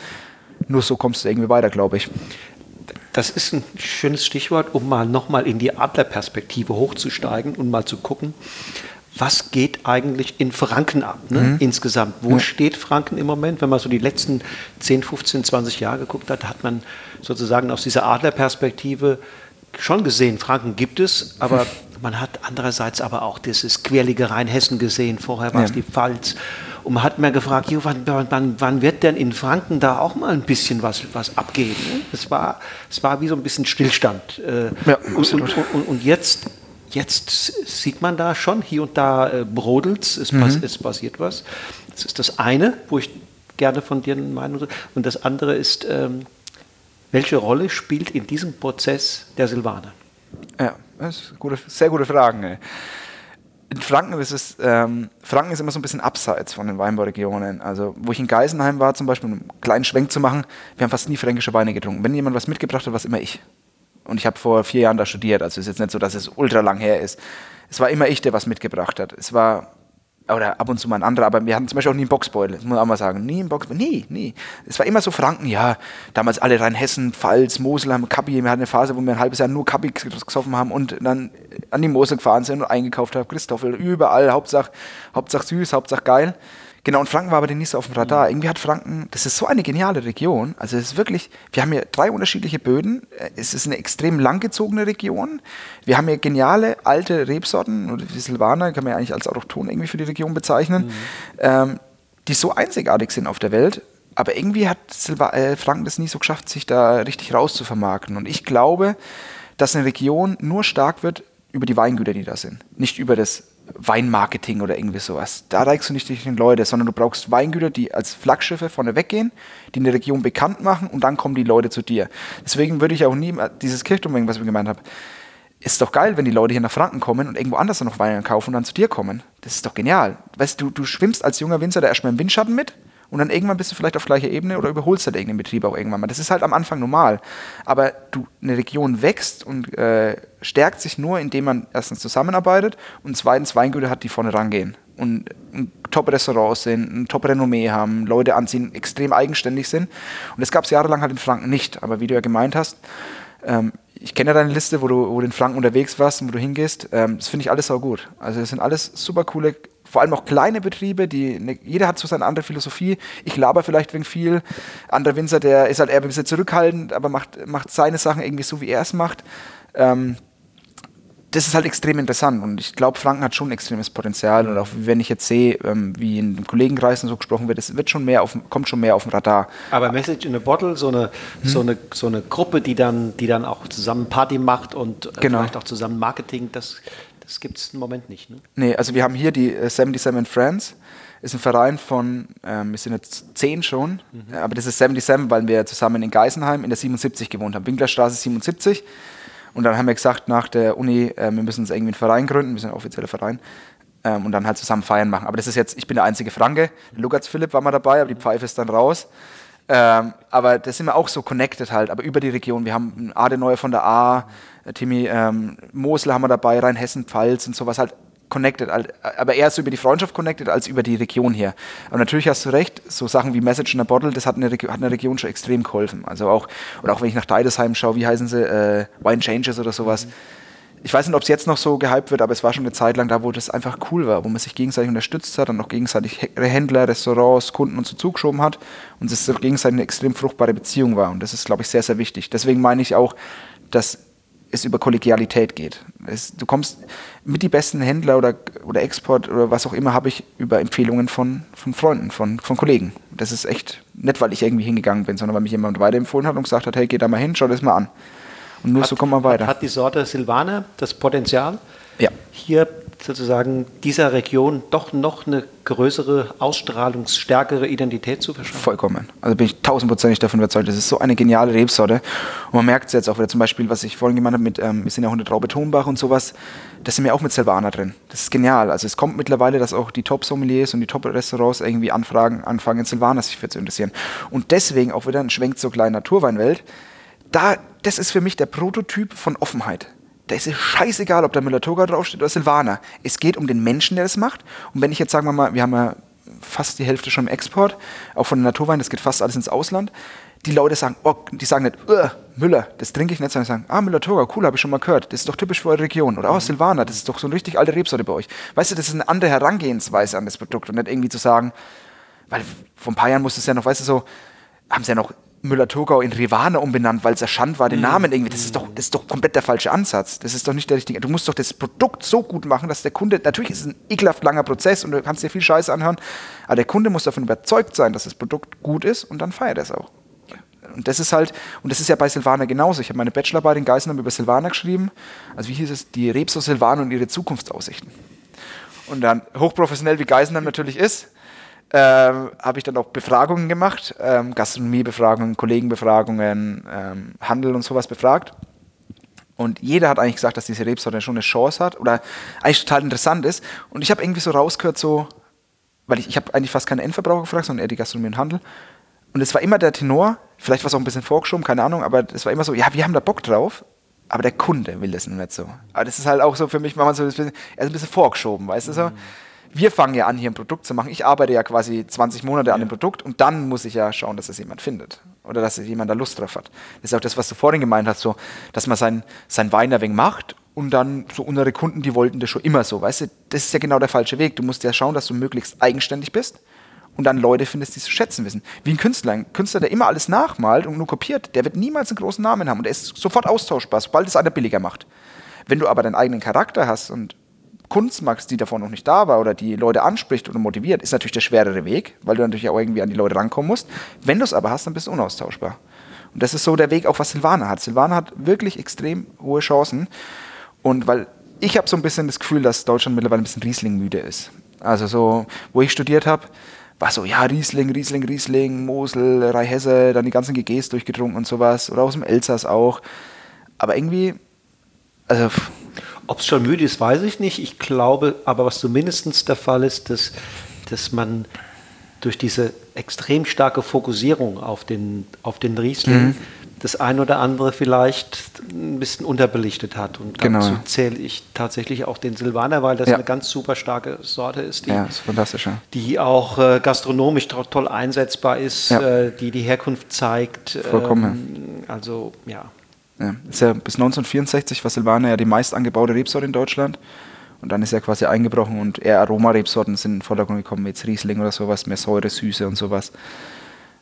Nur so kommst du irgendwie weiter, glaube ich. Das ist ein schönes Stichwort, um mal nochmal in die Adlerperspektive hochzusteigen und mal zu gucken, was geht eigentlich in Franken ab ne? mhm. insgesamt? Wo ja. steht Franken im Moment? Wenn man so die letzten 10, 15, 20 Jahre geguckt hat, hat man sozusagen aus dieser Adlerperspektive schon gesehen, Franken gibt es, aber man hat andererseits aber auch dieses querlige Rheinhessen gesehen, vorher war es die Pfalz. Und man hat mir gefragt, wann, wann, wann, wird denn in Franken da auch mal ein bisschen was, was abgehen? Es, war, es war wie so ein bisschen Stillstand. Äh, ja, und, und, und, und jetzt Jetzt sieht man da schon, hier und da äh, brodelt es, mhm. es passiert was. Das ist das eine, wo ich gerne von dir eine Meinung Und das andere ist, ähm, welche Rolle spielt in diesem Prozess der Silvaner? Ja, das sind gute, sehr gute Fragen. In Franken ist es, ähm, Franken ist immer so ein bisschen abseits von den Weinbauregionen. Also, wo ich in Geisenheim war, zum Beispiel, um einen kleinen Schwenk zu machen, wir haben fast nie fränkische Weine getrunken. Wenn jemand was mitgebracht hat, war es immer ich. Und ich habe vor vier Jahren da studiert, also ist jetzt nicht so, dass es ultra lang her ist. Es war immer ich, der was mitgebracht hat. Es war, oder ab und zu mal ein anderer, aber wir hatten zum Beispiel auch nie einen Boxbeutel, das muss man auch mal sagen. Nie einen Boxbeutel, nie, nie. Es war immer so Franken, ja, damals alle Rheinhessen, Pfalz, Mosel haben Kapi, wir hatten eine Phase, wo wir ein halbes Jahr nur Kapi gesoffen haben und dann an die Mosel gefahren sind und eingekauft haben, Christoffel, überall, Hauptsache, Hauptsache süß, Hauptsache geil. Genau, und Franken war aber den nicht so auf dem Radar. Mhm. Irgendwie hat Franken, das ist so eine geniale Region. Also es ist wirklich, wir haben hier drei unterschiedliche Böden. Es ist eine extrem langgezogene Region. Wir haben hier geniale alte Rebsorten, oder die Silvaner kann man ja eigentlich als Autochton irgendwie für die Region bezeichnen, mhm. ähm, die so einzigartig sind auf der Welt. Aber irgendwie hat Silva äh, Franken das nie so geschafft, sich da richtig rauszuvermarkten. Und ich glaube, dass eine Region nur stark wird über die Weingüter, die da sind. Nicht über das Weinmarketing oder irgendwie sowas. Da reichst du nicht durch den Leute, sondern du brauchst Weingüter, die als Flaggschiffe vorne weggehen, die eine Region bekannt machen und dann kommen die Leute zu dir. Deswegen würde ich auch nie dieses Kirchturm, was ich gemeint habe, ist doch geil, wenn die Leute hier nach Franken kommen und irgendwo anders noch Weine kaufen und dann zu dir kommen. Das ist doch genial. Weißt du, du schwimmst als junger Winzer da erstmal im Windschatten mit und dann irgendwann bist du vielleicht auf gleicher Ebene oder überholst halt irgendeinen Betrieb auch irgendwann mal. Das ist halt am Anfang normal. Aber du, eine Region wächst und äh, stärkt sich nur, indem man erstens zusammenarbeitet und zweitens Weingüter hat, die vorne rangehen und ein Top-Restaurant sind, ein Top-Renommee haben, Leute anziehen, extrem eigenständig sind. Und das gab es jahrelang halt in Franken nicht. Aber wie du ja gemeint hast, ähm, ich kenne ja deine Liste, wo du, wo du in Franken unterwegs warst und wo du hingehst. Ähm, das finde ich alles auch gut. Also das sind alles super coole vor allem auch kleine Betriebe, die ne, jeder hat so seine andere Philosophie. Ich laber vielleicht wegen viel. Anderer Winzer, der ist halt eher ein bisschen zurückhaltend, aber macht, macht seine Sachen irgendwie so, wie er es macht. Ähm, das ist halt extrem interessant und ich glaube, Franken hat schon extremes Potenzial und auch wenn ich jetzt sehe, ähm, wie in den Kollegenkreisen so gesprochen wird, es wird schon mehr auf, kommt schon mehr auf dem Radar. Aber Message in a Bottle, so eine, hm. so eine, so eine Gruppe, die dann, die dann auch zusammen Party macht und äh, genau. vielleicht auch zusammen Marketing, das, das gibt es im Moment nicht. Ne? Nee, also wir haben hier die äh, 77 Friends ist ein Verein von, ähm, wir sind jetzt zehn schon, mhm. aber das ist 77, weil wir zusammen in Geisenheim in der 77 gewohnt haben, Winklerstraße 77. Und dann haben wir gesagt, nach der Uni, äh, wir müssen uns irgendwie einen Verein gründen, wir sind ein offizieller Verein. Ähm, und dann halt zusammen feiern machen. Aber das ist jetzt, ich bin der einzige Franke. Lukas Philipp war mal dabei, aber die Pfeife ist dann raus. Ähm, aber das sind wir auch so connected halt, aber über die Region. Wir haben Ade Neue von der A, Timmy ähm, Mosel haben wir dabei, Rheinhessen, Pfalz und sowas halt connected, aber eher so über die Freundschaft connected als über die Region hier. Aber natürlich hast du recht, so Sachen wie Message in a Bottle, das hat eine, hat eine Region schon extrem geholfen. Also auch, oder auch wenn ich nach Deidesheim schaue, wie heißen sie, äh, Wine Changes oder sowas. Ich weiß nicht, ob es jetzt noch so gehypt wird, aber es war schon eine Zeit lang da, wo das einfach cool war, wo man sich gegenseitig unterstützt hat und auch gegenseitig Händler, Restaurants, Kunden und so zugeschoben hat und es gegenseitig eine extrem fruchtbare Beziehung war. Und das ist, glaube ich, sehr, sehr wichtig. Deswegen meine ich auch, dass es über Kollegialität geht. Es, du kommst mit die besten Händler oder, oder Export oder was auch immer habe ich über Empfehlungen von, von Freunden, von, von Kollegen. Das ist echt nicht, weil ich irgendwie hingegangen bin, sondern weil mich jemand weiterempfohlen hat und gesagt hat, hey, geh da mal hin, schau das mal an. Und nur hat, so kommt man weiter. Hat die Sorte Silvaner das Potenzial, ja. hier sozusagen dieser Region doch noch eine größere, ausstrahlungsstärkere Identität zu verschaffen? Vollkommen. Also bin ich tausendprozentig davon überzeugt. Das ist so eine geniale Rebsorte. Und man merkt es jetzt auch wieder zum Beispiel, was ich vorhin gemeint habe, mit, ähm, wir sind ja auch in der Traube Tonbach und sowas, da sind wir auch mit Silvaner drin. Das ist genial. Also es kommt mittlerweile, dass auch die Top-Sommeliers und die Top-Restaurants irgendwie anfragen, anfangen, Silvaner sich für zu interessieren. Und deswegen auch wieder ein Schwenk zur kleinen Naturweinwelt. Da, das ist für mich der Prototyp von Offenheit da ist es scheißegal, ob da Müller-Toga draufsteht oder Silvaner. Es geht um den Menschen, der das macht. Und wenn ich jetzt, sagen wir mal, wir haben ja fast die Hälfte schon im Export, auch von den Naturweinen, das geht fast alles ins Ausland. Die Leute sagen, oh, die sagen nicht, Müller, das trinke ich nicht, sondern sagen, ah, Müller-Toga, cool, habe ich schon mal gehört. Das ist doch typisch für eure Region. Oder, oh, Silvaner, das ist doch so eine richtig alte Rebsorte bei euch. Weißt du, das ist eine andere Herangehensweise an das Produkt und nicht irgendwie zu sagen, weil vor ein paar Jahren musste es ja noch, weißt du, so, haben sie ja noch Müller-Thurgau in Rivane umbenannt, weil es erschand war, den mhm. Namen irgendwie. Das ist, doch, das ist doch komplett der falsche Ansatz. Das ist doch nicht der richtige. Du musst doch das Produkt so gut machen, dass der Kunde, natürlich ist es ein ekelhaft langer Prozess und du kannst dir viel Scheiße anhören, aber der Kunde muss davon überzeugt sein, dass das Produkt gut ist und dann feiert er es auch. Und das ist halt, und das ist ja bei Silvana genauso. Ich habe meine Bachelorarbeit in Geisenheim über Silvana geschrieben. Also wie hieß es? Die Rebso Silvana und ihre Zukunftsaussichten. Und dann hochprofessionell wie Geisenheim natürlich ist, ähm, habe ich dann auch Befragungen gemacht, ähm, Gastronomiebefragungen, Kollegenbefragungen, ähm, Handel und sowas befragt. Und jeder hat eigentlich gesagt, dass diese Rebsorte schon eine Chance hat oder eigentlich total interessant ist. Und ich habe irgendwie so rausgehört, so, weil ich, ich habe eigentlich fast keine Endverbraucher gefragt, sondern eher die Gastronomie und Handel. Und es war immer der Tenor, vielleicht war es auch ein bisschen vorgeschoben, keine Ahnung, aber es war immer so, ja, wir haben da Bock drauf, aber der Kunde will das nicht so. Aber das ist halt auch so für mich manchmal so ein bisschen, also ein bisschen vorgeschoben, weißt du so. Mhm wir fangen ja an, hier ein Produkt zu machen. Ich arbeite ja quasi 20 Monate ja. an dem Produkt und dann muss ich ja schauen, dass es jemand findet oder dass jemand da Lust drauf hat. Das ist auch das, was du vorhin gemeint hast, so, dass man sein, sein Wein ein wenig macht und dann so unsere Kunden, die wollten das schon immer so, weißt du, das ist ja genau der falsche Weg. Du musst ja schauen, dass du möglichst eigenständig bist und dann Leute findest, die es zu schätzen wissen. Wie ein Künstler. Ein Künstler, der immer alles nachmalt und nur kopiert, der wird niemals einen großen Namen haben und der ist sofort austauschbar, sobald es einer billiger macht. Wenn du aber deinen eigenen Charakter hast und Kunst magst, die davor noch nicht da war oder die Leute anspricht oder motiviert, ist natürlich der schwerere Weg, weil du natürlich auch irgendwie an die Leute rankommen musst. Wenn du es aber hast, dann bist du unaustauschbar. Und das ist so der Weg, auch was Silvana hat. Silvana hat wirklich extrem hohe Chancen. Und weil ich habe so ein bisschen das Gefühl, dass Deutschland mittlerweile ein bisschen Riesling-müde ist. Also so, wo ich studiert habe, war so, ja, Riesling, Riesling, Riesling, Mosel, Rheinhesse, dann die ganzen GGs durchgetrunken und sowas. Oder aus dem Elsass auch. Aber irgendwie, also ob es schon müde ist, weiß ich nicht. Ich glaube aber, was zumindest der Fall ist, dass, dass man durch diese extrem starke Fokussierung auf den, auf den Riesling mhm. das ein oder andere vielleicht ein bisschen unterbelichtet hat. Und genau. dazu zähle ich tatsächlich auch den Silvaner, weil das ja. eine ganz super starke Sorte ist, die, ja, ist die auch äh, gastronomisch to toll einsetzbar ist, ja. äh, die die Herkunft zeigt. Vollkommen. Ähm, also ja. Ja, ist ja bis 1964 war Silvaner ja die meist angebaute Rebsorte in Deutschland. Und dann ist er quasi eingebrochen und eher Aromarebsorten sind in den Vordergrund gekommen, wie jetzt Riesling oder sowas, mehr Säure, Süße und sowas.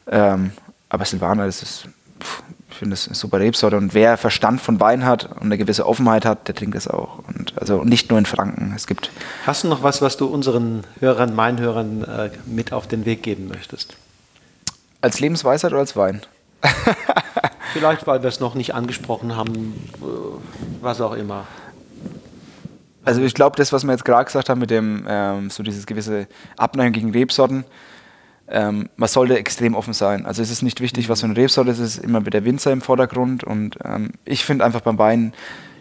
Ähm, aber Silvaner, das ist, pff, Ich finde es eine super Rebsorte und wer Verstand von Wein hat und eine gewisse Offenheit hat, der trinkt es auch. Und also nicht nur in Franken. Es gibt. Hast du noch was, was du unseren Hörern, meinen Hörern äh, mit auf den Weg geben möchtest? Als Lebensweisheit oder als Wein? Vielleicht, weil wir es noch nicht angesprochen haben, äh, was auch immer. Also ich glaube, das, was wir jetzt gerade gesagt haben mit dem, ähm, so dieses gewisse Abneigung gegen Rebsorten, ähm, man sollte extrem offen sein. Also es ist nicht wichtig, was für eine Rebsorte ist, es ist immer der Winzer im Vordergrund. Und ähm, ich finde einfach beim Wein,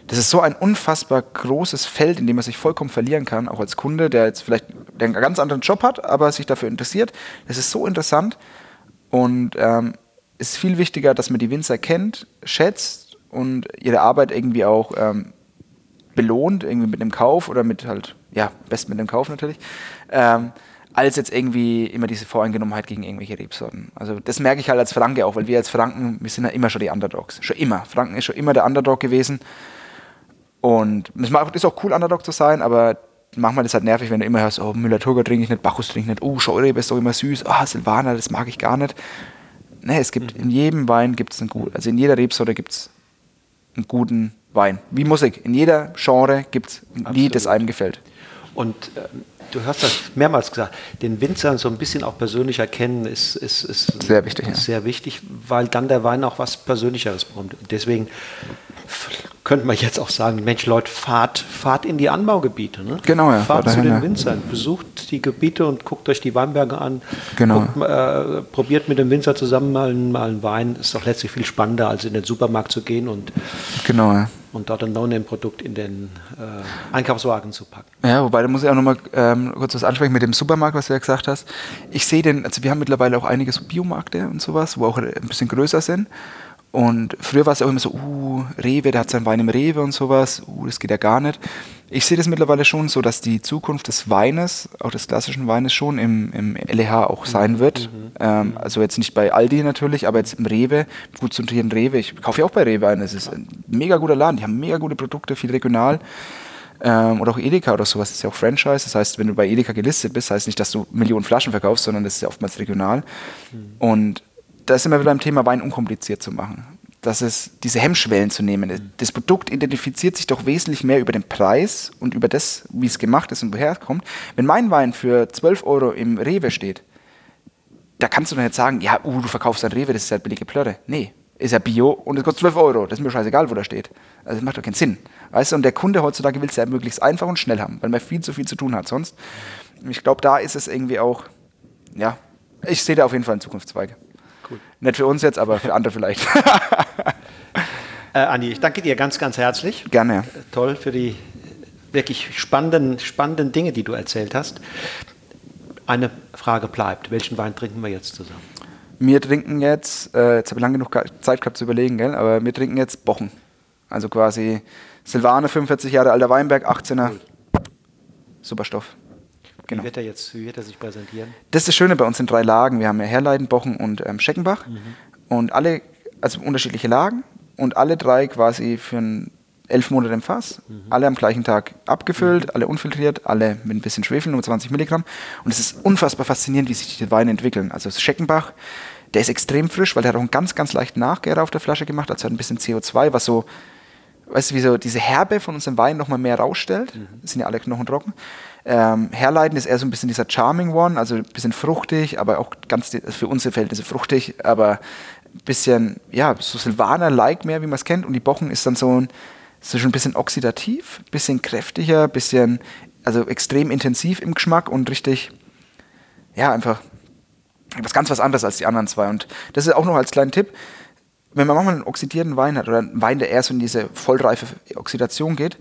das ist so ein unfassbar großes Feld, in dem man sich vollkommen verlieren kann, auch als Kunde, der jetzt vielleicht einen ganz anderen Job hat, aber sich dafür interessiert. Das ist so interessant und ähm, ist viel wichtiger, dass man die Winzer kennt, schätzt und ihre Arbeit irgendwie auch ähm, belohnt, irgendwie mit einem Kauf oder mit halt, ja, best mit dem Kauf natürlich. Ähm, als jetzt irgendwie immer diese Voreingenommenheit gegen irgendwelche Rebsorten. Also das merke ich halt als Franke auch, weil wir als Franken, wir sind ja immer schon die Underdogs. Schon immer. Franken ist schon immer der Underdog gewesen. Und es ist auch cool, Underdog zu sein, aber manchmal ist es halt nervig, wenn du immer hörst, oh, Müller-Turger trinke ich nicht, Bacchus trinke ich nicht, oh, Scheurebe ist doch immer süß, ah, oh, Silvaner, das mag ich gar nicht. Nee, es gibt, mhm. in jedem Wein gibt es einen guten, also in jeder Rebsorte gibt es einen guten Wein. Wie Musik. In jeder Genre gibt es ein Lied, das einem gefällt. Und ähm, du hast das mehrmals gesagt, den Winzer so ein bisschen auch persönlicher kennen ist, ist, ist sehr wichtig. Ist sehr wichtig, weil dann der Wein auch was Persönlicheres bekommt. Deswegen könnte man jetzt auch sagen, Mensch, Leute, fahrt, fahrt in die Anbaugebiete. Ne? Genau, ja. Fahrt zu den Winzern, besucht die Gebiete und guckt euch die Weinberge an. Genau. Guckt, äh, probiert mit dem Winzer zusammen mal, mal einen Wein. Ist doch letztlich viel spannender, als in den Supermarkt zu gehen und genau, ja und dort ein No-Name-Produkt in den äh, Einkaufswagen zu packen. Ja, wobei da muss ich auch nochmal ähm, kurz was ansprechen mit dem Supermarkt, was du ja gesagt hast. Ich sehe den, also wir haben mittlerweile auch einige so Biomärkte und sowas, wo auch ein bisschen größer sind. Und früher war es auch immer so, uh, Rewe, der hat seinen Wein im Rewe und sowas, uh, das geht ja gar nicht. Ich sehe das mittlerweile schon so, dass die Zukunft des Weines, auch des klassischen Weines schon im, im LEH auch sein mhm. wird. Mhm. Ähm, also jetzt nicht bei Aldi natürlich, aber jetzt im Rewe, gut zu sortierten Rewe. Ich kaufe ja auch bei Rewe ein. Das ist ein mega guter Laden. Die haben mega gute Produkte, viel regional. Ähm, oder auch Edeka oder sowas, das ist ja auch Franchise. Das heißt, wenn du bei Edeka gelistet bist, heißt nicht, dass du Millionen Flaschen verkaufst, sondern das ist ja oftmals regional. Mhm. Und da ist immer wieder beim Thema Wein unkompliziert zu machen dass es diese Hemmschwellen zu nehmen. Mhm. Das Produkt identifiziert sich doch wesentlich mehr über den Preis und über das, wie es gemacht ist und woher es kommt. Wenn mein Wein für 12 Euro im Rewe steht, da kannst du doch nicht sagen, ja, uh, du verkaufst ein Rewe, das ist halt billige Plörre. Nee, ist ja Bio und es kostet 12 Euro. Das ist mir scheißegal, wo der steht. Also das macht doch keinen Sinn. Weißt du, und der Kunde heutzutage will es ja möglichst einfach und schnell haben, weil man viel zu viel zu tun hat sonst. Ich glaube, da ist es irgendwie auch, ja, ich sehe da auf jeden Fall einen Zukunftszweig. Cool. Nicht für uns jetzt, aber für andere vielleicht. äh, Andi, ich danke dir ganz, ganz herzlich. Gerne. Toll für die wirklich spannenden, spannenden Dinge, die du erzählt hast. Eine Frage bleibt. Welchen Wein trinken wir jetzt zusammen? Wir trinken jetzt, äh, jetzt habe ich lange genug Zeit gehabt zu überlegen, gell? aber wir trinken jetzt Bochen. Also quasi Silvane, 45 Jahre alter Weinberg, 18er. Cool. Super Stoff. Genau. Wie, wird er jetzt, wie wird er sich präsentieren? Das ist das Schöne bei uns in drei Lagen. Wir haben ja Herleiden, Bochen und ähm, Scheckenbach. Mhm. Und alle, also unterschiedliche Lagen und alle drei quasi für ein elf Monate im Fass, mhm. alle am gleichen Tag abgefüllt, mhm. alle unfiltriert, alle mit ein bisschen Schwefel, nur 20 Milligramm. Und es ist unfassbar faszinierend, wie sich die Weine entwickeln. Also das Scheckenbach, der ist extrem frisch, weil der hat auch einen ganz, ganz leichten Nachgärer auf der Flasche gemacht, also hat ein bisschen CO2, was so, weißt du, wie so diese Herbe von unserem Wein nochmal mehr rausstellt. Mhm. Das sind ja alle Knochen trocken. Ähm, Herleiten ist eher so ein bisschen dieser Charming One, also ein bisschen fruchtig, aber auch ganz also für unsere Verhältnisse fruchtig, aber ein bisschen, ja, so Silvaner-like mehr, wie man es kennt. Und die Bochen ist dann so, ein, so schon ein bisschen oxidativ, ein bisschen kräftiger, ein bisschen, also extrem intensiv im Geschmack und richtig, ja, einfach was ganz was anderes als die anderen zwei. Und das ist auch noch als kleinen Tipp, wenn man manchmal einen oxidierten Wein hat oder einen Wein, der eher so in diese vollreife Oxidation geht,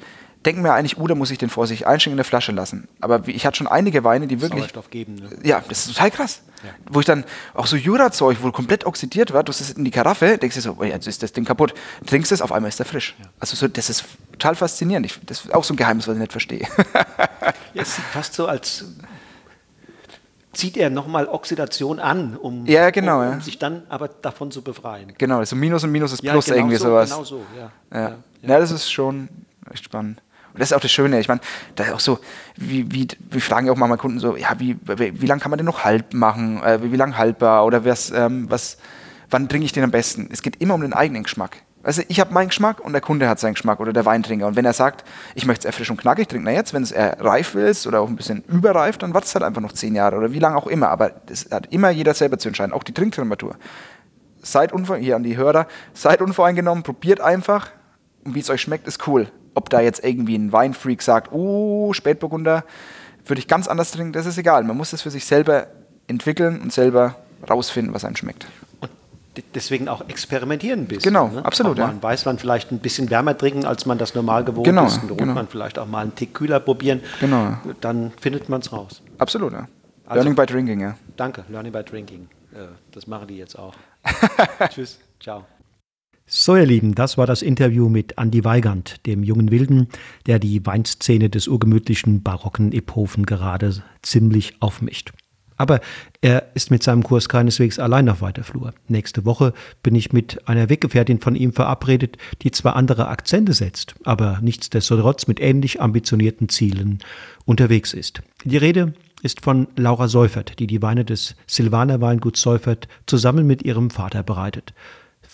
denken wir eigentlich, uh, da muss ich den vor sich einschenken in der Flasche lassen. Aber ich hatte schon einige Weine, die wirklich. Sauerstoff geben, ne? Ja, das ist total krass. Ja. Wo ich dann auch so Jura-Zeug, wo komplett oxidiert war, du hast es in die Karaffe, denkst du so, oh, jetzt ist das Ding kaputt. Trinkst es, auf einmal ist der frisch. Ja. Also so, das ist total faszinierend. Ich, das ist auch so ein Geheimnis, was ich nicht verstehe. ja, es sieht fast so als zieht er nochmal Oxidation an, um, ja, genau, um, um ja. sich dann aber davon zu befreien. Genau, so Minus und Minus ist Plus genau irgendwie so, sowas. Genau so, ja. Ja. ja. das ist schon echt spannend. Das ist auch das Schöne. Ich meine, da ist auch so, wie, wie, wir fragen ja auch mal mal Kunden so, ja, wie, wie, wie lange kann man denn noch halb machen? Äh, wie, wie lange haltbar? Oder was, ähm, was, wann trinke ich den am besten? Es geht immer um den eigenen Geschmack. Also ich habe meinen Geschmack und der Kunde hat seinen Geschmack oder der Weintrinker. Und wenn er sagt, ich möchte es erfrisch und knackig trinken, na jetzt, wenn es eher reif ist oder auch ein bisschen überreif, dann wartet es halt einfach noch zehn Jahre oder wie lange auch immer. Aber das hat immer jeder selber zu entscheiden, auch die Trinktemperatur. Seid unvoreingenommen, hier an die Hörer, seid unvoreingenommen, probiert einfach und wie es euch schmeckt, ist cool. Ob da jetzt irgendwie ein Weinfreak sagt, oh, Spätburgunder, würde ich ganz anders trinken, das ist egal. Man muss es für sich selber entwickeln und selber rausfinden, was einem schmeckt deswegen auch experimentieren ein bisschen. Genau, ne? absolut. Auch mal ja. Weißwein vielleicht ein bisschen wärmer trinken, als man das normal gewohnt genau, ist. Und Rotwein genau. vielleicht auch mal einen Tick kühler probieren. Genau. Dann findet man es raus. Absolut, ja. Also, learning by drinking, ja. Danke, learning by drinking. Das machen die jetzt auch. Tschüss, ciao. So, ihr Lieben, das war das Interview mit Andy Weigand, dem jungen Wilden, der die Weinszene des urgemütlichen barocken Ephofen gerade ziemlich aufmischt. Aber er ist mit seinem Kurs keineswegs allein auf weiter Flur. Nächste Woche bin ich mit einer Weggefährtin von ihm verabredet, die zwar andere Akzente setzt, aber nichtsdestotrotz mit ähnlich ambitionierten Zielen unterwegs ist. Die Rede ist von Laura Seufert, die die Weine des Silvaner Weinguts Seufert zusammen mit ihrem Vater bereitet.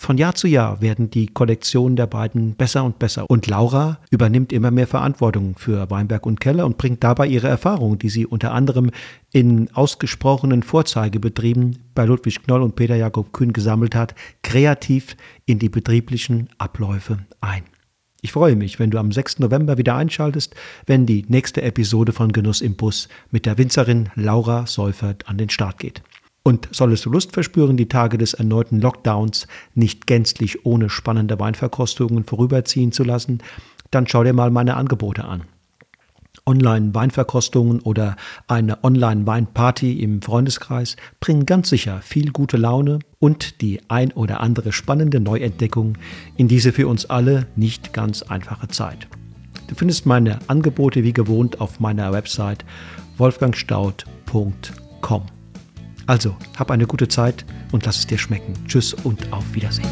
Von Jahr zu Jahr werden die Kollektionen der beiden besser und besser. Und Laura übernimmt immer mehr Verantwortung für Weinberg und Keller und bringt dabei ihre Erfahrungen, die sie unter anderem in ausgesprochenen Vorzeigebetrieben bei Ludwig Knoll und Peter Jakob Kühn gesammelt hat, kreativ in die betrieblichen Abläufe ein. Ich freue mich, wenn du am 6. November wieder einschaltest, wenn die nächste Episode von Genuss im Bus mit der Winzerin Laura Seufert an den Start geht. Und solltest du Lust verspüren, die Tage des erneuten Lockdowns nicht gänzlich ohne spannende Weinverkostungen vorüberziehen zu lassen, dann schau dir mal meine Angebote an. Online-Weinverkostungen oder eine Online-Weinparty im Freundeskreis bringen ganz sicher viel gute Laune und die ein oder andere spannende Neuentdeckung in diese für uns alle nicht ganz einfache Zeit. Du findest meine Angebote wie gewohnt auf meiner Website wolfgangstaud.com. Also, hab eine gute Zeit und lass es dir schmecken. Tschüss und auf Wiedersehen.